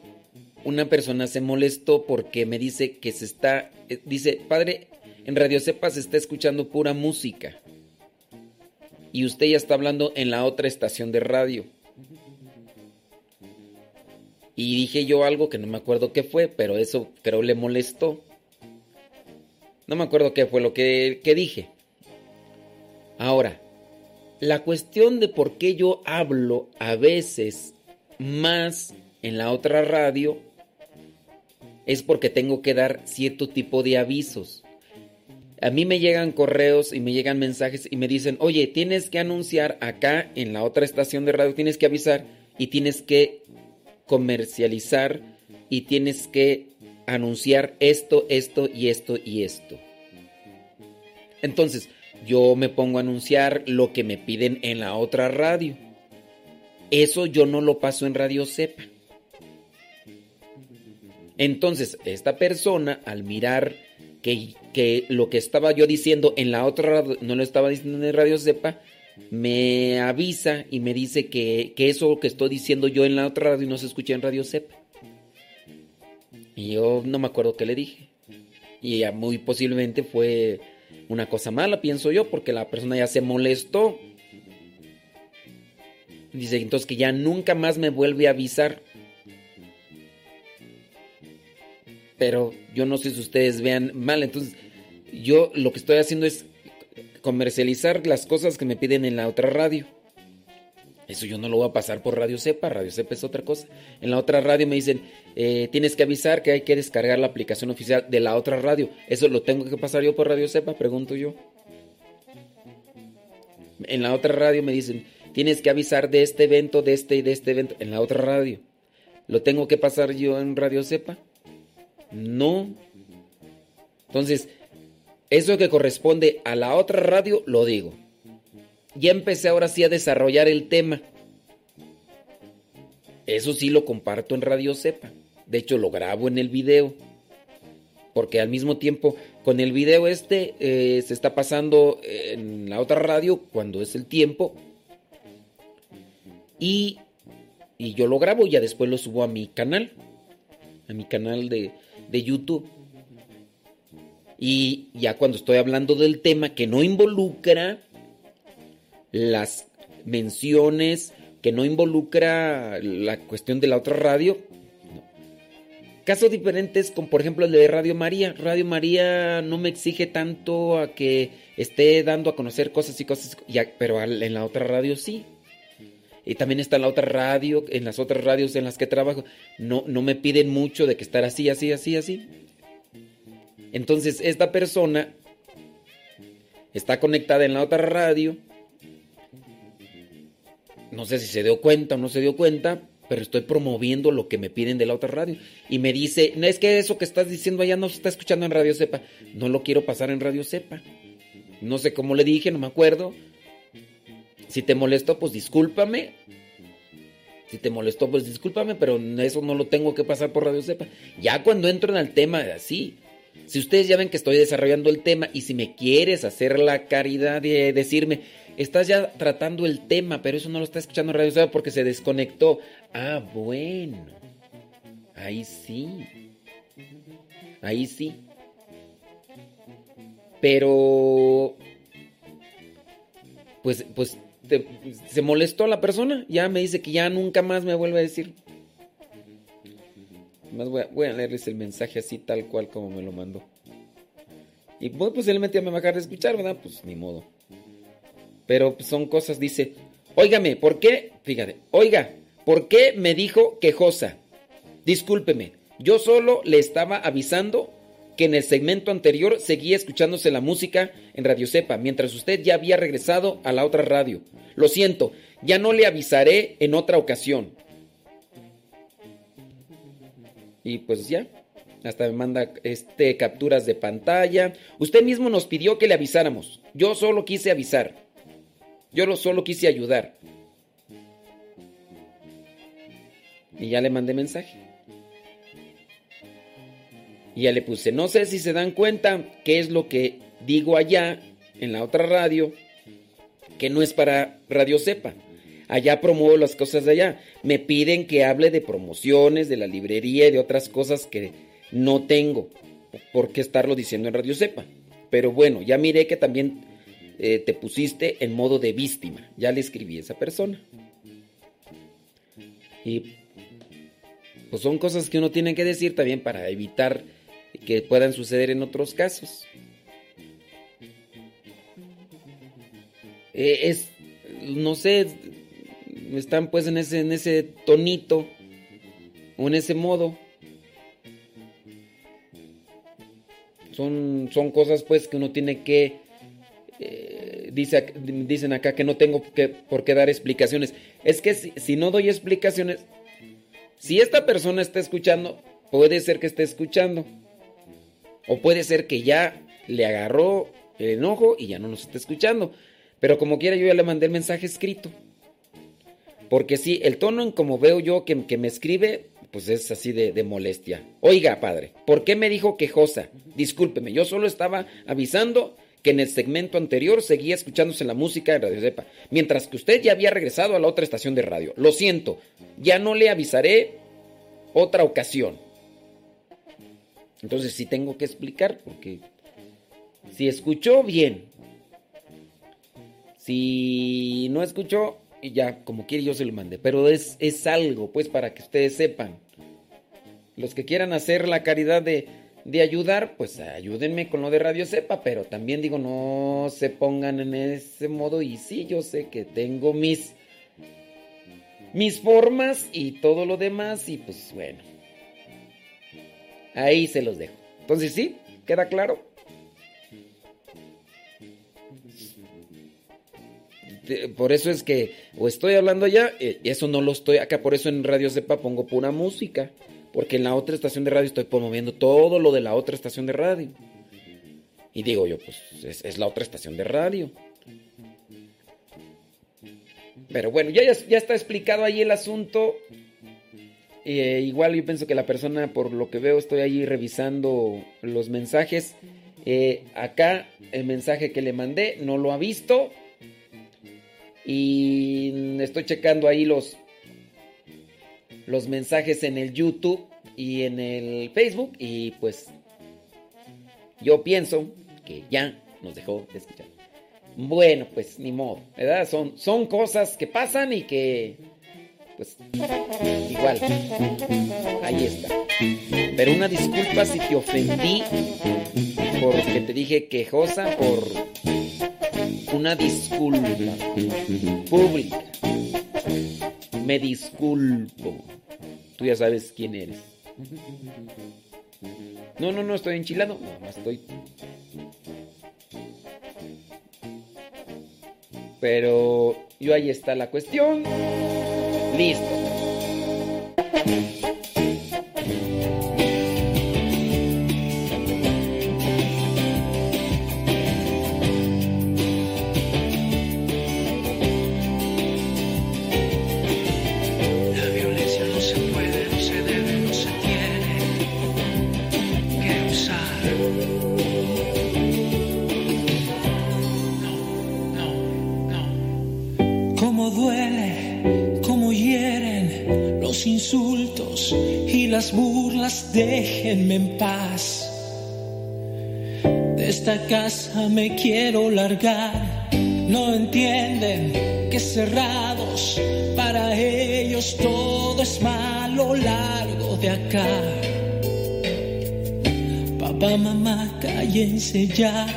una persona se molestó porque me dice que se está, eh, dice, padre, en Radio Cepa se está escuchando pura música. Y usted ya está hablando en la otra estación de radio. Y dije yo algo que no me acuerdo qué fue, pero eso creo le molestó. No me acuerdo qué fue lo que, que dije. Ahora, la cuestión de por qué yo hablo a veces más en la otra radio es porque tengo que dar cierto tipo de avisos. A mí me llegan correos y me llegan mensajes y me dicen, oye, tienes que anunciar acá en la otra estación de radio, tienes que avisar y tienes que comercializar y tienes que anunciar esto, esto y esto y esto. Entonces, yo me pongo a anunciar lo que me piden en la otra radio. Eso yo no lo paso en Radio Cepa. Entonces, esta persona, al mirar que, que, lo que estaba yo diciendo en la otra radio, no lo estaba diciendo en Radio Cepa, me avisa y me dice que, que eso que estoy diciendo yo en la otra radio no se escucha en Radio Cepa. Y yo no me acuerdo qué le dije. Y ya muy posiblemente fue una cosa mala, pienso yo, porque la persona ya se molestó. Dice entonces que ya nunca más me vuelve a avisar. Pero yo no sé si ustedes vean mal. Entonces, yo lo que estoy haciendo es comercializar las cosas que me piden en la otra radio. Eso yo no lo voy a pasar por Radio Cepa, Radio Cepa es otra cosa. En la otra radio me dicen, eh, tienes que avisar que hay que descargar la aplicación oficial de la otra radio. ¿Eso lo tengo que pasar yo por Radio Cepa? Pregunto yo. En la otra radio me dicen, tienes que avisar de este evento, de este y de este evento. En la otra radio. ¿Lo tengo que pasar yo en Radio Cepa? No. Entonces, eso que corresponde a la otra radio, lo digo ya empecé ahora sí a desarrollar el tema. Eso sí lo comparto en Radio Cepa. De hecho, lo grabo en el video. Porque al mismo tiempo, con el video este, eh, se está pasando en la otra radio cuando es el tiempo. Y, y yo lo grabo y ya después lo subo a mi canal. A mi canal de, de YouTube. Y ya cuando estoy hablando del tema que no involucra las menciones, que no involucra la cuestión de la otra radio. Casos diferentes con por ejemplo el de Radio María. Radio María no me exige tanto a que esté dando a conocer cosas y cosas, pero en la otra radio sí. Y también está en la otra radio, en las otras radios en las que trabajo, no, no me piden mucho de que estar así, así, así, así. Entonces esta persona está conectada en la otra radio no sé si se dio cuenta o no se dio cuenta, pero estoy promoviendo lo que me piden de la otra radio. Y me dice, no es que eso que estás diciendo allá no se está escuchando en Radio Cepa. No lo quiero pasar en Radio Cepa. No sé cómo le dije, no me acuerdo. Si te molestó, pues discúlpame. Si te molestó, pues discúlpame, pero eso no lo tengo que pasar por Radio Cepa. Ya cuando entro en el tema, así. Si ustedes ya ven que estoy desarrollando el tema y si me quieres hacer la caridad de decirme, Estás ya tratando el tema, pero eso no lo está escuchando Radio Cepa porque se desconectó. Ah, bueno. Ahí sí. Ahí sí. Pero... Pues, pues se molestó la persona, ya me dice que ya nunca más me vuelve a decir. Más voy a, leerles el mensaje así tal cual como me lo mandó. Y pues posiblemente ya me va a dejar de escuchar, ¿verdad? Pues ni modo. Pero pues, son cosas, dice, óigame, ¿por qué? Fíjate, oiga, ¿por qué me dijo quejosa? Discúlpeme, yo solo le estaba avisando que en el segmento anterior seguía escuchándose la música en Radio Cepa, mientras usted ya había regresado a la otra radio. Lo siento, ya no le avisaré en otra ocasión. Y pues ya, hasta me manda este capturas de pantalla. Usted mismo nos pidió que le avisáramos. Yo solo quise avisar. Yo solo quise ayudar. Y ya le mandé mensaje. Y ya le puse, no sé si se dan cuenta qué es lo que digo allá en la otra radio, que no es para Radio Cepa. Allá promuevo las cosas de allá. Me piden que hable de promociones, de la librería y de otras cosas que no tengo por qué estarlo diciendo en Radio Cepa. Pero bueno, ya miré que también eh, te pusiste en modo de víctima. Ya le escribí a esa persona. Y pues son cosas que uno tiene que decir también para evitar que puedan suceder en otros casos. Eh, es, no sé, están pues en ese, en ese tonito o en ese modo. Son, son cosas pues que uno tiene que... Eh, dice, dicen acá que no tengo que, por qué dar explicaciones. Es que si, si no doy explicaciones, si esta persona está escuchando, puede ser que esté escuchando. O puede ser que ya le agarró el enojo y ya no nos está escuchando. Pero como quiera, yo ya le mandé el mensaje escrito. Porque sí, el tono en como veo yo que, me escribe, pues es así de, molestia. Oiga, padre, ¿por qué me dijo quejosa? Discúlpeme, yo solo estaba avisando que en el segmento anterior seguía escuchándose la música de Radio Cepa, mientras que usted ya había regresado a la otra estación de radio. Lo siento, ya no le avisaré otra ocasión. Entonces sí tengo que explicar, porque si escuchó, bien. Si no escuchó, ya como quiere yo se lo mandé. Pero es, es algo, pues, para que ustedes sepan. Los que quieran hacer la caridad de, de ayudar, pues ayúdenme con lo de Radio Sepa, pero también digo, no se pongan en ese modo. Y sí, yo sé que tengo mis, mis formas y todo lo demás, y pues bueno. Ahí se los dejo. Entonces, ¿sí? ¿Queda claro? Por eso es que o estoy hablando ya, eh, eso no lo estoy acá, por eso en Radio Cepa pongo pura música, porque en la otra estación de radio estoy promoviendo todo lo de la otra estación de radio. Y digo yo, pues es, la otra estación de radio. Pero bueno, ya, ya está explicado ahí el asunto. Eh, igual yo pienso que la persona, por lo que veo, estoy ahí revisando los mensajes. Eh, acá el mensaje que le mandé no lo ha visto. Y estoy checando ahí los, los mensajes en el YouTube y en el Facebook. Y pues yo pienso que ya nos dejó de escuchar. Bueno, pues ni modo, ¿verdad? Son, son cosas que pasan y que pues igual, ahí está. Pero una disculpa si te ofendí porque te dije quejosa por una disculpa pública. Me disculpo. Tú ya sabes quién eres. No, no, no estoy enchilado. No, estoy. Pero yo ahí está la cuestión. Listo. Déjenme en paz. De esta casa me quiero largar No entienden que cerrados para ellos todo es malo largo de acá. Papá, mamá, cállense ya.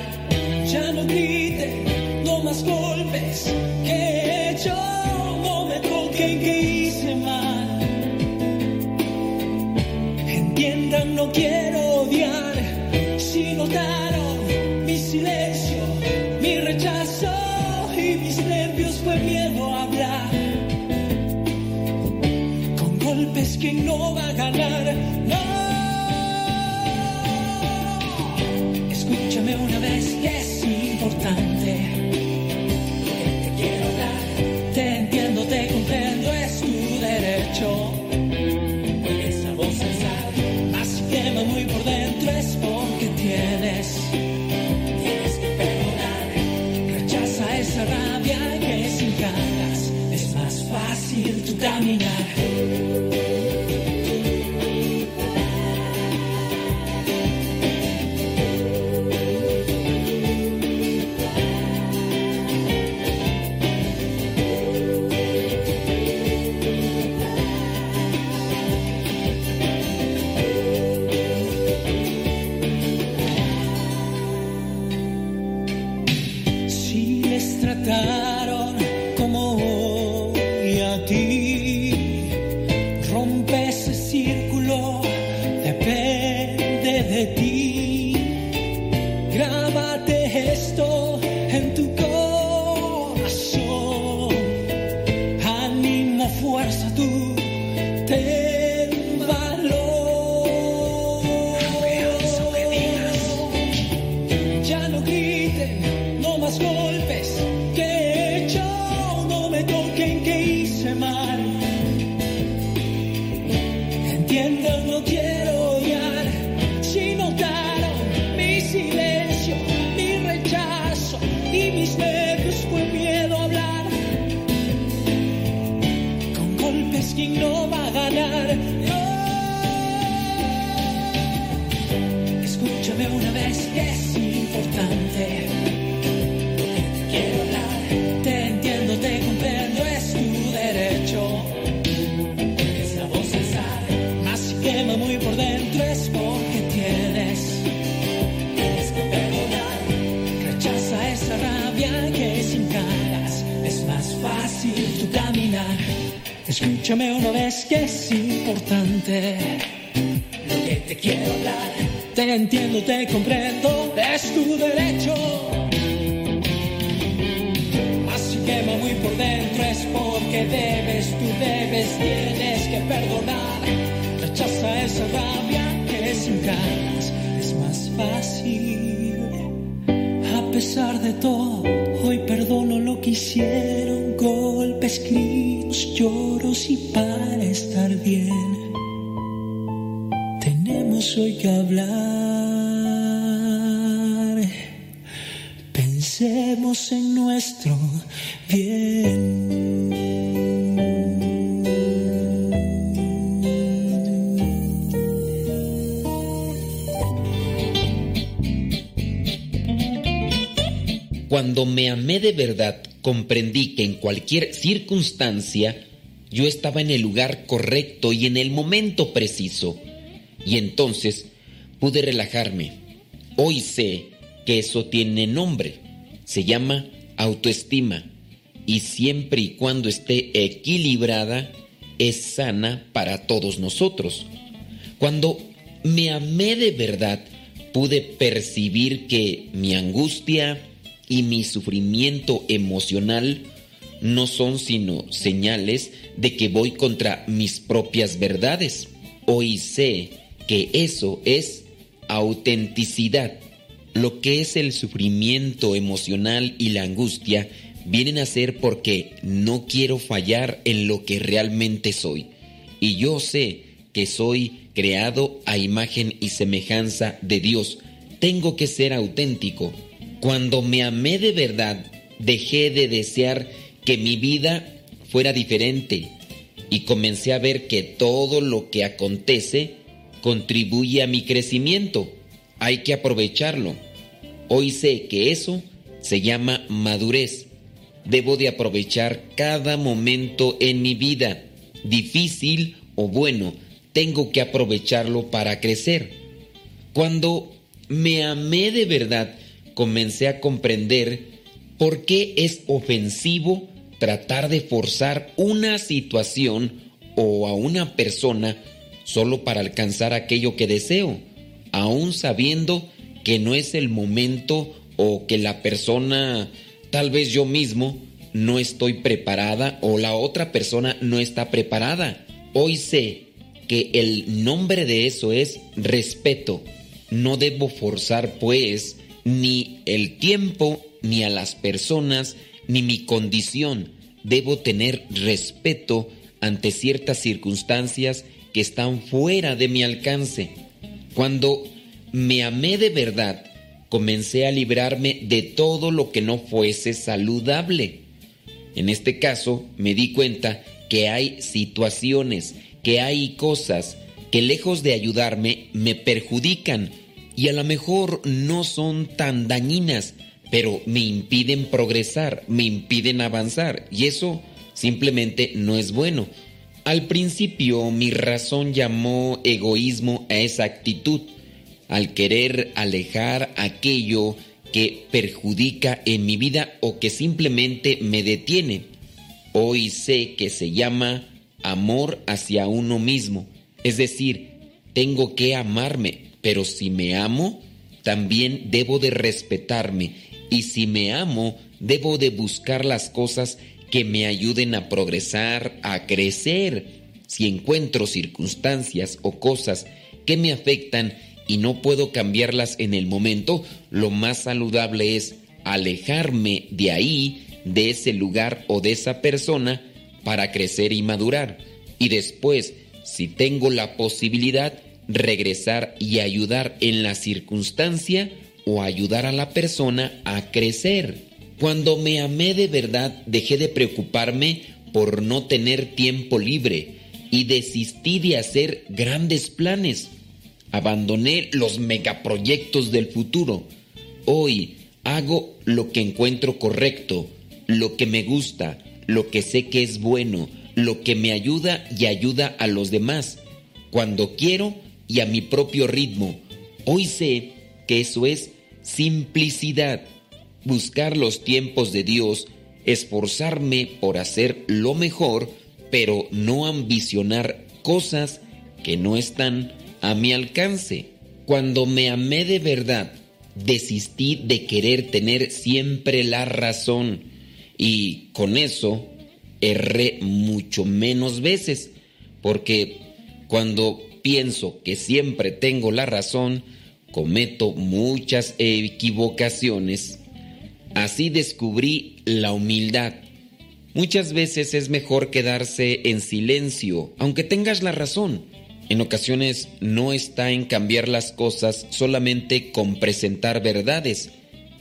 Escúchame una vez que es importante lo que te quiero hablar. Te entiendo, te comprendo, es tu derecho. Si quema muy por dentro es porque debes, tú debes, tienes que perdonar. Rechaza esa rabia que sin ganas es más fácil. A pesar de todo, hoy perdono lo que hicieron. Golpes, gritos, lloros para estar bien tenemos hoy que hablar. Pensemos en nuestro bien. Cuando me amé de verdad, comprendí que en cualquier circunstancia yo estaba en el lugar correcto y en el momento preciso. Y entonces pude relajarme. Hoy sé que eso tiene nombre. Se llama autoestima. Y siempre y cuando esté equilibrada, es sana para todos nosotros. Cuando me amé de verdad, pude percibir que mi angustia y mi sufrimiento emocional no son sino señales de que voy contra mis propias verdades. Hoy sé que eso es autenticidad. Lo que es el sufrimiento emocional y la angustia vienen a ser porque no quiero fallar en lo que realmente soy. Y yo sé que soy creado a imagen y semejanza de Dios. Tengo que ser auténtico. Cuando me amé de verdad, dejé de desear que mi vida fuera diferente y comencé a ver que todo lo que acontece contribuye a mi crecimiento. Hay que aprovecharlo. Hoy sé que eso se llama madurez debo de aprovechar cada momento en mi vida, difícil o bueno, tengo que aprovecharlo para crecer. Cuando me amé de verdad, comencé a comprender por qué es ofensivo tratar de forzar una situación o a una persona solo para alcanzar aquello que deseo, aún sabiendo que no es el momento o que la persona, tal vez yo mismo, no estoy preparada o la otra persona no está preparada. Hoy sé que el nombre de eso es respeto. No debo forzar pues ni el tiempo, ni a las personas, ni mi condición. Debo tener respeto ante ciertas circunstancias que están fuera de mi alcance. Cuando me amé de verdad, comencé a librarme de todo lo que no fuese saludable. En este caso, me di cuenta que hay situaciones, que hay cosas que lejos de ayudarme me perjudican y a lo mejor no son tan dañinas, pero me impiden progresar, me impiden avanzar y eso simplemente no es bueno. Al principio mi razón llamó egoísmo a esa actitud, al querer alejar aquello que perjudica en mi vida o que simplemente me detiene. Hoy sé que se llama amor hacia uno mismo, es decir, tengo que amarme, pero si me amo, también debo de respetarme y si me amo, debo de buscar las cosas que me ayuden a progresar, a crecer. Si encuentro circunstancias o cosas que me afectan y no puedo cambiarlas en el momento, lo más saludable es alejarme de ahí, de ese lugar o de esa persona para crecer y madurar. Y después, si tengo la posibilidad, regresar y ayudar en la circunstancia o ayudar a la persona a crecer. Cuando me amé de verdad, dejé de preocuparme por no tener tiempo libre y desistí de hacer grandes planes. Abandoné los megaproyectos del futuro. Hoy hago lo que encuentro correcto, lo que me gusta, lo que sé que es bueno, lo que me ayuda y ayuda a los demás, cuando quiero y a mi propio ritmo. Hoy sé que eso es simplicidad, buscar los tiempos de Dios, esforzarme por hacer lo mejor, pero no ambicionar cosas que no están a mi alcance. Cuando me amé de verdad, desistí de querer tener siempre la razón y con eso erré mucho menos veces, porque cuando pienso que siempre tengo la razón, cometo muchas equivocaciones. Así descubrí la humildad. Muchas veces es mejor quedarse en silencio, aunque tengas la razón. En ocasiones no está en cambiar las cosas solamente con presentar verdades.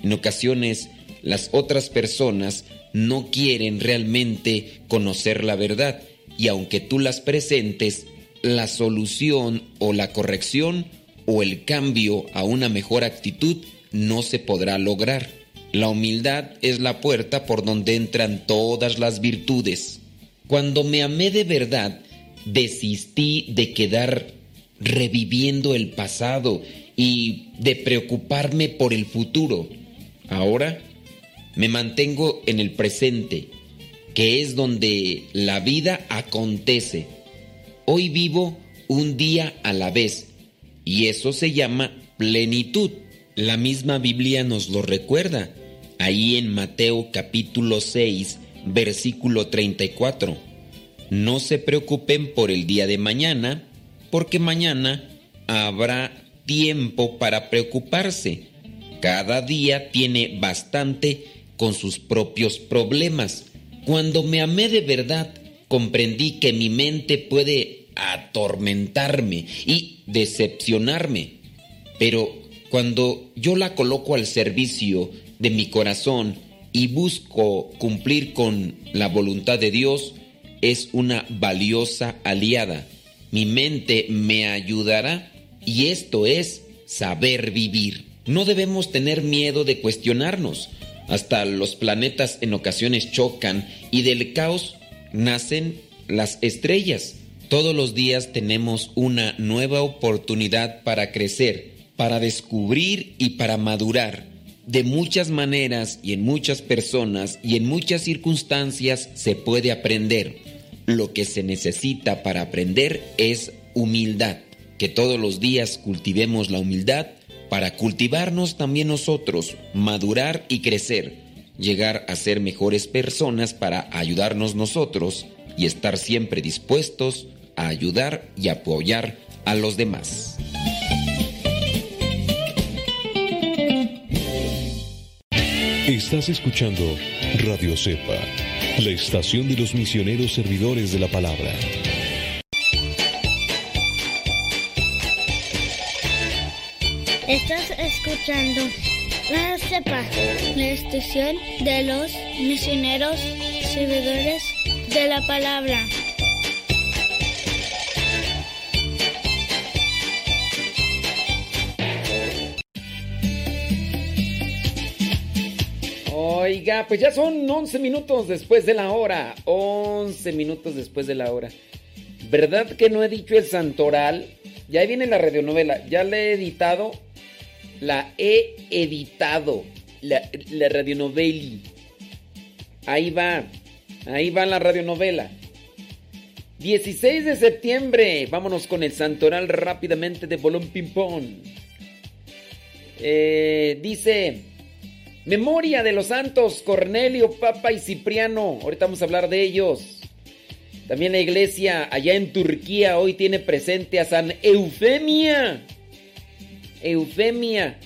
En ocasiones las otras personas no quieren realmente conocer la verdad y aunque tú las presentes, la solución o la corrección o el cambio a una mejor actitud no se podrá lograr. La humildad es la puerta por donde entran todas las virtudes. Cuando me amé de verdad, desistí de quedar reviviendo el pasado y de preocuparme por el futuro. Ahora me mantengo en el presente, que es donde la vida acontece. Hoy vivo un día a la vez y eso se llama plenitud. La misma Biblia nos lo recuerda, ahí en Mateo capítulo 6, versículo 34. No se preocupen por el día de mañana, porque mañana habrá tiempo para preocuparse. Cada día tiene bastante con sus propios problemas. Cuando me amé de verdad, comprendí que mi mente puede atormentarme y decepcionarme. Pero cuando yo la coloco al servicio de mi corazón y busco cumplir con la voluntad de Dios, es una valiosa aliada. Mi mente me ayudará y esto es saber vivir. No debemos tener miedo de cuestionarnos Hasta los planetas en ocasiones chocan y del caos nacen las estrellas. Todos los días tenemos una nueva oportunidad para crecer, para descubrir y para madurar. De muchas maneras y en muchas personas y en muchas circunstancias se puede aprender. Lo que se necesita para aprender es humildad. Que todos los días cultivemos la humildad para cultivarnos también nosotros, madurar y crecer, llegar a ser mejores personas para ayudarnos nosotros y estar siempre dispuestos a ayudar y apoyar a los demás. Estás escuchando Radio Cepa, la estación de los misioneros servidores de la palabra. Estás escuchando La Cepa, la estación de los misioneros servidores de la palabra. Pues ya son 11 minutos después de la hora. 11 minutos después de la hora. ¿Verdad que no he dicho el santoral? Ya viene la radionovela. Ya la he editado. La he editado. La, la radionovela. Ahí va. Ahí va la radionovela. 16 de septiembre. Vámonos con el santoral rápidamente de Bolón Pimpón. Eh, dice. Memoria de los santos Cornelio, Papa y Cipriano. Ahorita vamos a hablar de ellos. También la iglesia allá en Turquía hoy tiene presente a San Eufemia. Eufemia,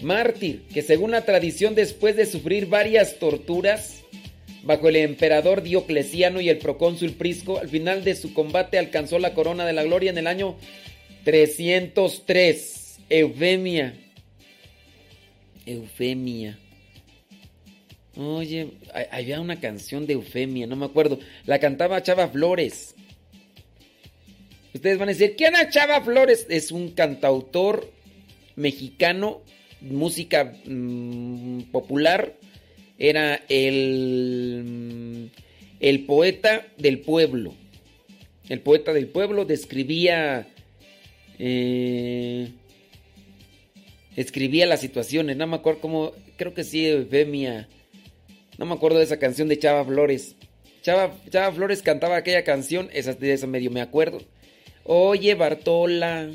mártir, que según la tradición después de sufrir varias torturas bajo el emperador Diocleciano y el procónsul Prisco, al final de su combate alcanzó la corona de la gloria en el año 303. Eufemia. Eufemia. Oye, había una canción de Eufemia, no me acuerdo. La cantaba Chava Flores. Ustedes van a decir, ¿quién es Chava Flores? Es un cantautor mexicano, música mmm, popular. Era el, el poeta del pueblo. El poeta del pueblo describía... Eh, escribía las situaciones, no me acuerdo cómo, creo que sí, Eufemia. No me acuerdo de esa canción de Chava Flores. Chava, Chava Flores cantaba aquella canción, esa, de esa medio me acuerdo. Oye, Bartola,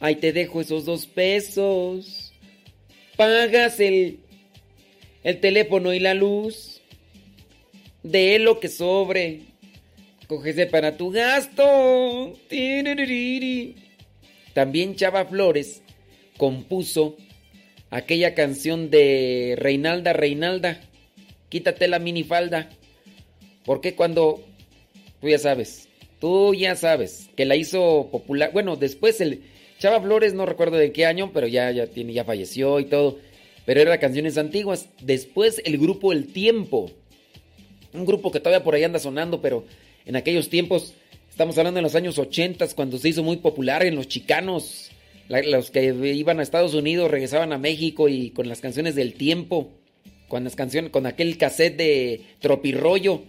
ahí te dejo esos dos pesos. Pagas el, el teléfono y la luz. De lo que sobre. Cógese para tu gasto. También Chava Flores compuso aquella canción de Reinalda Reinalda quítate la minifalda. Porque cuando, tú ya sabes, tú ya sabes, que la hizo popular, bueno, después el Chava Flores, no recuerdo de qué año, pero ya, ya, tiene, ya falleció y todo, pero eran canciones antiguas. Después el grupo El Tiempo, un grupo que todavía por ahí anda sonando, pero en aquellos tiempos, estamos hablando de los años 80, cuando se hizo muy popular en los chicanos, los que iban a Estados Unidos regresaban a México y con las canciones del tiempo con canciones, con aquel cassette de Tropirollo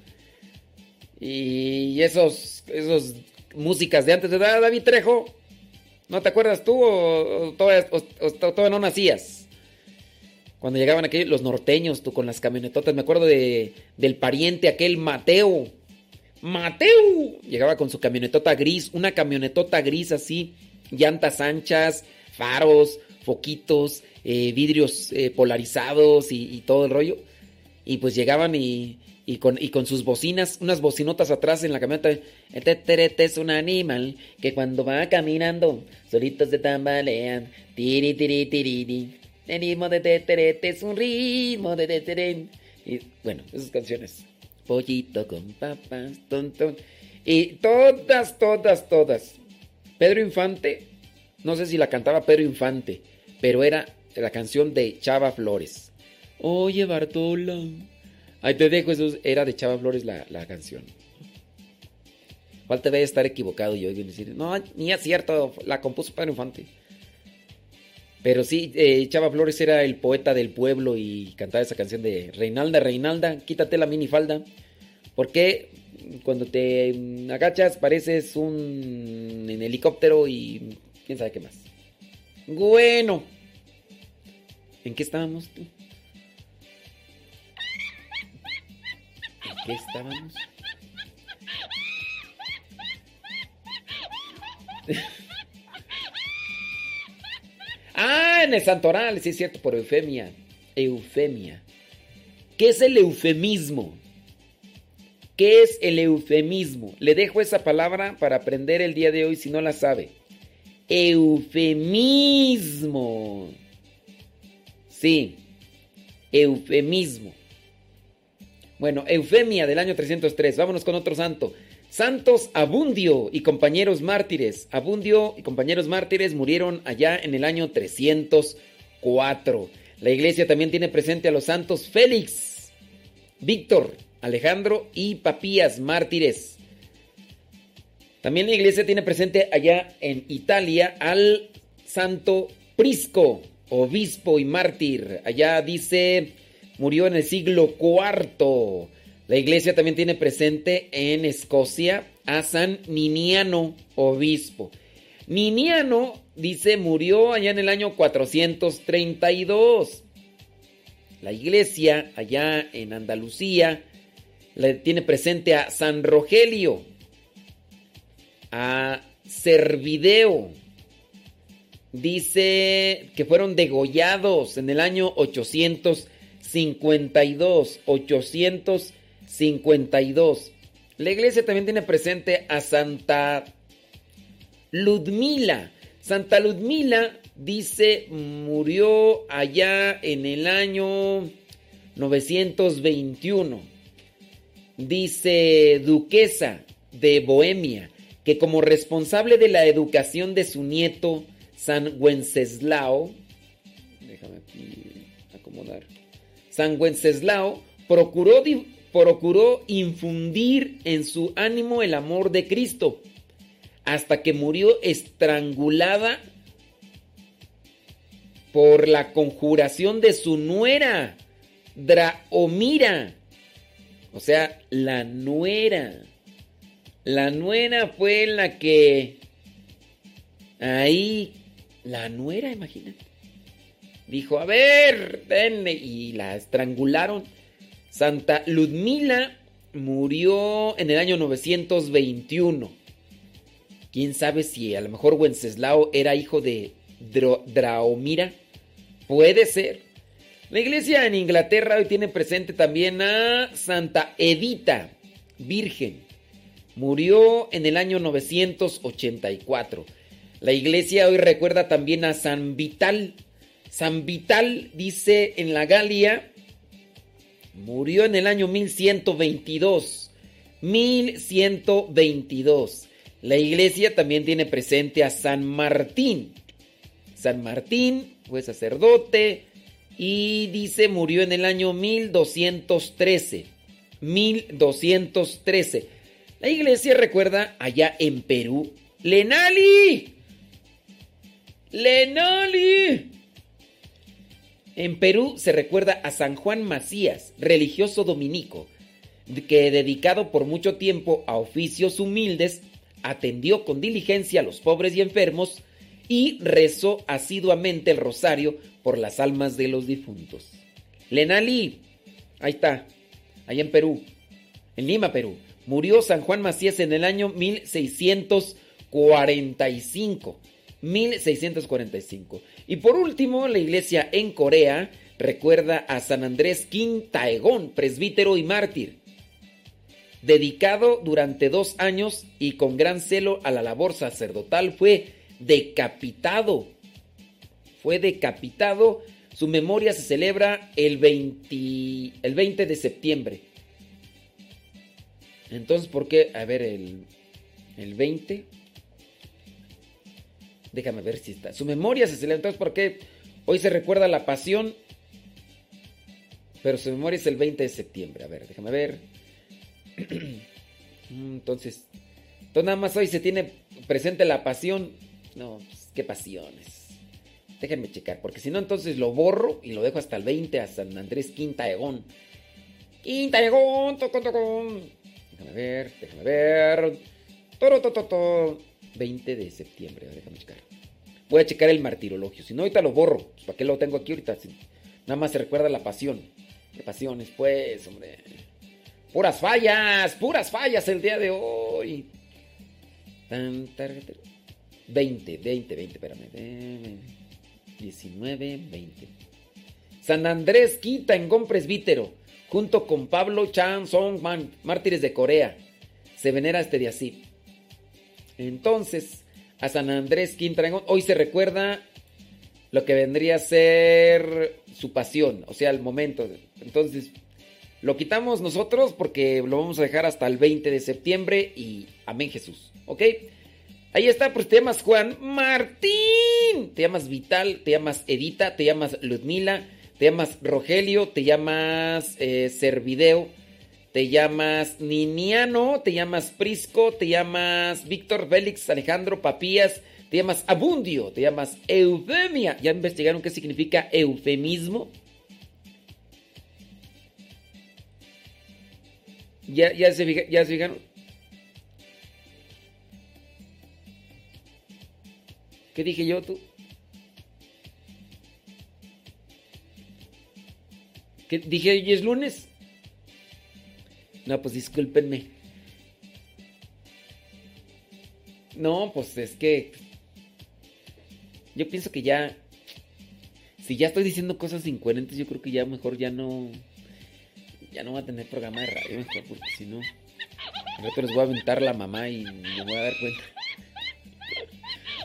y esos, esos músicas de antes de David Trejo. ¿No te acuerdas tú o, todavía, no nacías? Cuando llegaban aquellos los norteños, tú con las camionetotas, me acuerdo de, del pariente aquel Mateo. Mateo llegaba con su camionetota gris, una camionetota gris así, llantas anchas, faros, foquitos, eh, vidrios eh, polarizados y, todo el rollo. Y pues llegaban y, con, con, sus bocinas, unas bocinotas atrás en la camioneta. El teterete es un animal que cuando va caminando, solitos se tambalean. Tiri, tiri, tiri, El ritmo de teterete es un ritmo de teterén. Y bueno, esas canciones. Pollito con papas, tontón. Y todas, todas, todas. Pedro Infante, no sé si la cantaba Pedro Infante, pero era la canción de Chava Flores. Oye, Bartola. Ahí te dejo, eso era de Chava Flores la, la canción. Falta de estar equivocado yo y decir, no, ni es cierto, la compuso Pedro Infante. Pero sí, eh, Chava Flores era el poeta del pueblo y cantaba esa canción de Reinalda, Reinalda, quítate la minifalda. Porque cuando te agachas pareces un en helicóptero y quién sabe qué más. Bueno. ¿En qué estábamos tú? ¿En qué estábamos? ah, en el santoral, sí es cierto, por eufemia. Eufemia. ¿Qué es el eufemismo? ¿Qué es el eufemismo? Le dejo esa palabra para aprender el día de hoy si no la sabe. Eufemismo. Sí, eufemismo. Bueno, Eufemia del año 303. Vámonos con otro santo. Santos Abundio y compañeros mártires. Abundio y compañeros mártires murieron allá en el año 304. La iglesia también tiene presente a los santos Félix, Víctor, Alejandro y Papías mártires. También la iglesia tiene presente allá en Italia al santo Prisco, obispo y mártir. Allá dice, murió en el siglo IV. La iglesia también tiene presente en Escocia a San Niniano, obispo. Niniano, dice, murió allá en el año 432. La iglesia allá en Andalucía le tiene presente a San Rogelio, a Servideo. Dice que fueron degollados en el año 852. 852. La iglesia también tiene presente a Santa Ludmila. Santa Ludmila dice murió allá en el año 921 dice duquesa de Bohemia, que como responsable de la educación de su nieto San Wenceslao, déjame acomodar, San Wenceslao procuró, procuró infundir en su ánimo el amor de Cristo, hasta que murió estrangulada por la conjuración de su nuera, Draomira o sea, la nuera. La nuera fue la que... Ahí... La nuera, imagínate. Dijo, a ver, denle. Y la estrangularon. Santa Ludmila murió en el año 921. ¿Quién sabe si a lo mejor Wenceslao era hijo de Draomira? Puede ser. La iglesia en Inglaterra hoy tiene presente también a Santa Edita, Virgen. Murió en el año 984. La iglesia hoy recuerda también a San Vital. San Vital dice en la Galia, murió en el año 1122. 1122. La iglesia también tiene presente a San Martín. San Martín fue sacerdote, y dice murió en el año 1213. 1213. La iglesia recuerda allá en Perú. Lenali. Lenali. En Perú se recuerda a San Juan Macías, religioso dominico, que dedicado por mucho tiempo a oficios humildes, atendió con diligencia a los pobres y enfermos y rezó asiduamente el rosario por las almas de los difuntos. Lenali, ahí está, allá en Perú, en Lima, Perú. Murió San Juan Macías en el año 1645. 1645. Y por último, la iglesia en Corea recuerda a San Andrés Quintaegón, presbítero y mártir. Dedicado durante dos años y con gran celo a la labor sacerdotal, fue decapitado fue decapitado. Su memoria se celebra el 20, el 20 de septiembre. Entonces, ¿por qué? A ver, el, el 20. Déjame ver si está. Su memoria se celebra. Entonces, ¿por qué hoy se recuerda la pasión? Pero su memoria es el 20 de septiembre. A ver, déjame ver. Entonces, entonces nada más hoy se tiene presente la pasión. No, pues, qué pasiones. Déjenme checar, porque si no, entonces lo borro y lo dejo hasta el 20 a San Andrés Quinta Egón. Quinta Egón, toco, toco. Déjame ver, déjame ver. Toro, to, to, 20 de septiembre, déjame checar. Voy a checar el martirologio. Si no, ahorita lo borro. Pues, ¿Para qué lo tengo aquí ahorita? nada más se recuerda la pasión. ¿Qué pasiones, pues, hombre? Puras fallas, puras fallas el día de hoy. 20, 20, 20, espérame. 19, 20. San Andrés Quita en Gompres Vítero, junto con Pablo Chan Song Man, mártires de Corea. Se venera este día así. Entonces, a San Andrés Quinta hoy se recuerda lo que vendría a ser su pasión, o sea, el momento. Entonces, lo quitamos nosotros porque lo vamos a dejar hasta el 20 de septiembre y amén Jesús, ¿ok? Ahí está, pues te llamas Juan Martín, te llamas Vital, te llamas Edita, te llamas Ludmila, te llamas Rogelio, te llamas eh, Servideo, te llamas Niniano, te llamas Prisco, te llamas Víctor Félix Alejandro Papías, te llamas Abundio, te llamas Eufemia. ¿Ya investigaron qué significa eufemismo? ¿Ya, ya, se, ya se fijaron? ¿Qué dije yo tú? ¿Qué dije hoy es lunes? No, pues discúlpenme. No, pues es que yo pienso que ya si ya estoy diciendo cosas incoherentes, yo creo que ya mejor ya no ya no va a tener programa de radio mejor porque si no a les voy a aventar la mamá y me voy a dar cuenta.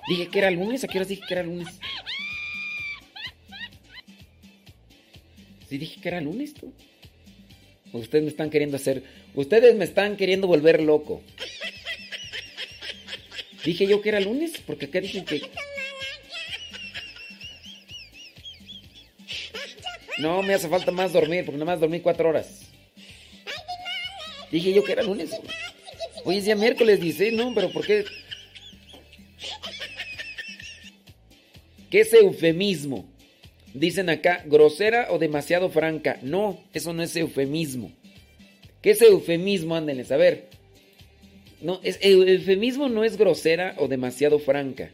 Dije que era lunes, ¿a qué horas dije que era lunes? Sí dije que era lunes tú. Ustedes me están queriendo hacer. Ustedes me están queriendo volver loco. Dije yo que era lunes, porque acá dicen que. No, me hace falta más dormir, porque nada más dormí cuatro horas. Dije yo que era lunes. Hoy es día miércoles, dice, no, pero ¿por qué? ¿Qué es eufemismo? Dicen acá, grosera o demasiado franca. No, eso no es eufemismo. ¿Qué es eufemismo? Ándenles, a ver. No, es, eufemismo no es grosera o demasiado franca.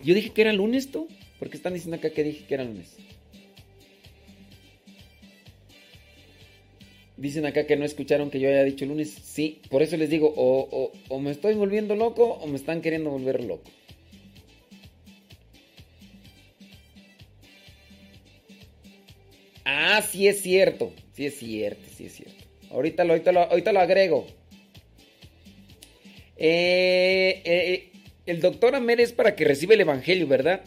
Yo dije que era lunes, ¿tú? ¿Por qué están diciendo acá que dije que era lunes? Dicen acá que no escucharon que yo haya dicho lunes. Sí, por eso les digo, o, me estoy volviendo loco o me están queriendo volver loco. Ah, sí es cierto. Sí es cierto, sí es cierto. Ahorita lo, ahorita lo, agrego. Eh, eh, el doctor Amer es para que reciba el evangelio, ¿verdad?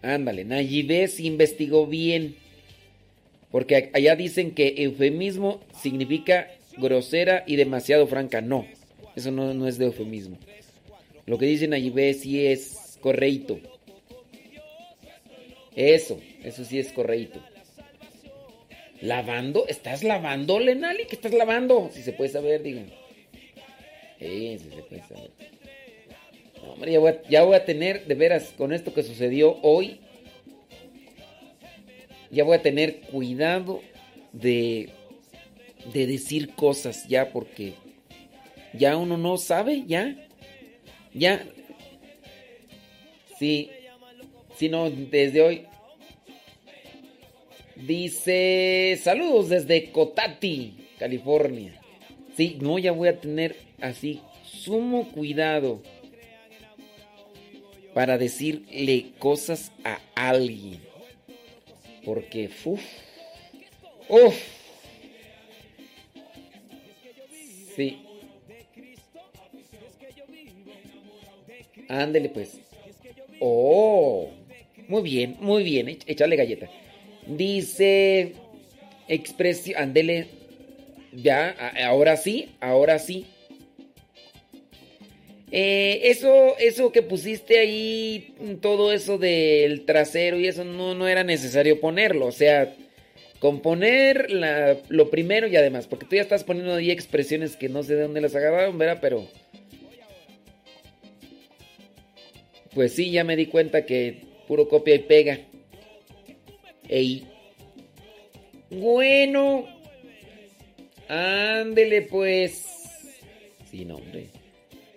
Ándale, Nayibes investigó bien. Porque allá dicen que eufemismo significa grosera y demasiado franca. No, eso no, es de eufemismo. Lo que dicen allí ve sí es correcto. Eso, eso sí es correcto. ¿Lavando? ¿Estás lavando, Lenali? ¿Qué estás lavando? Si se puede saber, digo. Sí, si se puede saber. No, hombre, ya voy a tener, de veras, con esto que sucedió hoy, ya voy a tener cuidado de, de decir cosas ya porque ya uno no sabe, ya, ya. Sí, si no, desde hoy. Dice, saludos desde Cotati, California. Sí, no, ya voy a tener así sumo cuidado para decirle cosas a alguien. Porque, uff, uff. Sí. Ándele pues. Oh, muy bien, muy bien. Échale galleta. Dice expresión, ándele. Ya, ahora sí, ahora sí. Eh, eso, eso que pusiste ahí, todo eso del trasero y eso no, no era necesario ponerlo. O sea, Componer la, lo primero y además, porque tú ya estás poniendo ahí expresiones que no sé de dónde las agarraron, ¿verdad? Pero... Pues sí, ya me di cuenta que puro copia y pega. Ey. Bueno. Ándele pues. Sí, no, hombre.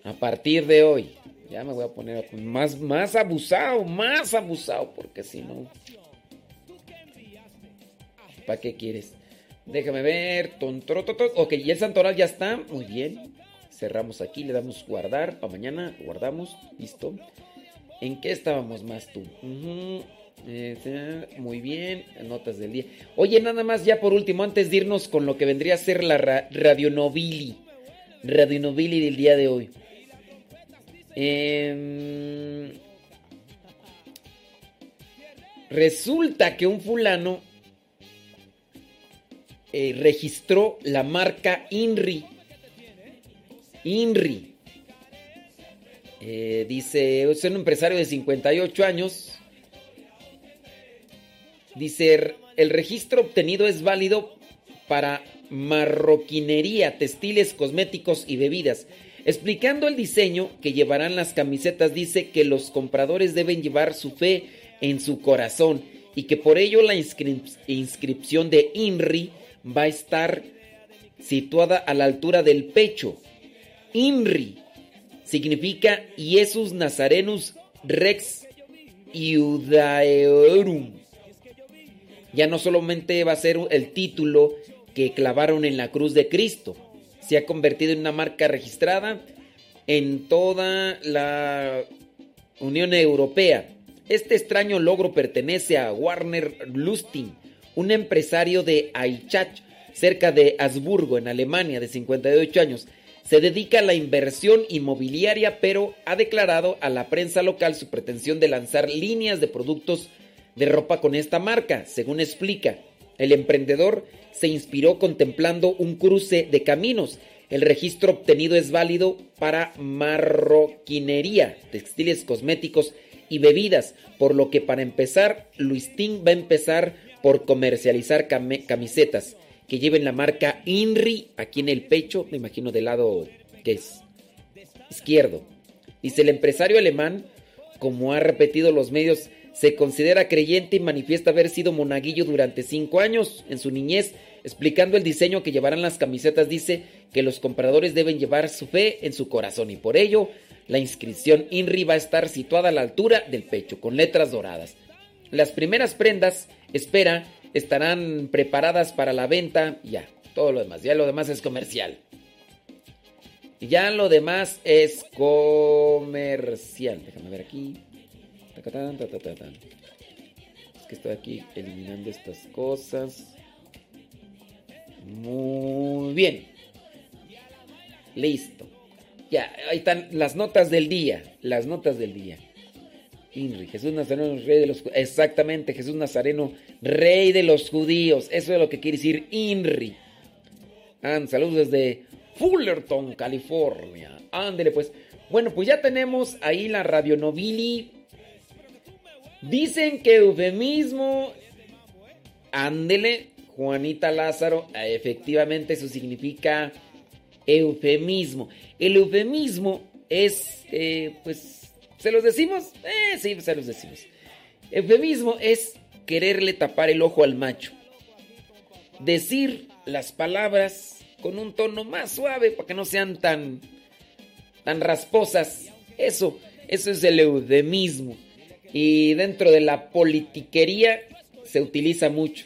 A partir de hoy. Ya me voy a poner más, más abusado, más abusado, porque si no... ¿Para qué quieres? Déjame ver. Ok, y el santoral ya está. Muy bien. Cerramos aquí, le damos guardar. Para mañana guardamos. Listo. ¿En qué estábamos más tú? Este, muy bien. Notas del día. Oye, nada más ya por último, antes de irnos con lo que vendría a ser la ra radionovili. Radionovili del día de hoy. Em, resulta que un fulano eh, registró la marca INRI. INRI. Eh, dice, es un empresario de 58 años. Dice, el registro obtenido es válido para marroquinería, textiles, cosméticos y bebidas. Explicando el diseño que llevarán las camisetas, dice que los compradores deben llevar su fe en su corazón y que por ello la inscripción de INRI va a estar situada a la altura del pecho. INRI significa Iesus Nazarenus Rex Iudaeorum. Ya no solamente va a ser el título que clavaron en la cruz de Cristo, se ha convertido en una marca registrada en toda la Unión Europea. Este extraño logro pertenece a Warner Lustig, un empresario de Aichach, cerca de Habsburgo, en Alemania, de 58 años. Se dedica a la inversión inmobiliaria, pero ha declarado a la prensa local su pretensión de lanzar líneas de productos de ropa con esta marca, según explica. El emprendedor se inspiró contemplando un cruce de caminos. El registro obtenido es válido para marroquinería, textiles cosméticos y bebidas, por lo que para empezar, Luistín va a empezar por comercializar camisetas que lleven la marca INRI aquí en el pecho, me imagino del lado que es izquierdo. Dice el empresario alemán, como ha repetido los medios, se considera creyente y manifiesta haber sido monaguillo durante cinco años en su niñez. Explicando el diseño que llevarán las camisetas, dice que los compradores deben llevar su fe en su corazón y por ello la inscripción INRI va a estar situada a la altura del pecho con letras doradas. Las primeras prendas, espera, estarán preparadas para la venta. Ya, todo lo demás, ya lo demás es comercial. Ya lo demás es comercial. Déjame ver aquí. Es que estoy aquí eliminando estas cosas. Muy bien. Listo. Ya, ahí están las notas del día. Las notas del día. Inri, Jesús Nazareno, rey de los Exactamente, Jesús Nazareno, rey de los judíos. Eso es lo que quiere decir INRI. And, saludos desde Fullerton, California. Ándele, pues. Bueno, pues ya tenemos ahí la radionovili Dicen que eufemismo, ándele, Juanita Lázaro, efectivamente eso significa eufemismo. El eufemismo es, eh, pues, ¿se los decimos? Eh, sí, se los decimos. Eufemismo es quererle tapar el ojo al macho. Decir las palabras con un tono más suave para que no sean tan, tan rasposas. Eso, eso es el eufemismo. Y dentro de la politiquería se utiliza mucho.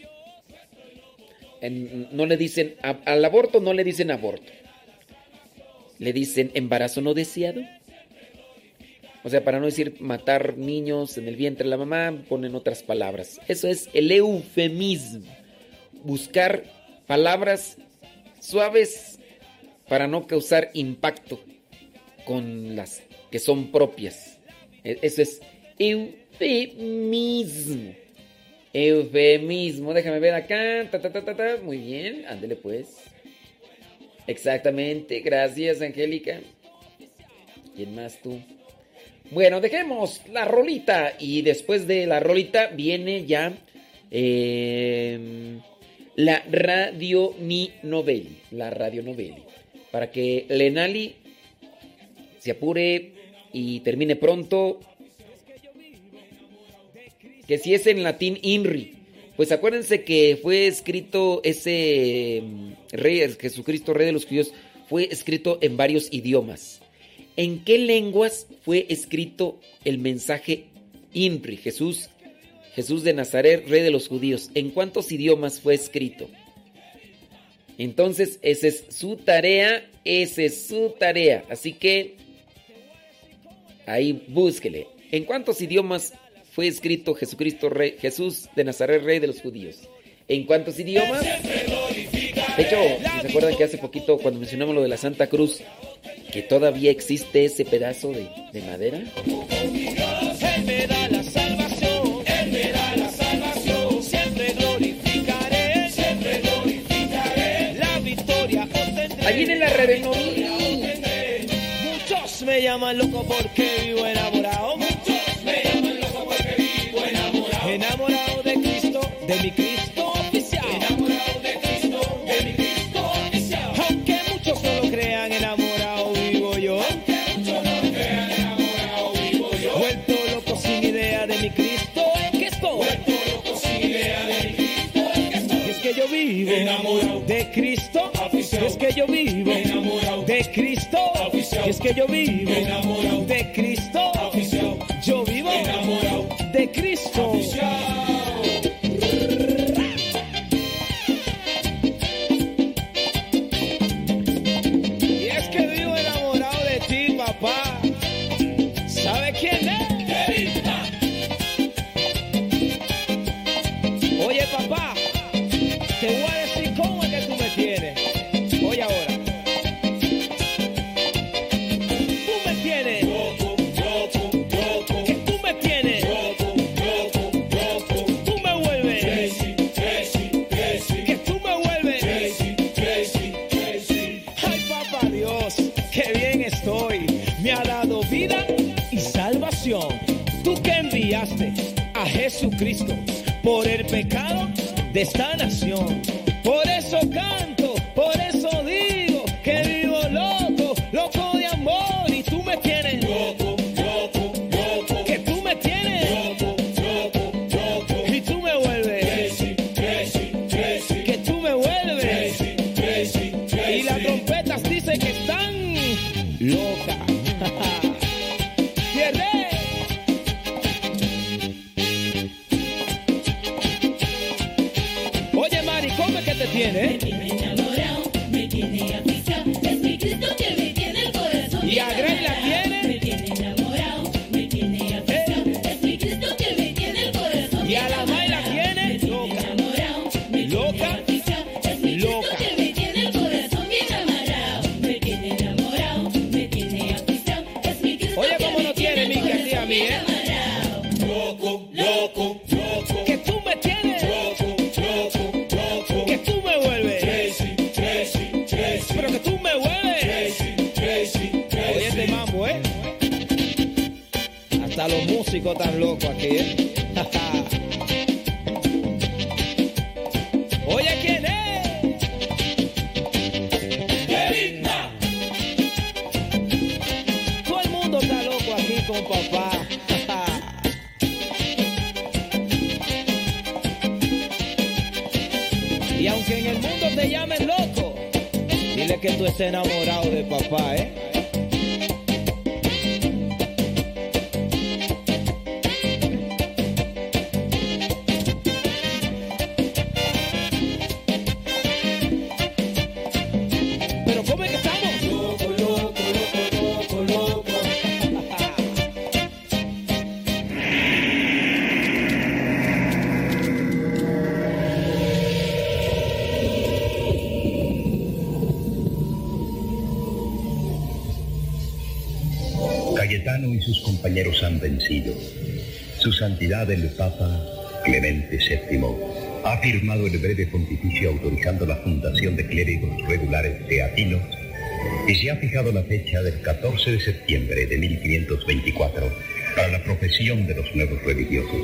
no le dicen, al aborto no le dicen aborto. Le dicen embarazo no deseado. O sea, para no decir matar niños en el vientre de la mamá, ponen otras palabras. Eso es el eufemismo. Buscar palabras suaves para no causar impacto con las que son propias. E, eso es Eufemismo. Eufemismo. Déjame ver acá. Muy bien. Ándele pues. Exactamente. Gracias, Angélica. ¿Quién más tú? Bueno, dejemos la rolita. Y después de la rolita viene ya. Em, la Radio Ni Novelli, la Radio Novelli, para que Lenali se apure y termine pronto. Que si es en latín INRI, pues acuérdense que fue escrito ese mm, rey, Jesucristo, rey de los judíos, fue escrito en varios idiomas. ¿En qué lenguas fue escrito el mensaje INRI, Jesús, Jesús de Nazaret, rey de los judíos? ¿En cuántos idiomas fue escrito? Entonces, esa es su tarea, esa es su tarea. Así que ahí búsquele. ¿En cuántos idiomas fue escrito Jesucristo, rey, Jesús de Nazaret, rey de los judíos? ¿En cuántos idiomas? De hecho, ¿se acuerdan que hace poquito cuando mencionamos lo de la Santa Cruz, que todavía existe ese pedazo de, de madera? Ahí viene la rebenovía. Muchos me llaman loco porque vivo enamorado. Vivo enamorado de Cristo. Y es que yo vivo enamorado de Cristo. Y es que yo vivo enamorado de Cristo. Yo vivo enamorado de Cristo. Por el pecado de esta nación. Están locos aquí, ¿eh? Oye, ¿quién es? Todo el mundo está loco aquí con papá. y aunque en el mundo te llamen loco, dile que tú estés enamorado de papá, ¿eh? Compañeros han vencido. Su santidad el Papa Clemente VII ha firmado el breve pontificio autorizando la fundación de clérigos regulares teatinos y se ha fijado la fecha del 14 de septiembre de 1524 para la profesión de los nuevos religiosos.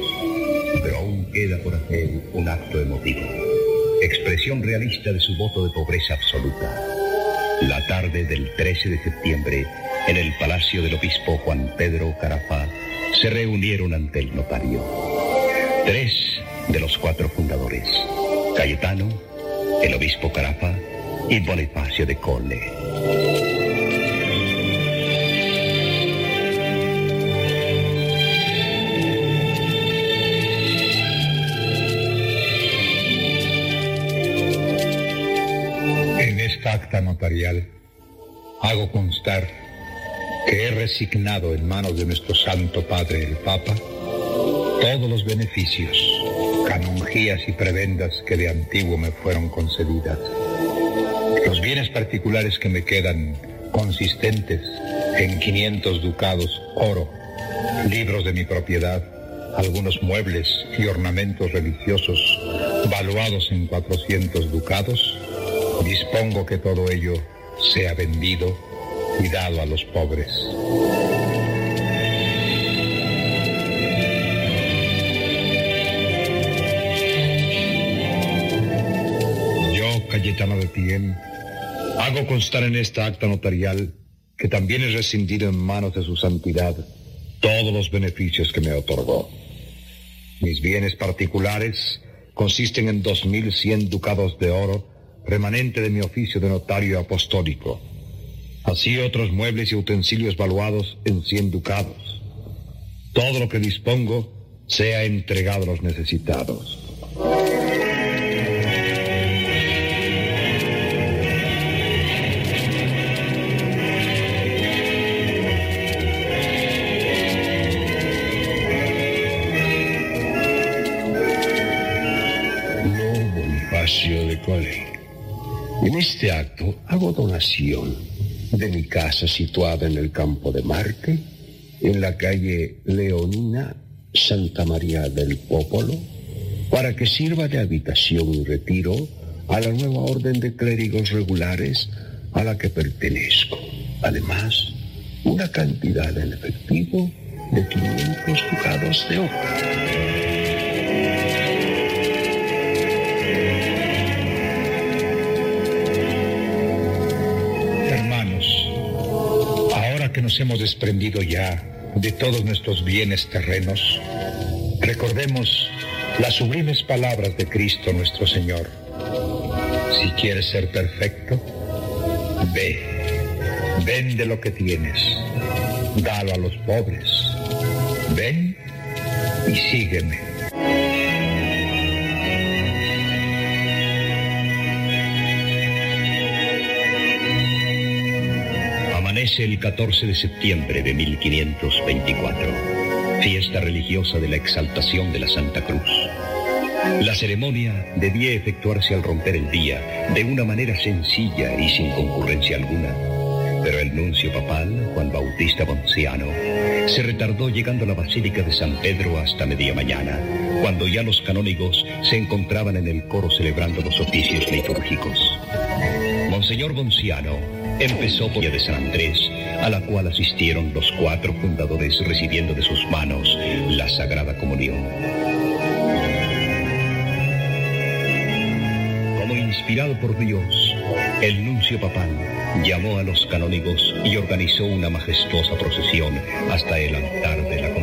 Pero aún queda por hacer un acto emotivo. expresión realista de su voto de pobreza absoluta. La tarde del 13 de septiembre, en el palacio del obispo Juan Pedro Carafá, se reunieron ante el notario. Tres de los cuatro fundadores, Cayetano, el obispo Carafa y Bonifacio de Colle. En esta acta notarial hago constar que he resignado en manos de nuestro Santo Padre el Papa todos los beneficios, canonjías y prebendas que de antiguo me fueron concedidas. Los bienes particulares que me quedan consistentes en 500 ducados oro, libros de mi propiedad, algunos muebles y ornamentos religiosos valuados en 400 ducados, dispongo que todo ello sea vendido y dado a los pobres. Yo, Cayetano de Tien, hago constar en esta acta notarial que también he rescindido en manos de su santidad todos los beneficios que me otorgó. Mis bienes particulares consisten en 2.100 ducados de oro, remanente de mi oficio de notario apostólico. Así otros muebles y utensilios valuados en 100 ducados. Todo lo que dispongo sea entregado a los necesitados. De Cole. En este acto hago donación de mi casa situada en el campo de Marte, en la calle Leonina Santa María del Popolo, para que sirva de habitación y retiro a la nueva orden de clérigos regulares a la que pertenezco. Además, una cantidad en efectivo de 500 ducados de oro. Hemos desprendido ya de todos nuestros bienes terrenos, recordemos las sublimes palabras de Cristo nuestro Señor. Si quieres ser perfecto, ve, vende lo que tienes, dalo a los pobres, ven y sígueme. Amanece el 14 de septiembre de 1524, fiesta religiosa de la exaltación de la Santa Cruz. La ceremonia debía efectuarse al romper el día de una manera sencilla y sin concurrencia alguna, pero el nuncio papal, Juan Bautista Ponciano, se retardó llegando a la Basílica de San Pedro hasta media mañana, cuando ya los canónigos se encontraban en el coro celebrando los oficios litúrgicos. Monseñor Bonciano empezó por la de San Andrés, a la cual asistieron los cuatro fundadores recibiendo de sus manos la Sagrada Comunión. Como inspirado por Dios, el nuncio papal llamó a los canónigos y organizó una majestuosa procesión hasta el altar de la confesión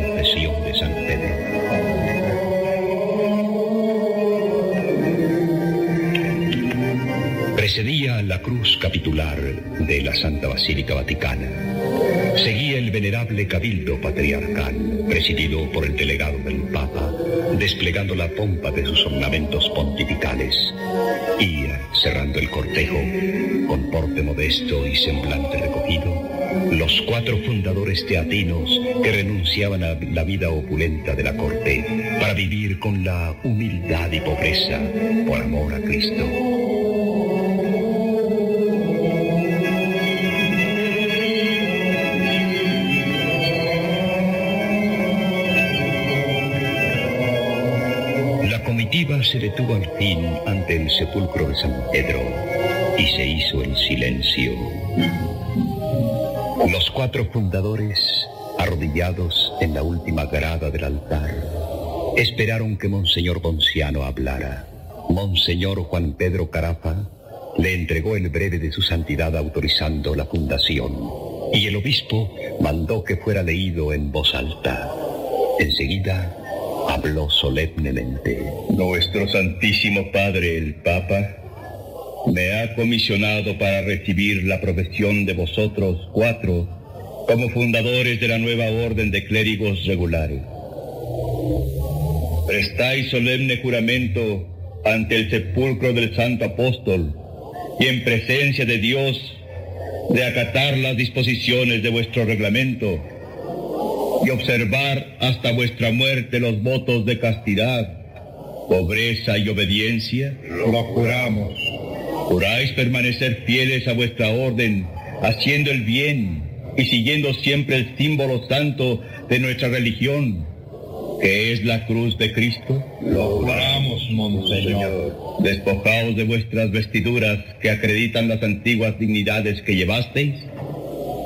Precedía la cruz capitular de la Santa Basílica Vaticana. Seguía el venerable cabildo patriarcal, presidido por el delegado del Papa, desplegando la pompa de sus ornamentos pontificales. Y, cerrando el cortejo, con porte modesto y semblante recogido, los cuatro fundadores teatinos que renunciaban a la vida opulenta de la corte para vivir con la humildad y pobreza por amor a Cristo. Se detuvo al fin ante el sepulcro de San Pedro y se hizo en silencio. Los cuatro fundadores, arrodillados en la última grada del altar, esperaron que Monseñor Ponciano hablara. Monseñor Juan Pedro Carafa le entregó el breve de su santidad autorizando la fundación y el obispo mandó que fuera leído en voz alta. Enseguida habló solemnemente. Nuestro Santísimo Padre el Papa me ha comisionado para recibir la profesión de vosotros cuatro como fundadores de la nueva orden de clérigos regulares. Prestáis solemne juramento ante el sepulcro del Santo Apóstol y en presencia de Dios de acatar las disposiciones de vuestro reglamento y observar hasta vuestra muerte los votos de castidad, pobreza y obediencia? Lo juramos. ¿Juráis permanecer fieles a vuestra orden, haciendo el bien y siguiendo siempre el símbolo santo de nuestra religión, que es la cruz de Cristo? Lo juramos, Monseñor. Despojaos de vuestras vestiduras que acreditan las antiguas dignidades que llevasteis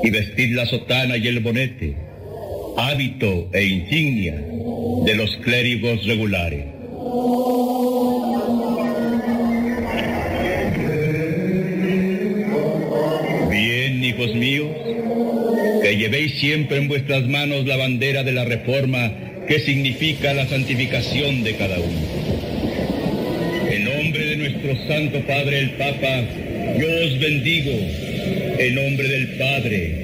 y vestid la sotana y el bonete, hábito e insignia de los clérigos regulares. Bien, hijos míos, que llevéis siempre en vuestras manos la bandera de la reforma que significa la santificación de cada uno. En nombre de nuestro Santo Padre el Papa, yo os bendigo, en nombre del Padre,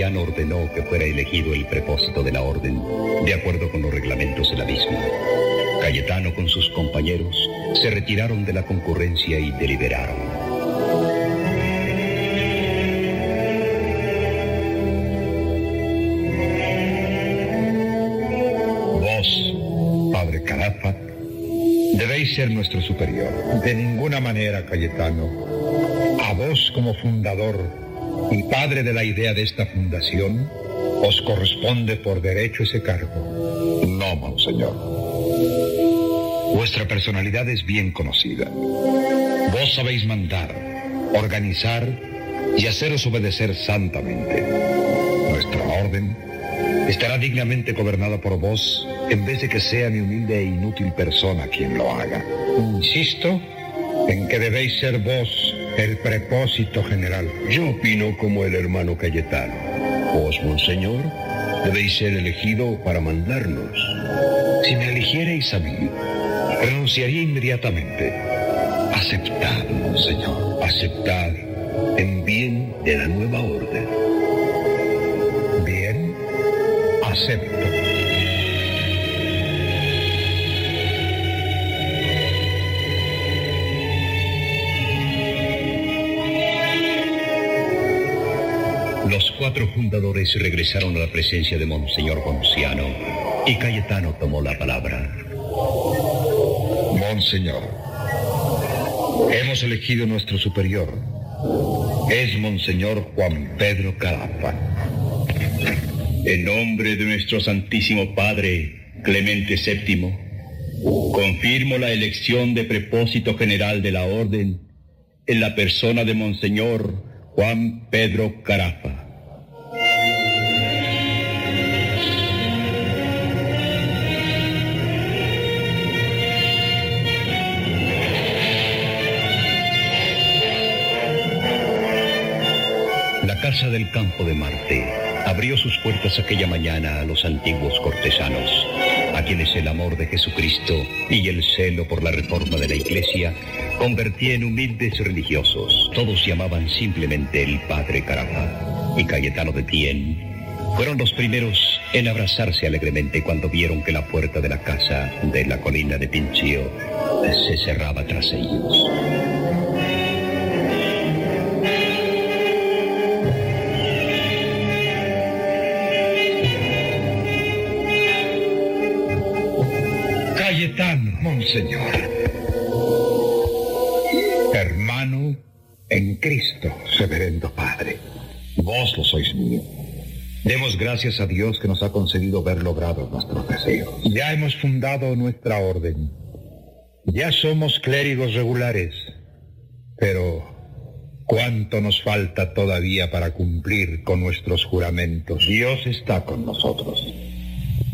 Ordenó que fuera elegido el prepósito de la orden, de acuerdo con los reglamentos de la misma. Cayetano con sus compañeros se retiraron de la concurrencia y deliberaron. Vos, Padre Carafa, debéis ser nuestro superior. De ninguna manera, Cayetano. A vos como fundador y padre de la idea de esta fundación, os corresponde por derecho ese cargo. No, Monseñor. Vuestra personalidad es bien conocida. Vos sabéis mandar, organizar y haceros obedecer santamente. Nuestra orden estará dignamente gobernada por vos en vez de que sea mi humilde e inútil persona quien lo haga. Insisto en que debéis ser vos el prepósito general. Yo opino como el hermano Cayetano. Vos, Monseñor, debéis ser elegido para mandarnos. Si me eligierais a mí, renunciaría inmediatamente. Aceptad, Monseñor. Aceptad en bien de la nueva orden. Bien, acepto. Cuatro fundadores regresaron a la presencia de Monseñor Ponciano y Cayetano tomó la palabra. Monseñor, hemos elegido nuestro superior. Es Monseñor Juan Pedro Carafa. En nombre de nuestro Santísimo Padre, Clemente VII, confirmo la elección de prepósito general de la Orden en la persona de Monseñor Juan Pedro Carafa. Casa del Campo de Marte abrió sus puertas aquella mañana a los antiguos cortesanos, a quienes el amor de Jesucristo y el celo por la reforma de la Iglesia convertía en humildes religiosos. Todos llamaban simplemente el Padre Carafa y Cayetano de Tien. Fueron los primeros en abrazarse alegremente cuando vieron que la puerta de la casa de la colina de Pinchio se cerraba tras ellos. Señor. Hermano en Cristo, reverendo Padre, vos lo sois mío. Demos gracias a Dios que nos ha concedido ver logrado nuestros deseos. Ya hemos fundado nuestra orden. Ya somos clérigos regulares. Pero, ¿cuánto nos falta todavía para cumplir con nuestros juramentos? Dios está con nosotros.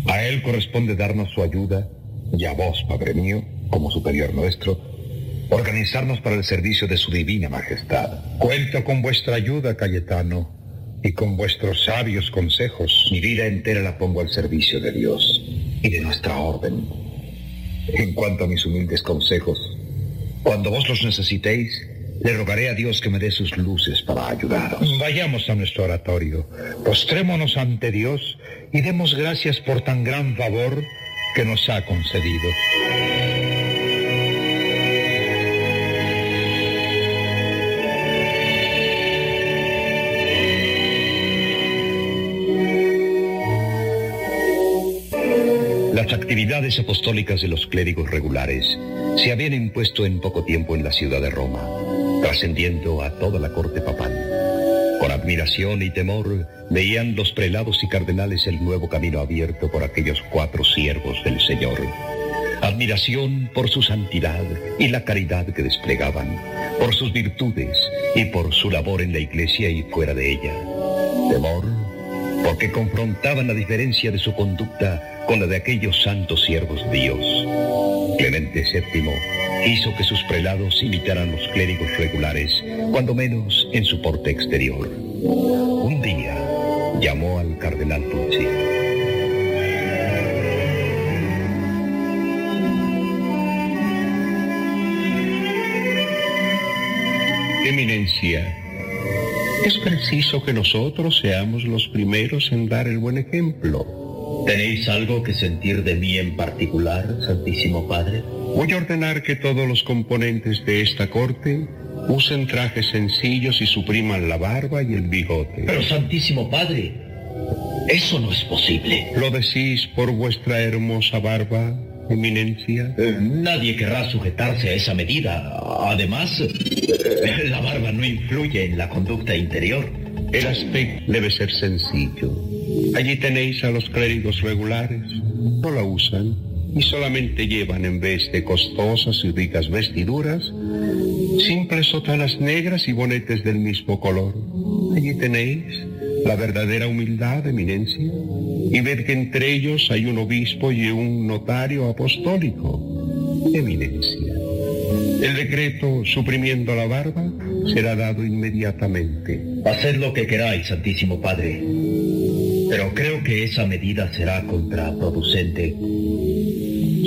A Él corresponde darnos su ayuda y a vos, Padre mío, como superior nuestro, organizarnos para el servicio de su divina majestad. Cuento con vuestra ayuda, Cayetano, y con vuestros sabios consejos. Mi vida entera la pongo al servicio de Dios y de nuestra orden. En cuanto a mis humildes consejos, cuando vos los necesitéis, le rogaré a Dios que me dé sus luces para ayudaros. Vayamos a nuestro oratorio, postrémonos ante Dios y demos gracias por tan gran favor que nos ha concedido. Las actividades apostólicas de los clérigos regulares se habían impuesto en poco tiempo en la ciudad de Roma, trascendiendo a toda la corte papal. Con admiración y temor veían los prelados y cardenales el nuevo camino abierto por aquellos cuatro siervos del Señor. Admiración por su santidad y la caridad que desplegaban, por sus virtudes y por su labor en la iglesia y fuera de ella. Temor porque confrontaban la diferencia de su conducta con la de aquellos santos siervos de Dios. Clemente VII hizo que sus prelados imitaran los clérigos regulares, cuando menos en su porte exterior. Un día llamó al cardenal Pucci. Eminencia, es preciso que nosotros seamos los primeros en dar el buen ejemplo. ¿Tenéis algo que sentir de mí en particular, Santísimo Padre? Voy a ordenar que todos los componentes de esta corte usen trajes sencillos y supriman la barba y el bigote. Pero, Santísimo Padre, eso no es posible. ¿Lo decís por vuestra hermosa barba, Eminencia? Eh, nadie querrá sujetarse a esa medida. Además, eh, la barba no influye en la conducta interior. El aspecto debe ser sencillo. Allí tenéis a los clérigos regulares. No la usan y solamente llevan en vez de costosas y ricas vestiduras, simples sotanas negras y bonetes del mismo color. Allí tenéis la verdadera humildad, eminencia, y ver que entre ellos hay un obispo y un notario apostólico, eminencia. El decreto suprimiendo la barba será dado inmediatamente. Haced lo que queráis, Santísimo Padre, pero creo que esa medida será contraproducente.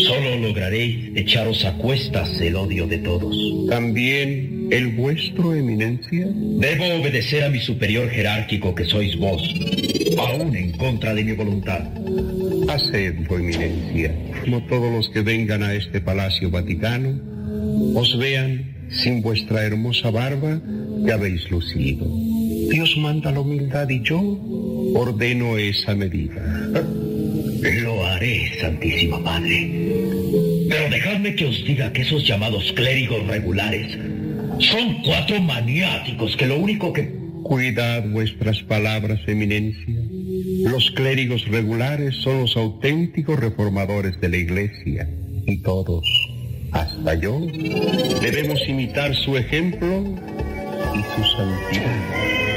Solo lograréis echaros a cuestas el odio de todos. ¿También el vuestro, eminencia? Debo obedecer a mi superior jerárquico que sois vos, aún en contra de mi voluntad. Hacedlo, eminencia. Como todos los que vengan a este palacio vaticano, os vean sin vuestra hermosa barba que habéis lucido. Dios manda la humildad y yo ordeno esa medida. Santísimo Padre. Pero dejadme que os diga que esos llamados clérigos regulares son cuatro maniáticos que lo único que... Cuidad vuestras palabras, eminencia. Los clérigos regulares son los auténticos reformadores de la iglesia. Y todos, hasta yo, debemos imitar su ejemplo y su santidad.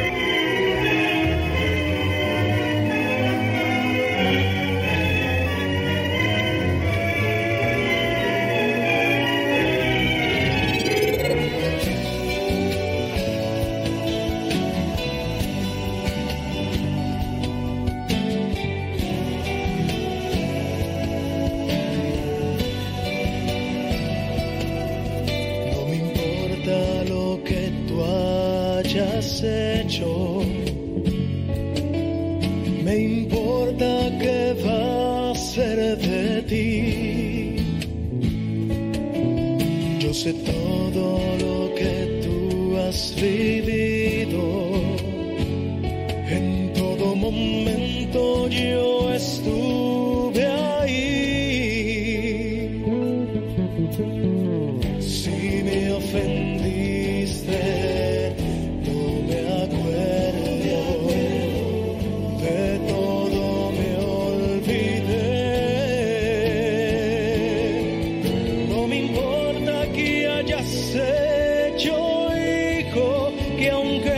勇敢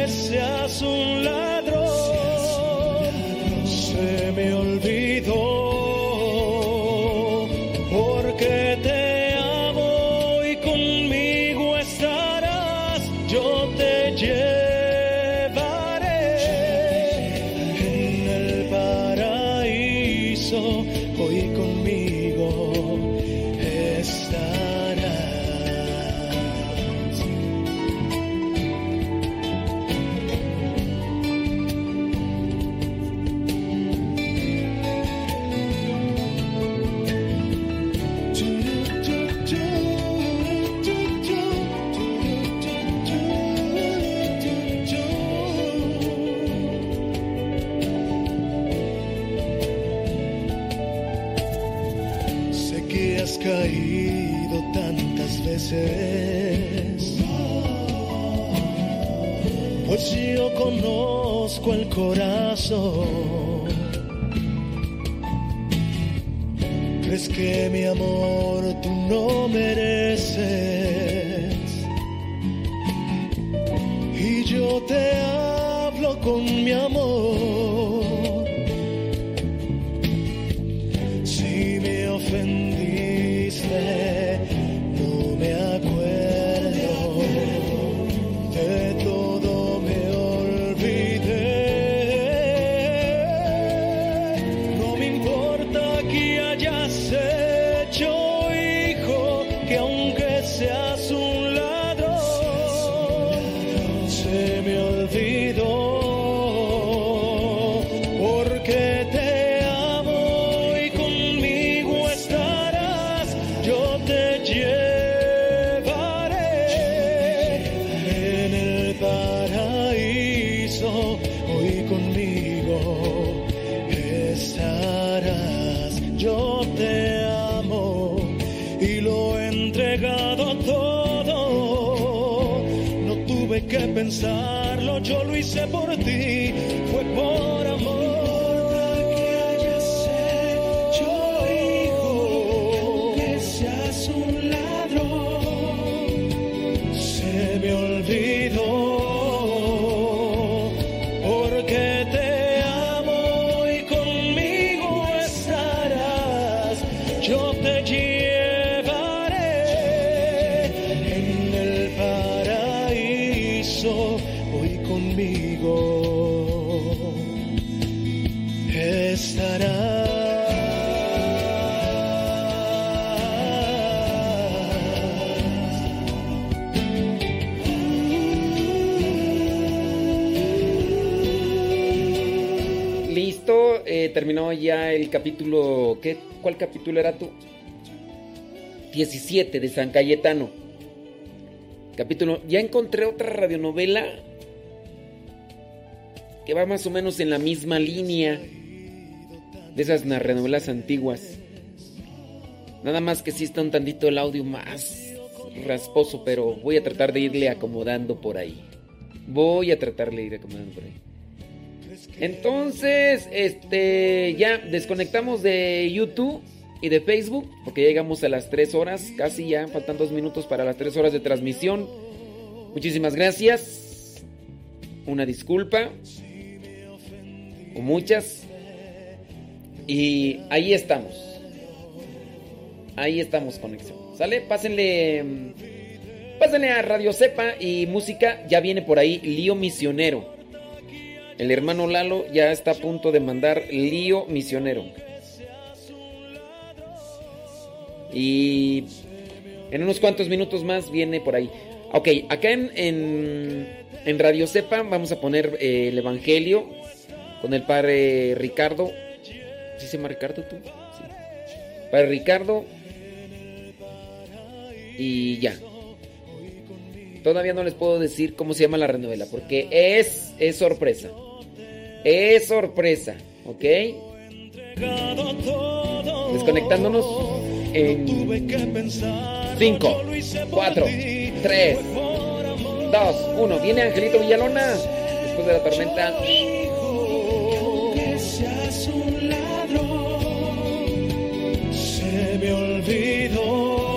conozco el corazón. Crees que mi amor tú no mereces, inside. Ya el capítulo. ¿qué? ¿Cuál capítulo era tú? 17 de San Cayetano. Capítulo. Ya encontré otra radionovela que va más o menos en la misma línea de esas radionovelas antiguas. Nada más que sí está un tantito el audio más rasposo, pero voy a tratar de irle acomodando por ahí. Voy a tratar de ir acomodando por ahí. Entonces, este, ya desconectamos de YouTube y de Facebook, porque llegamos a las 3 horas, casi ya faltan 2 minutos para las 3 horas de transmisión. Muchísimas gracias. Una disculpa. Muchas. Y ahí estamos. Ahí estamos, conexión. ¿Sale? Pásenle. mm, Pásenle a Radio Cepa y música. Ya viene por ahí Lío Misionero. El hermano Lalo ya está a punto de mandar Lío Misionero. Y en unos cuantos minutos más viene por ahí. Ok, acá en, en, Radio Cepa vamos a poner eh, el Evangelio con el padre Ricardo. ¿Sí se llama Ricardo tú? Sí. Padre Ricardo. Y ya. Todavía no les puedo decir cómo se llama la renovela, porque es, es sorpresa. Es sorpresa, ¿ok? Desconectándonos en 5, 4, 3, 2, 1. Viene Angelito Villalona después de la tormenta. seas un ladrón, se me olvidó.